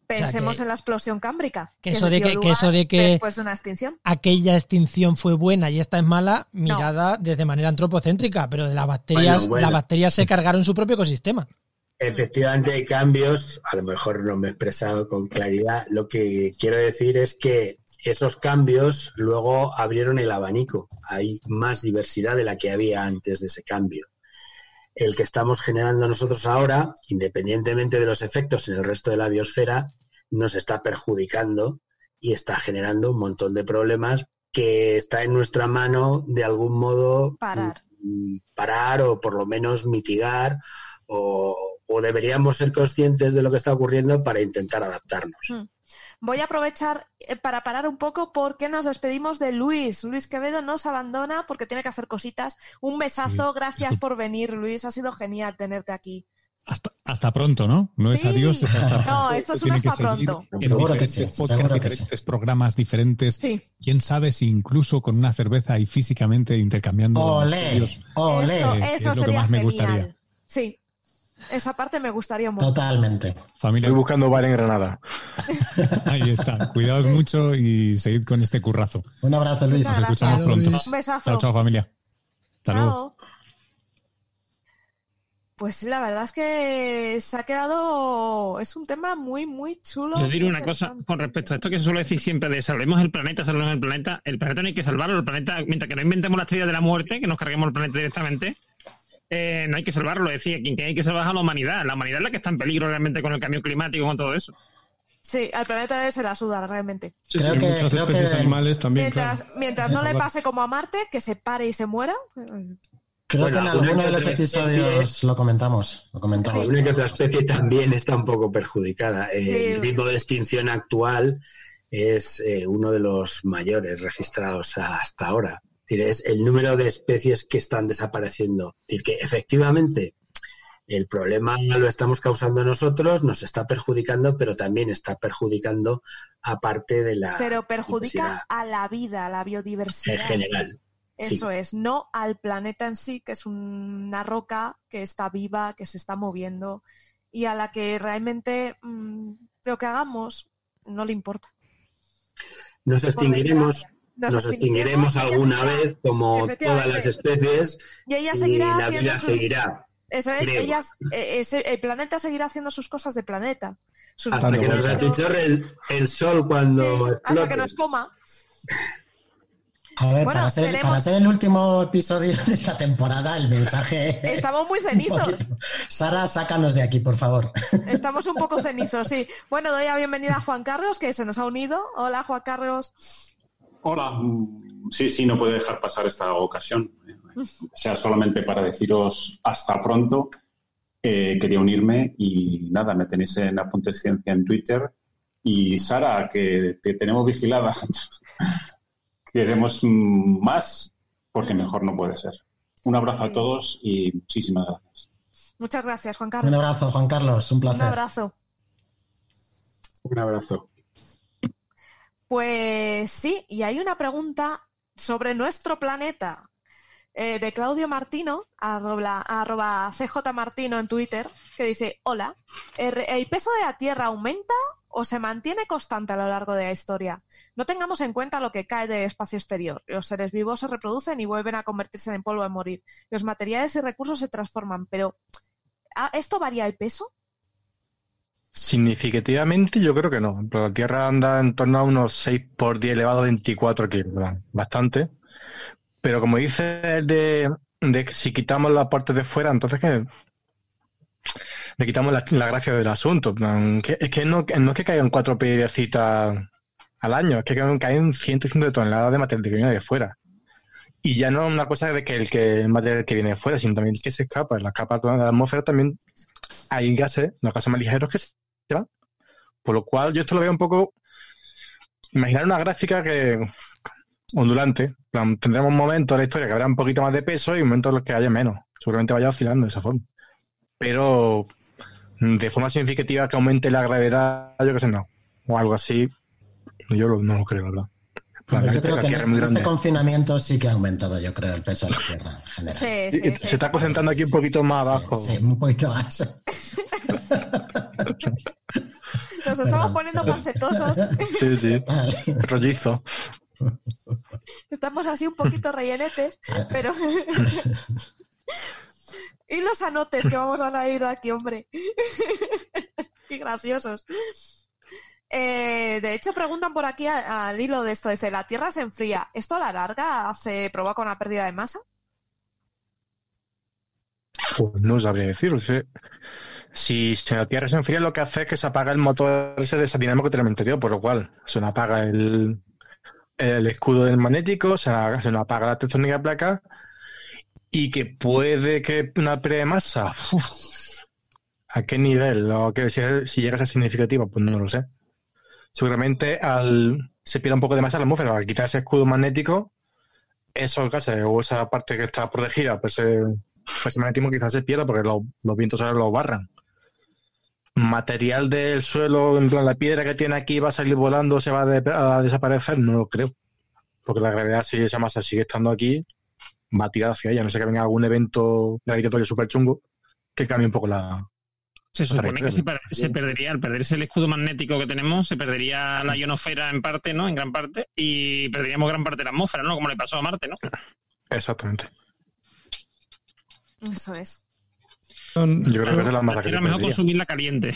Speaker 2: Pensemos
Speaker 8: que-
Speaker 2: en la explosión cámbrica.
Speaker 8: que eso de que- que eso de que-
Speaker 2: Después de una extinción.
Speaker 8: Aquella extinción fue buena y esta es mala, mirada desde manera antropocéntrica, pero de las bacterias,
Speaker 5: Bueno, bueno.
Speaker 8: las bacterias se cargaron su propio ecosistema.
Speaker 5: Efectivamente hay cambios, a lo mejor no me he expresado con claridad. Lo que quiero decir es que esos cambios luego abrieron el abanico. Hay más diversidad de la que había antes de ese cambio. El que estamos generando nosotros ahora, independientemente de los efectos en el resto de la biosfera, nos está perjudicando y está generando un montón de problemas que está en nuestra mano de algún modo
Speaker 2: Parar.
Speaker 5: mm, parar o por lo menos mitigar o, o deberíamos ser conscientes de lo que está ocurriendo para intentar adaptarnos.
Speaker 2: Mm. Voy a aprovechar eh, para parar un poco porque nos despedimos de Luis. Luis Quevedo nos abandona porque tiene que hacer cositas. Un besazo, gracias por venir, Luis. Ha sido genial tenerte aquí.
Speaker 10: Hasta, hasta pronto, ¿no? No es adiós, es hasta <laughs> pronto.
Speaker 2: No, esto es un
Speaker 10: que
Speaker 2: hasta pronto.
Speaker 10: En
Speaker 6: Seguro que
Speaker 10: diferentes
Speaker 6: sí,
Speaker 10: podcasts,
Speaker 6: seguro que
Speaker 10: diferentes programas diferentes.
Speaker 2: Sí.
Speaker 10: Quién sabe si incluso con una cerveza y físicamente intercambiando.
Speaker 6: Ole,
Speaker 10: audios.
Speaker 6: ole.
Speaker 2: Eso,
Speaker 10: que es
Speaker 2: eso
Speaker 10: lo que
Speaker 2: sería
Speaker 10: más me
Speaker 2: genial.
Speaker 10: gustaría.
Speaker 2: Sí. Esa parte me gustaría montón.
Speaker 6: Totalmente.
Speaker 10: Familia,
Speaker 7: Estoy buscando bar en Granada. <laughs>
Speaker 10: ahí está. Cuidaos mucho y seguid con este currazo.
Speaker 6: Un abrazo, Luis.
Speaker 2: Muchas
Speaker 10: Nos escuchamos pronto.
Speaker 11: Luis.
Speaker 2: Un besazo.
Speaker 10: Chao, chao, familia. Hasta luego.
Speaker 2: Chao. Pues sí, la verdad es que se ha quedado. Es un tema muy, muy chulo.
Speaker 3: Les diré una cosa con respecto a esto que se suele decir siempre de salvemos el planeta, salvemos el planeta. El planeta no hay que salvarlo. El planeta, mientras que no inventemos la estrella de la muerte, que nos carguemos el planeta directamente, eh, no hay que salvarlo. Decía, quien que hay que salvar es a la humanidad. La humanidad es la que está en peligro realmente con el cambio climático, con todo eso.
Speaker 2: Sí, al planeta se la suda realmente.
Speaker 11: Sí,
Speaker 6: Creo
Speaker 11: sí,
Speaker 6: que-
Speaker 11: muchas
Speaker 6: creo
Speaker 11: especies
Speaker 6: que-
Speaker 11: animales también.
Speaker 2: Mientras,
Speaker 11: claro.
Speaker 2: mientras no le pase como a Marte, que se pare y se muera.
Speaker 6: Creo
Speaker 5: Bueno,
Speaker 6: que en alguno de los episodios lo comentamos. Lo comentamos.
Speaker 5: Una que otra especie también está un poco perjudicada. Eh,
Speaker 2: Sí.
Speaker 5: El ritmo de extinción actual es eh, uno de los mayores registrados hasta ahora. Es decir, es el número de especies que están desapareciendo. Es decir, que efectivamente el problema lo estamos causando nosotros, nos está perjudicando, pero también está perjudicando a parte de la
Speaker 2: Pero perjudica a la vida, a la biodiversidad.
Speaker 5: en general.
Speaker 2: Eso es, no al planeta en sí, que es una roca que está viva, que se está moviendo y a la que realmente mm, lo que hagamos no le importa.
Speaker 5: Nos extinguiremos,
Speaker 2: desgracia.
Speaker 5: nos extinguiremos alguna vez, como todas las especies,
Speaker 2: Y ella
Speaker 5: y
Speaker 2: seguirá
Speaker 5: la
Speaker 2: haciendo
Speaker 5: vida seguirá.
Speaker 2: Eso es, ellas, eh, ese- el planeta seguirá haciendo sus cosas de planeta. Sus
Speaker 5: Hasta que nos achicharre el, el sol cuando
Speaker 2: sí, hasta que nos coma.
Speaker 6: A ver,
Speaker 2: Bueno,
Speaker 6: para, ser,
Speaker 2: tenemos-
Speaker 6: para ser el último episodio de esta temporada, el mensaje es
Speaker 2: Estamos muy cenizos.
Speaker 6: Sara, sácanos de aquí, por favor.
Speaker 2: Estamos un poco cenizos, sí. Bueno, doy la bienvenida a Juan Carlos, que se nos ha unido. Hola, Juan Carlos.
Speaker 12: Hola, mm, sí, sí, no puede dejar pasar esta ocasión. O sea, solamente para deciros hasta pronto. eh, quería unirme y nada, me tenéis en Apuntes Ciencia en Twitter. Y Sara, que te tenemos vigilada. <laughs> Queremos mm, más, porque mejor no puede ser. Un abrazo a todos y muchísimas gracias.
Speaker 2: Muchas gracias, Juan
Speaker 6: Un
Speaker 2: Carlos.
Speaker 6: abrazo, Juan Carlos, un
Speaker 2: Un
Speaker 6: placer.
Speaker 2: abrazo.
Speaker 5: Un abrazo.
Speaker 2: Pues sí, y hay una pregunta sobre nuestro planeta eh, de Claudio Martino, arroba, CJ Martino en Twitter, que dice, hola, ¿el, el peso de la Tierra aumenta o se mantiene constante a lo largo de la historia? No tengamos en cuenta lo que cae del espacio exterior. Los seres vivos se reproducen y vuelven a convertirse en polvo a morir. Los materiales y recursos se transforman, pero ¿ah, ¿esto varía el peso?
Speaker 7: Significativamente yo creo que no. La Tierra anda en torno a unos 6 por 10 elevado a 24 kilos, bastante. Pero como dice el de, de que si quitamos la parte de fuera, entonces que le quitamos la, la gracia del asunto. que- es que no, es que caigan cuatro piedrecitas al año, es que caen, cientos y cientos de toneladas de material que viene de fuera. Y ya no es una cosa de que el, que el material que viene de fuera, sino también el que se escapa. En las de la atmósfera también hay gases, los gases más ligeros que se van. Por lo cual yo esto lo veo un poco... Imaginar una gráfica que ondulante. Plan, tendremos momentos en la historia que habrá un poquito más de peso y momentos en los que haya menos. Seguramente vaya oscilando de esa forma. Pero de forma significativa que aumente la gravedad, yo qué sé, no. O algo así, yo lo- no lo creo, la verdad. La
Speaker 6: yo creo que en este, en este confinamiento sí que ha aumentado, yo creo, el peso de la Tierra en general.
Speaker 2: Sí, sí.
Speaker 7: se está concentrando aquí un poquito más abajo.
Speaker 6: Sí, un poquito más. <laughs> <laughs>
Speaker 2: Nos estamos poniendo pancetosos.
Speaker 7: Sí, sí. <laughs> Rollizo.
Speaker 2: Estamos así un poquito rellenetes, pero... <laughs> y los anotes que vamos a salir de aquí, hombre. y graciosos. Eh, de hecho, preguntan por aquí a- al hilo de esto. Dice, ¿la Tierra se enfría? ¿Esto a la larga hace, provoca una pérdida de masa?
Speaker 7: Pues no sabría decir. Si, si la Tierra se enfría, lo que hace es que se apaga el motor ese de esa dinámica interior, por lo cual se nos apaga el, el escudo del magnético, se, nos- se apaga la tectónica placa y que puede que una pérdida de masa. ¿A qué nivel? O que si, llega a ser significativa, pues no lo sé. Seguramente al se pierde un poco de masa la atmósfera. Al quitar ese escudo magnético, esos gases o esa parte que está protegida, pues, eh, pues magnetismo quizás se pierda porque los, los vientos solares lo barran. Material del suelo, en plan la piedra que tiene aquí va a salir volando, se va a, de- a desaparecer, no lo creo. Porque la gravedad, si esa masa sigue estando aquí, va a tirar hacia ella. No sé que venga algún evento gravitatorio súper chungo que cambie un poco la.
Speaker 3: Se supone que se, per- se perdería, al perderse el escudo magnético que tenemos, se perdería la ionosfera en parte, ¿no? En gran parte, y perderíamos gran parte de la atmósfera, ¿no? Como le pasó a Marte, ¿no?
Speaker 7: Exactamente.
Speaker 2: Eso es.
Speaker 11: Son-
Speaker 7: Yo creo que es la que
Speaker 3: Era mejor consumirla caliente.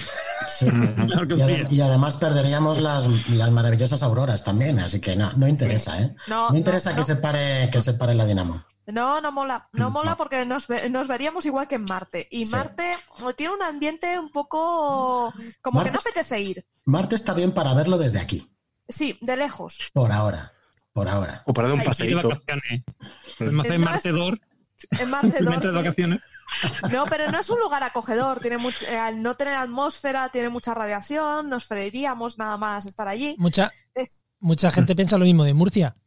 Speaker 6: Sí, sí. <laughs> Y, además perderíamos las, las maravillosas auroras también, así que no, no interesa, ¿eh?
Speaker 2: No,
Speaker 6: No interesa
Speaker 2: no,
Speaker 6: que
Speaker 2: no.
Speaker 6: se pare, que se pare la dinamo.
Speaker 2: No, no mola. No
Speaker 6: Mm,
Speaker 2: mola
Speaker 6: no.
Speaker 2: porque nos, ve- nos veríamos igual que en Marte. Y
Speaker 6: Sí.
Speaker 2: Marte tiene un ambiente un poco como que no apetece ir.
Speaker 6: Marte está bien para verlo desde aquí,
Speaker 2: Sí, de lejos.
Speaker 6: por ahora, por ahora.
Speaker 7: O para dar un paseíto.
Speaker 3: vacaciones. Podemos hacer
Speaker 2: No es-
Speaker 3: Marte Dor,
Speaker 2: En dos,
Speaker 3: de
Speaker 2: sí.
Speaker 3: vacaciones. <laughs>
Speaker 2: No, pero no es un lugar acogedor. Tiene much- eh, al no tener atmósfera, tiene mucha radiación. Nos freiríamos nada más estar allí.
Speaker 8: Mucha,
Speaker 2: Es-
Speaker 8: mucha gente piensa lo mismo de Murcia.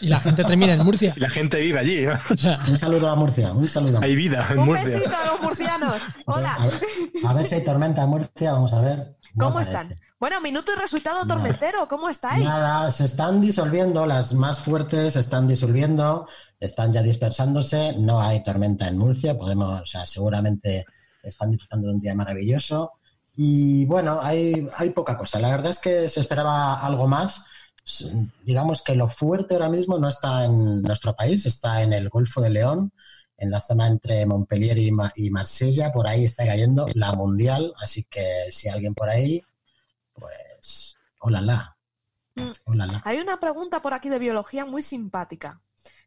Speaker 8: Y la gente termina en Murcia.
Speaker 7: Y la gente vive allí. ¿no?
Speaker 8: O sea,
Speaker 6: Un saludo a Murcia, un saludo. a
Speaker 7: Hay vida en
Speaker 2: Un
Speaker 7: Murcia.
Speaker 2: besito a los murcianos. <laughs>
Speaker 6: A
Speaker 2: Hola.
Speaker 6: ver, a ver si hay tormenta en Murcia, vamos a ver. No
Speaker 2: ¿Cómo
Speaker 6: parece.
Speaker 2: están? Bueno, minuto y resultado
Speaker 6: Nada.
Speaker 2: tormentero. ¿Cómo estáis?
Speaker 6: Nada, se están disolviendo, las más fuertes se están disolviendo, están ya dispersándose, no hay tormenta en Murcia, podemos, o sea, seguramente están disfrutando de un día maravilloso. Y bueno, hay, hay poca cosa. La verdad es que se esperaba algo más. Digamos que lo fuerte ahora mismo no está en nuestro país, está en el Golfo de León, en la zona entre Montpellier y, Ma- y Marsella. Por ahí está cayendo la mundial, así que si alguien por ahí, pues, hola, la.
Speaker 2: Mm.
Speaker 6: La.
Speaker 2: Hay una pregunta por aquí de biología muy simpática.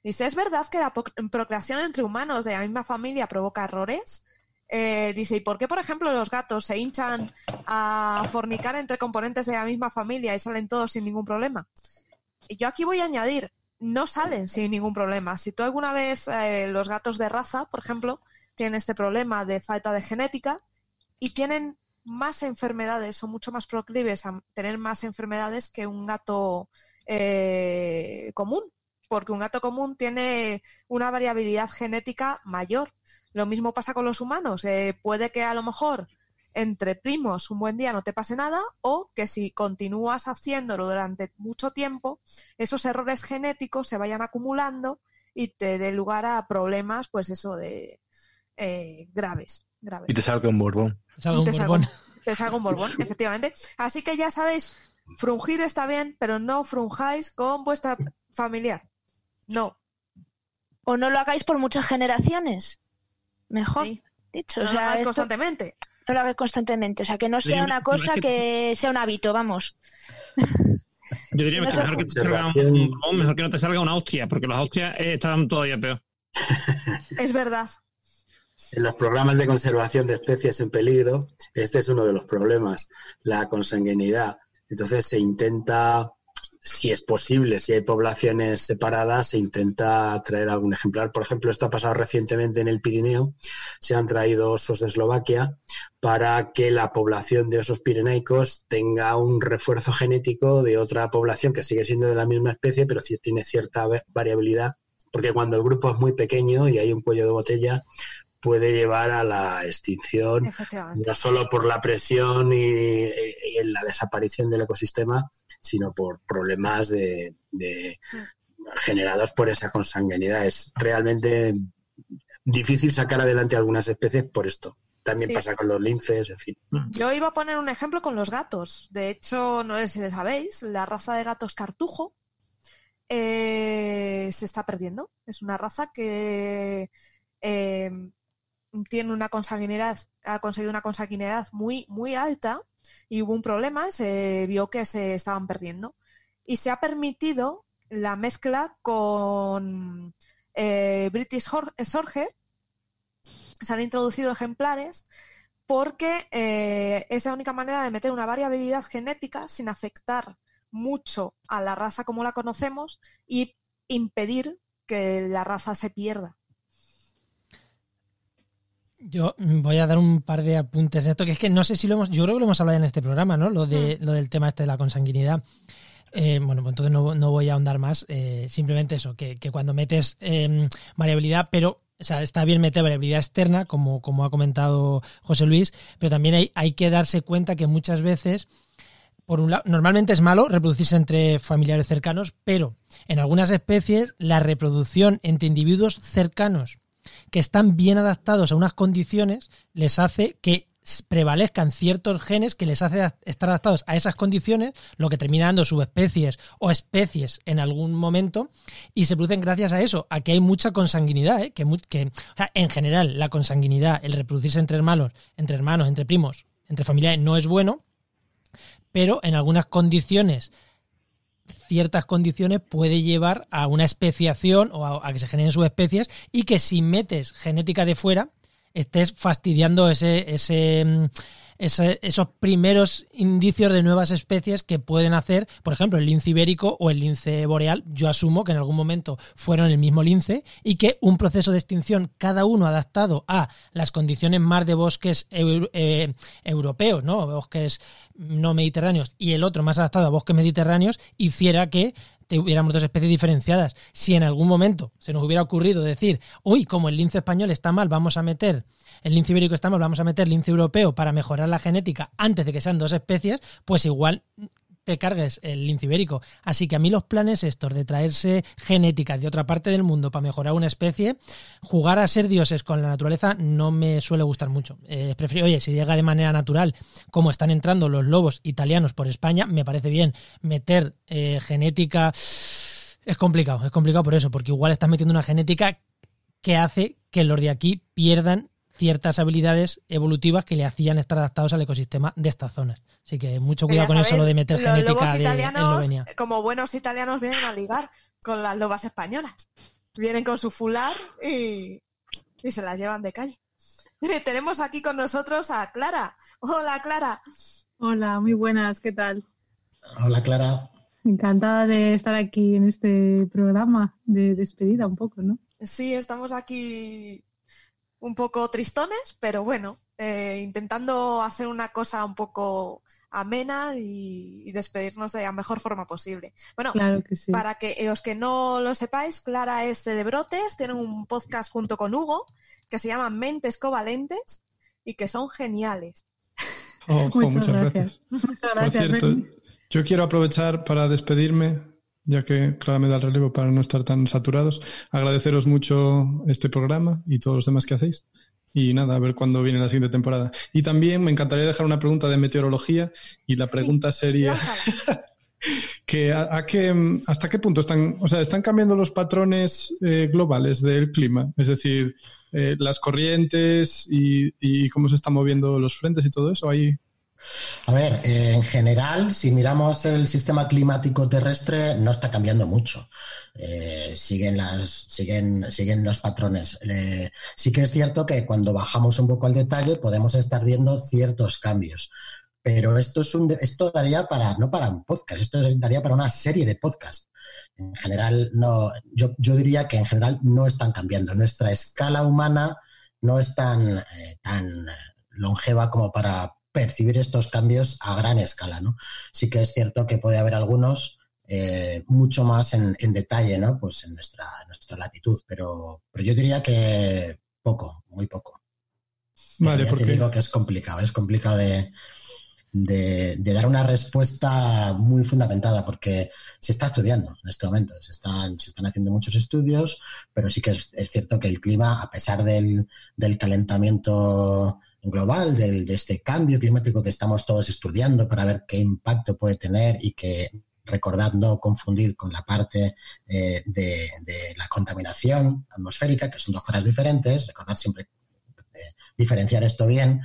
Speaker 2: Dice, ¿es verdad que la procreación entre humanos de la misma familia provoca errores? Eh, dice, ¿y por qué, por ejemplo, los gatos se hinchan a fornicar entre componentes de la misma familia y salen todos sin ningún problema? Y yo aquí voy a añadir, no salen sin ningún problema. Si tú alguna vez eh, los gatos de raza, por ejemplo, tienen este problema de falta de genética y tienen más enfermedades, son mucho más proclives a tener más enfermedades que un gato eh, común, porque un gato común tiene una variabilidad genética mayor. Lo mismo pasa con los humanos. eh, puede que a lo mejor entre primos un buen día no te pase nada o que si continúas haciéndolo durante mucho tiempo, esos errores genéticos se vayan acumulando y te dé lugar a problemas, pues eso de eh, graves, graves
Speaker 7: Y te salga un borbón.
Speaker 2: te
Speaker 8: un
Speaker 2: salga,
Speaker 8: borbón.
Speaker 2: un- te salga un borbón, <laughs> efectivamente. Así que ya sabéis, frungir está bien, pero no frunjáis con vuestra familiar. No,
Speaker 4: O no lo hagáis por muchas generaciones. Mejor
Speaker 2: sí,
Speaker 4: dicho.
Speaker 2: no
Speaker 4: O
Speaker 2: lo
Speaker 4: sea,
Speaker 2: hagáis
Speaker 4: esto-
Speaker 2: constantemente.
Speaker 4: no lo hagáis constantemente. O sea, que no sea una cosa que sea un hábito, vamos.
Speaker 3: Yo diría <laughs> que mejor que te salga un
Speaker 5: conservación.
Speaker 3: borbón, mejor que no te salga una hostia, porque las hostias eh, están todavía peor. <laughs>
Speaker 2: Es verdad.
Speaker 5: En los programas de conservación de especies en peligro, este es uno de los problemas, la consanguinidad. Entonces se intenta, si es posible, si hay poblaciones separadas, se intenta traer algún ejemplar. Por ejemplo, esto ha pasado recientemente en el Pirineo. Se han traído osos de Eslovaquia para que la población de osos pirenaicos tenga un refuerzo genético de otra población que sigue siendo de la misma especie, pero sí tiene cierta va- variabilidad, porque cuando el grupo es muy pequeño y hay un cuello de botella, puede llevar a la extinción no solo por la presión y, y en la desaparición del ecosistema, sino por problemas de, de- generados por esa consanguinidad. Es realmente difícil sacar adelante algunas especies por esto. También
Speaker 2: Sí.
Speaker 5: pasa con los linces, en fin.
Speaker 2: Yo iba a poner un ejemplo con los gatos. De hecho, no sé si lo sabéis, la raza de gatos cartujo eh, se está perdiendo. Es una raza que eh, tiene una consanguinidad, ha conseguido una consanguinidad muy, muy alta y hubo un problema, se vio que se estaban perdiendo. Y se ha permitido la mezcla con eh, British Sorge. Se han introducido ejemplares porque eh, es la única manera de meter una variabilidad genética sin afectar mucho a la raza como la conocemos y impedir que la raza se pierda.
Speaker 8: Yo voy a dar un par de apuntes en esto, que es que no sé si lo hemos, yo creo que lo hemos hablado en este programa, ¿no? Lo, de, lo del tema este de la consanguinidad. Eh, bueno, pues entonces no, no, voy a ahondar más. Eh, simplemente eso, que, que cuando metes eh, variabilidad, pero o sea, está bien meter variabilidad externa, como, como ha comentado José Luis, pero también hay, hay que darse cuenta que muchas veces, por un lado, normalmente es malo reproducirse entre familiares cercanos, pero en algunas especies la reproducción entre individuos cercanos que están bien adaptados a unas condiciones les hace que prevalezcan ciertos genes que les hace estar adaptados a esas condiciones, lo que termina dando subespecies o especies en algún momento, y se producen gracias a eso, a que hay mucha consanguinidad, ¿eh? que, que en general la consanguinidad, el reproducirse entre hermanos, entre hermanos, entre primos, entre familiares no es bueno, pero en algunas condiciones ciertas condiciones puede llevar a una especiación o a, que se generen subespecies y que si metes genética de fuera estés fastidiando ese, ese, esos primeros indicios de nuevas especies que pueden hacer, por ejemplo, el lince ibérico o el lince boreal. Yo asumo que en algún momento fueron el mismo lince y que un proceso de extinción, cada uno adaptado a las condiciones más de bosques eh, europeos, ¿no? bosques no mediterráneos, y el otro más adaptado a bosques mediterráneos, hiciera que tuviéramos dos especies diferenciadas. Si en algún momento se nos hubiera ocurrido decir, uy, como el lince español está mal, vamos a meter, el lince ibérico está mal, vamos a meter lince europeo para mejorar la genética antes de que sean dos especies, pues igual te cargues el lince ibérico. Así que a mí los planes estos de traerse genética de otra parte del mundo para mejorar una especie, jugar a ser dioses con la naturaleza no me suele gustar mucho. Eh, prefiero, oye, si llega de manera natural, como están entrando los lobos italianos por España, me parece bien meter eh, genética. Es complicado, es complicado por eso, porque igual estás metiendo una genética que hace que los de aquí pierdan ciertas habilidades evolutivas que le hacían estar adaptados al ecosistema de estas zonas. Así que mucho cuidado con eso, lo de meter
Speaker 2: los
Speaker 8: genética
Speaker 2: lobos
Speaker 8: de Eslovenia.
Speaker 2: como buenos italianos, vienen a ligar con las lobas españolas. Vienen con su fular y, y se las llevan de calle. <laughs> Tenemos aquí con nosotros a Clara. Hola, Clara.
Speaker 13: Hola, muy buenas, ¿qué tal?
Speaker 6: Hola, Clara.
Speaker 13: Encantada de estar aquí en este programa de despedida un poco, ¿no?
Speaker 2: Sí, estamos aquí un poco tristones, pero bueno, eh, intentando hacer una cosa un poco amena y, y, despedirnos de la mejor forma posible. Bueno,
Speaker 13: claro que sí.
Speaker 2: para que los que no lo sepáis, Clara es de Brotes, tiene un podcast junto con Hugo que se llama Mentes Covalentes y que son geniales.
Speaker 11: Oh, oh, muchas, muchas, gracias.
Speaker 13: gracias. Muchas gracias.
Speaker 11: Por cierto, yo quiero aprovechar para despedirme ya que Clara me da el relevo para no estar tan saturados. Agradeceros mucho este programa y todos los demás que hacéis. Y nada, a ver cuándo viene la siguiente temporada. Y también me encantaría dejar una pregunta de meteorología y la pregunta sí, sería <laughs> que a, a qué, hasta qué punto están, o sea, están cambiando los patrones eh, globales del clima, es decir, eh, las corrientes y, y, cómo se están moviendo los frentes y todo eso. Ahí
Speaker 6: a ver, eh, en general, si miramos el sistema climático terrestre, no está cambiando mucho. Eh, siguen, las, siguen, siguen los patrones. Eh, sí que es cierto que cuando bajamos un poco al detalle podemos estar viendo ciertos cambios. Pero esto, es un, esto daría para, no para un podcast, esto daría para una serie de podcasts. En general, no, yo, yo diría que en general no están cambiando. Nuestra escala humana no es tan, tan longeva como para percibir estos cambios a gran escala, ¿no? Sí que es cierto que puede haber algunos eh, mucho más en, en, detalle, ¿no? Pues en nuestra, nuestra latitud, pero, pero yo diría que poco, muy poco.
Speaker 11: Vale,
Speaker 6: ya
Speaker 11: porque...
Speaker 6: te digo que es complicado, es complicado de, de, de, dar una respuesta muy fundamentada, porque se está estudiando en este momento, se están, se están haciendo muchos estudios, pero sí que es, es cierto que el clima, a pesar del, del calentamiento global del, de este cambio climático que estamos todos estudiando para ver qué impacto puede tener y que recordad no confundir con la parte eh, de, de, la contaminación atmosférica, que son dos cosas diferentes, recordad siempre eh, diferenciar esto bien,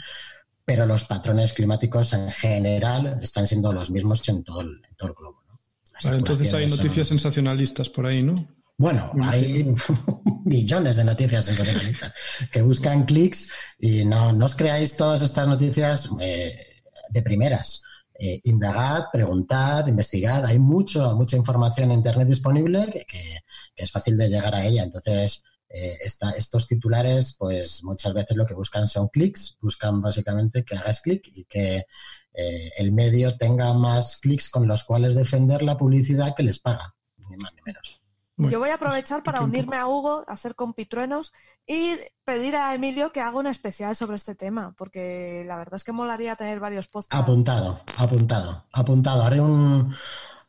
Speaker 6: pero los patrones climáticos en general están siendo los mismos en todo el, en todo el globo. ¿no?
Speaker 11: Vale, entonces hay noticias son... sensacionalistas por ahí, ¿no?
Speaker 6: Bueno, hay <laughs> millones de noticias sensacionalistas que buscan clics y no, no os creáis todas estas noticias eh, de primeras. Eh, indagad, preguntad, investigad. Hay mucho, mucha información en Internet disponible que, que, que, es fácil de llegar a ella. Entonces, eh, esta- estos titulares, pues muchas veces lo que buscan son clics, buscan básicamente que hagas clic y que eh, el medio tenga más clics con los cuales defender la publicidad que les paga, ni más ni menos.
Speaker 2: Yo voy a aprovechar para unirme a Hugo, hacer compitruenos y pedir a Emilio que haga un especial sobre este tema, porque la verdad es que molaría tener varios podcasts.
Speaker 6: Apuntado, apuntado, apuntado. Haré un,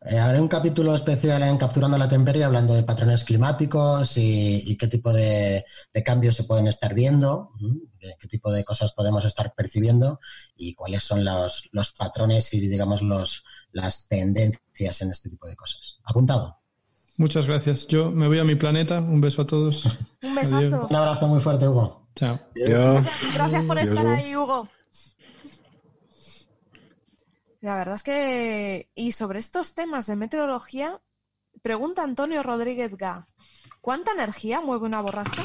Speaker 6: eh, haré un capítulo especial en Capturando la Temperie hablando de patrones climáticos y, y qué tipo de, de cambios se pueden estar viendo, qué tipo de cosas podemos estar percibiendo y cuáles son los, los patrones y, digamos, los, las tendencias en este tipo de cosas. Apuntado.
Speaker 11: Muchas gracias. Yo me voy a mi planeta. Un beso a todos. <laughs>
Speaker 2: Un besazo.
Speaker 6: Un abrazo muy fuerte, Hugo.
Speaker 11: Chao.
Speaker 2: Gracias por estar
Speaker 11: Adiós.
Speaker 2: ahí, Hugo. La verdad es que, y sobre estos temas de meteorología, pregunta Antonio Rodríguez Gá, ¿cuánta energía mueve una borrasca?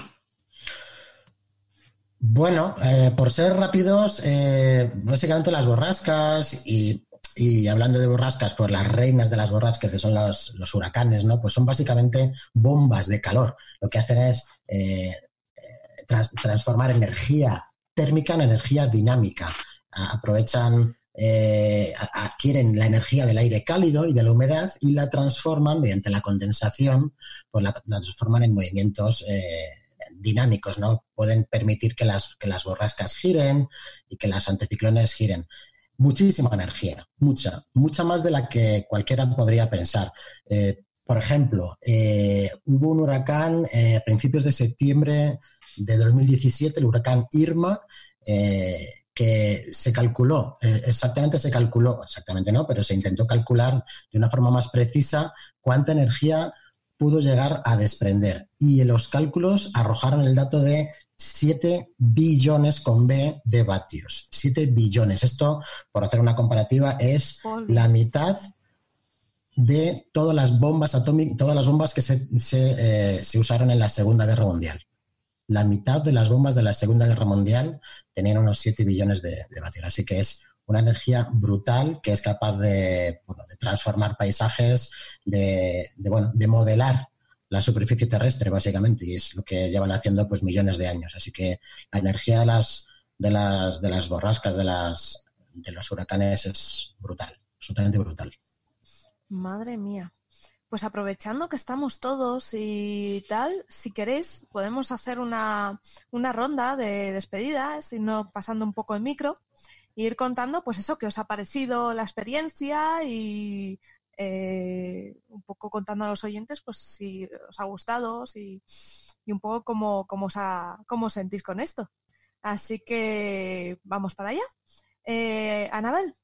Speaker 6: Bueno, eh, por ser rápidos, eh, básicamente las borrascas y, y hablando de borrascas, pues las reinas de las borrascas, que son los, huracanes, ¿no? Pues son básicamente bombas de calor. Lo que hacen es eh, eh, trans- transformar energía térmica en energía dinámica. Aprovechan, eh, adquieren la energía del aire cálido y de la humedad y la transforman mediante la condensación, pues la, transforman en movimientos dinámicos, ¿no? Pueden permitir que las, que las borrascas giren y que las anticiclones giren. Muchísima energía, mucha, mucha más de la que cualquiera podría pensar. Eh, por ejemplo, eh, hubo un huracán eh, a principios de septiembre de 2017, el huracán Irma, eh, que se calculó, exactamente se calculó, exactamente no, pero se intentó calcular de una forma más precisa cuánta energía pudo llegar a desprender. Y en los cálculos arrojaron el dato de 7 billones con B de vatios. 7 billones. Esto, por hacer una comparativa, es la mitad de todas las bombas atómicas, todas las bombas que se, se, eh, se usaron en la Segunda Guerra Mundial. La mitad de las bombas de la Segunda Guerra Mundial tenían unos 7 billones de, de vatios. Así que es una energía brutal que es capaz de, bueno, de transformar paisajes, de, de, bueno, de modelar la superficie terrestre, básicamente, y es lo que llevan haciendo pues millones de años. Así que la energía de las, de las, de las borrascas, de, las, de los huracanes es brutal, absolutamente brutal.
Speaker 2: Madre mía. Pues aprovechando que estamos todos y tal, si queréis, podemos hacer una, una ronda de despedidas, irnos pasando un poco el micro e ir contando, pues eso, que os ha parecido la experiencia y eh, un poco contando a los oyentes, pues si os ha gustado si, y un poco cómo, cómo, os ha- cómo os sentís con esto. Así que vamos para allá. Eh, Anabel.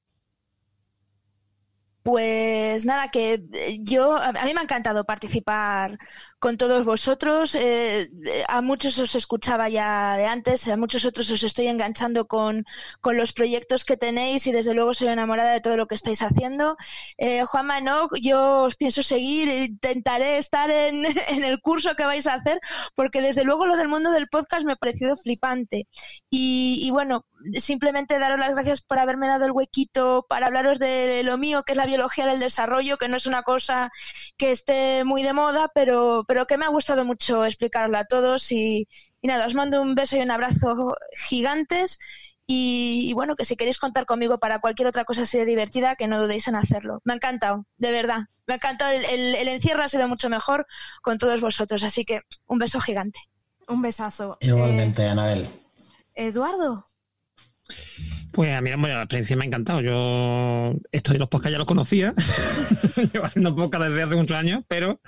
Speaker 4: Pues nada, que eh, yo, a a mí me ha encantado participar con todos vosotros. eh, eh, a muchos os escuchaba ya de antes, a muchos otros os estoy enganchando con, con los proyectos que tenéis y desde luego soy enamorada de todo lo que estáis haciendo. Eh, Juanma, no, yo os pienso seguir, intentaré estar en, <laughs> en el curso que vais a hacer porque desde luego lo del mundo del podcast me ha parecido flipante. Y, y bueno, simplemente daros las gracias por haberme dado el huequito para hablaros de lo mío, que es la biología del desarrollo, que no es una cosa que esté muy de moda, pero, pero que me ha gustado mucho explicarla a todos. Y, y nada, os mando un beso y un abrazo gigantes. Y, y bueno, que si queréis contar conmigo para cualquier otra cosa así de divertida, que no dudéis en hacerlo. Me ha encantado, de verdad. Me ha encantado. El, el- el encierro ha sido mucho mejor con todos vosotros. Así que un beso gigante.
Speaker 2: Un besazo.
Speaker 6: Igualmente, Anabel.
Speaker 2: Eh, Eduardo.
Speaker 3: Pues a mí bueno, la experiencia me ha encantado. Yo esto de los podcasts ya los conocía, <laughs> llevando podcast desde hace muchos años, pero,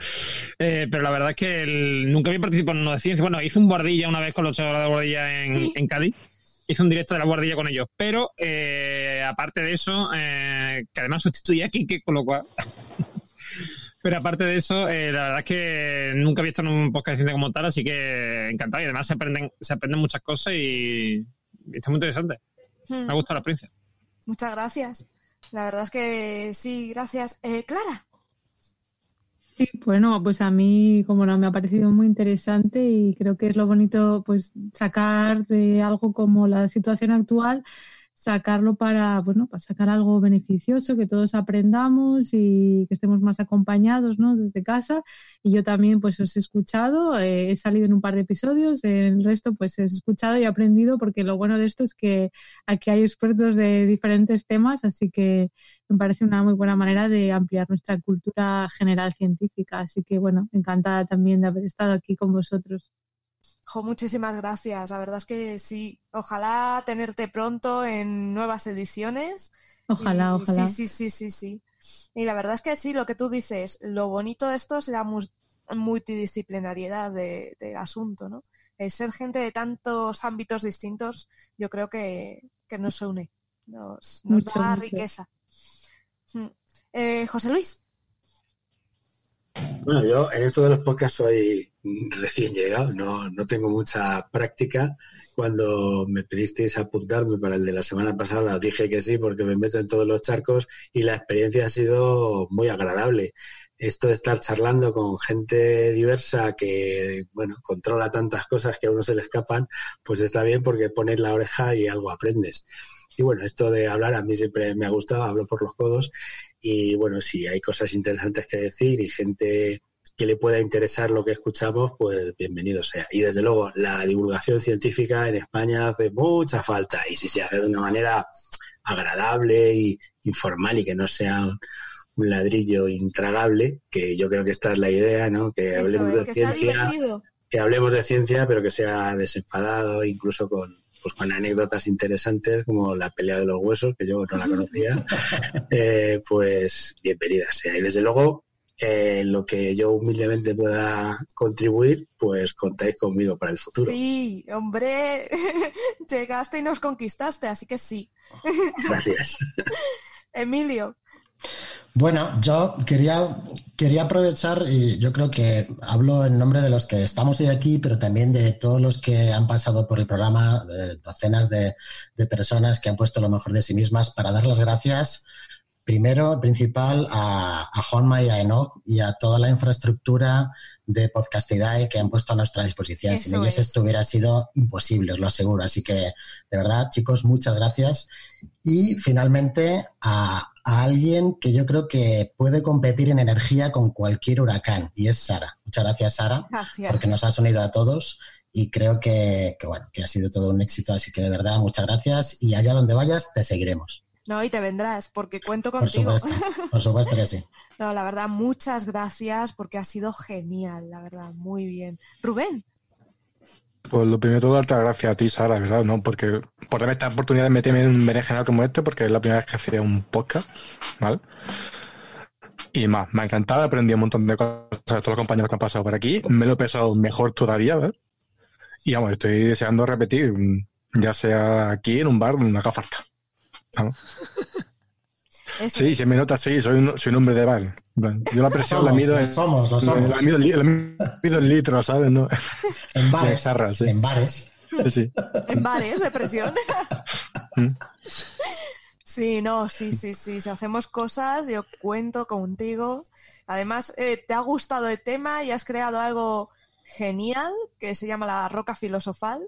Speaker 3: eh, pero la verdad es que el- nunca había participado en uno de ciencia. Bueno, hice un guardilla una vez con los chavales de guardilla en, en Cádiz. Hice un directo de la guardilla con ellos, pero eh, aparte de eso, eh, que además sustituía a Kike, con lo cual. <laughs> Pero aparte de eso, eh, la verdad es que nunca había estado en un podcast de ciencia como tal, así que encantado. Y además se aprenden, se aprenden muchas cosas y, y está muy interesante.
Speaker 2: Hmm.
Speaker 3: Me ha gustado la experiencia.
Speaker 2: Muchas gracias. La verdad es que sí, gracias. Eh, Clara.
Speaker 13: Sí, bueno, pues a mí, como no, me ha parecido muy interesante y creo que es lo bonito, pues, sacar de algo como la situación actual, sacarlo para, bueno, para sacar algo beneficioso, que todos aprendamos y que estemos más acompañados, ¿no? Desde casa. Y yo también, pues, os he escuchado, eh, he salido en un par de episodios, el resto, pues, he escuchado y aprendido, porque lo bueno de esto es que aquí hay expertos de diferentes temas, así que me parece una muy buena manera de ampliar nuestra cultura general científica. Así que, bueno, encantada también de haber estado aquí con vosotros.
Speaker 2: Jo, muchísimas gracias. La verdad es que sí. Ojalá tenerte pronto en nuevas ediciones.
Speaker 13: Ojalá,
Speaker 2: Y
Speaker 13: ojalá.
Speaker 2: Sí, sí, sí, sí, sí. Y la verdad es que sí, lo que tú dices, lo bonito de esto es la multidisciplinariedad de- del asunto, ¿no? El ser gente de tantos ámbitos distintos, yo creo que, que nos une, nos, nos
Speaker 13: Mucho,
Speaker 2: da
Speaker 13: mucho.
Speaker 2: riqueza. Mm. Eh, José Luis.
Speaker 5: Bueno, yo en esto de los podcasts soy recién llegado, no, no tengo mucha práctica. Cuando me pedisteis apuntarme para el de la semana pasada, dije que sí porque me meto en todos los charcos y la experiencia ha sido muy agradable. Esto de estar charlando con gente diversa que, bueno, controla tantas cosas que a uno se le escapan, pues está bien porque pones la oreja y algo aprendes. Y bueno, esto de hablar a mí siempre me ha gustado, hablo por los codos y bueno, si hay cosas interesantes que decir y gente que le pueda interesar lo que escuchamos, pues bienvenido sea. Y desde luego, la divulgación científica en España hace mucha falta y si se hace de una manera agradable y informal y que no sea un ladrillo intragable, que yo creo que esta es la idea, ¿no? Que
Speaker 2: Eso
Speaker 5: hablemos
Speaker 2: es,
Speaker 5: de
Speaker 2: que
Speaker 5: ciencia, que hablemos de ciencia, pero que sea desenfadado, incluso con pues con anécdotas interesantes como la pelea de los huesos, que yo no la conocía, <laughs> eh, pues bienvenida sea. Y desde luego, eh, lo que yo humildemente pueda contribuir, pues contáis conmigo para el futuro.
Speaker 2: Sí, hombre, <laughs> llegaste y nos conquistaste, así que sí.
Speaker 5: Gracias. <laughs>
Speaker 2: Emilio.
Speaker 6: Bueno, yo quería, quería aprovechar y yo creo que hablo en nombre de los que estamos hoy aquí, pero también de todos los que han pasado por el programa, eh, docenas de, de personas que han puesto lo mejor de sí mismas, para dar las gracias primero, principal, a, a Juanma y a Enoch y a toda la infraestructura de Podcastidae que han puesto a nuestra disposición. Sin ellos
Speaker 2: es.
Speaker 6: esto hubiera sido imposible, os lo aseguro. Así que, de verdad, chicos, muchas gracias. Y finalmente, a, a alguien que yo creo que puede competir en energía con cualquier huracán, y es Sara. Muchas gracias, Sara,
Speaker 2: Gracias.
Speaker 6: porque nos has unido a todos y creo que, que, bueno, que ha sido todo un éxito. Así que, de verdad, muchas gracias y allá donde vayas, te seguiremos.
Speaker 2: No, y te vendrás, porque cuento
Speaker 6: Por
Speaker 2: contigo.
Speaker 6: supuesto, por supuesto que sí. <laughs>
Speaker 2: No, la verdad, muchas gracias porque ha sido genial, la verdad, muy bien. Rubén,
Speaker 7: Pues lo primero todo, darte gracias a ti, Sara, ¿verdad? ¿No? Porque por darme esta oportunidad de meterme en un berenjenal como este, porque es la primera vez que hacía un podcast, ¿vale? Y más, me ha encantado, he aprendido un montón de cosas de todos los compañeros que han pasado por aquí, me lo he pensado mejor todavía, ¿verdad? Y vamos, estoy deseando repetir, ya sea aquí en un bar, no haga falta. Vamos.
Speaker 2: Eso
Speaker 7: Sí, se me nota, sí, soy un, soy un hombre de bar. Yo la presión la
Speaker 6: Somos,
Speaker 7: mido
Speaker 6: lo
Speaker 7: en,
Speaker 6: somos, lo somos.
Speaker 7: La mido, la mido en litros, ¿sabes? No,
Speaker 6: En <laughs> bares,
Speaker 7: sí.
Speaker 6: en bares.
Speaker 7: sí.
Speaker 2: en bares de presión. <laughs>
Speaker 7: Mm.
Speaker 2: Sí, no, sí, sí, sí. Si hacemos cosas, yo cuento contigo. Además, eh, te ha gustado el tema y has creado algo genial que se llama la Roca Filosofal,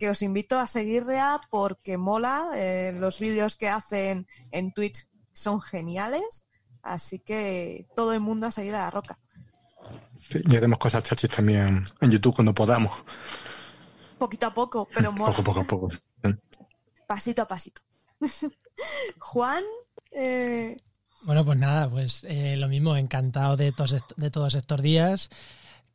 Speaker 2: que os invito a seguirla porque mola. eh, los vídeos que hacen en Twitch son geniales. Así que todo el mundo a seguir a la Roca.
Speaker 7: Sí, y haremos cosas chachis también en YouTube cuando podamos.
Speaker 2: Poquito a poco, pero mola.
Speaker 7: Poco, poco a poco.
Speaker 2: Pasito a pasito. <laughs> Juan, eh,
Speaker 8: Bueno, pues nada, pues eh, lo mismo, encantado de todos, de todos estos días.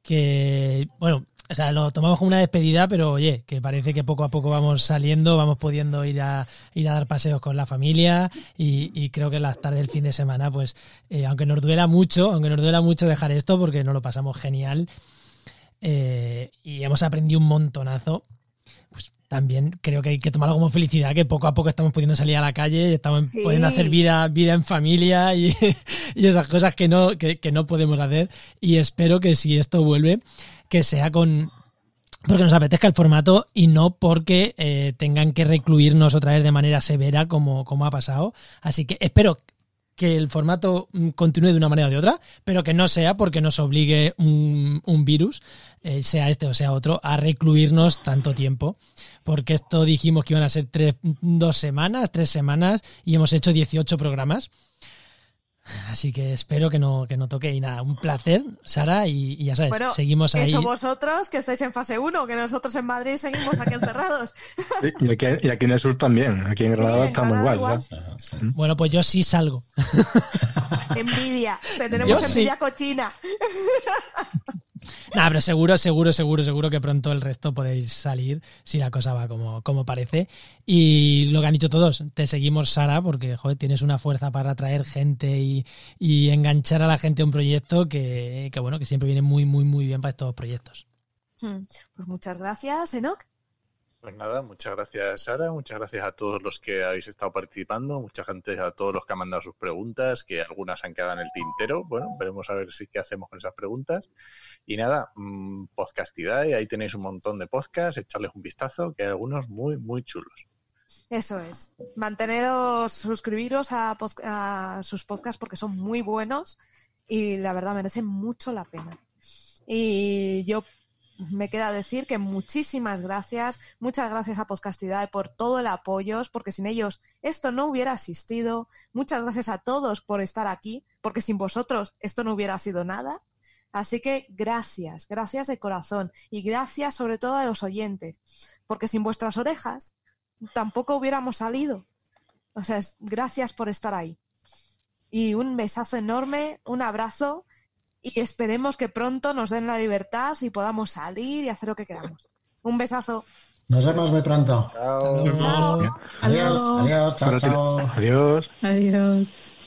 Speaker 8: Que, bueno, o sea, lo tomamos como una despedida, pero oye, que parece que poco a poco vamos saliendo, vamos pudiendo ir a, ir a dar paseos con la familia y, y creo que las tardes del fin de semana, pues, eh, aunque nos duela mucho, aunque nos duela mucho dejar esto porque nos lo pasamos genial eh, y hemos aprendido un montonazo, pues también creo que hay que tomarlo como felicidad, que poco a poco estamos pudiendo salir a la calle, estamos
Speaker 2: Sí.
Speaker 8: pudiendo hacer vida, vida en familia y, <laughs> y esas cosas que no, que, que no podemos hacer. Y espero que si esto vuelve, que sea con porque nos apetezca el formato y no porque eh, tengan que recluirnos otra vez de manera severa como, como ha pasado. Así que espero que el formato mm, continúe de una manera o de otra, pero que no sea porque nos obligue un, un virus, eh, sea este o sea otro, a recluirnos tanto tiempo. Porque esto dijimos que iban a ser tres, dos semanas, tres semanas, y hemos hecho 18 programas. Así que espero que no, que no toque. Y nada, un placer, Sara, y, y ya sabes,
Speaker 2: Bueno,
Speaker 8: seguimos ahí.
Speaker 2: Eso vosotros que estáis en fase 1, que nosotros en Madrid seguimos aquí encerrados.
Speaker 7: Y aquí, y aquí en el sur también. Aquí en Granada estamos igual.
Speaker 2: igual.
Speaker 7: ¿no?
Speaker 8: Bueno, pues yo sí salgo.
Speaker 2: Envidia. Te tenemos
Speaker 8: Yo sí.
Speaker 2: envidia cochina.
Speaker 8: Nada, pero seguro, seguro, seguro, seguro que pronto el resto podéis salir si la cosa va como, como parece. Y lo que han dicho todos, te seguimos, Sara, porque joder, tienes una fuerza para atraer gente y, y enganchar a la gente a un proyecto que, que, bueno, que siempre viene muy, muy, muy bien para estos proyectos.
Speaker 2: Hmm, Pues muchas gracias, Enoch.
Speaker 9: Pues nada, muchas gracias Sara, muchas gracias a todos los que habéis estado participando, muchas gracias a todos los que han mandado sus preguntas, que algunas han quedado en el tintero. Bueno, veremos a ver si qué hacemos con esas preguntas. Y nada, mmm, podcastidad, ahí tenéis un montón de podcasts, echarles un vistazo, que hay algunos muy, muy chulos.
Speaker 2: Eso es. Manteneros, suscribiros a sus podcasts porque son muy buenos y la verdad merecen mucho la pena. Y yo me queda decir que muchísimas gracias, muchas gracias a Podcastidad por todo el apoyo, porque sin ellos esto no hubiera existido. Muchas gracias a todos por estar aquí, porque sin vosotros esto no hubiera sido nada. Así que gracias, gracias de corazón y gracias sobre todo a los oyentes, porque sin vuestras orejas tampoco hubiéramos salido. O sea, gracias por estar ahí. Y un besazo enorme, un abrazo y esperemos que pronto nos den la libertad y podamos salir y hacer lo que queramos. Un besazo.
Speaker 6: Nos vemos muy pronto.
Speaker 2: Chao.
Speaker 6: Adiós, adiós, chao,
Speaker 7: Gracias.
Speaker 6: chao.
Speaker 7: Adiós.
Speaker 13: Adiós.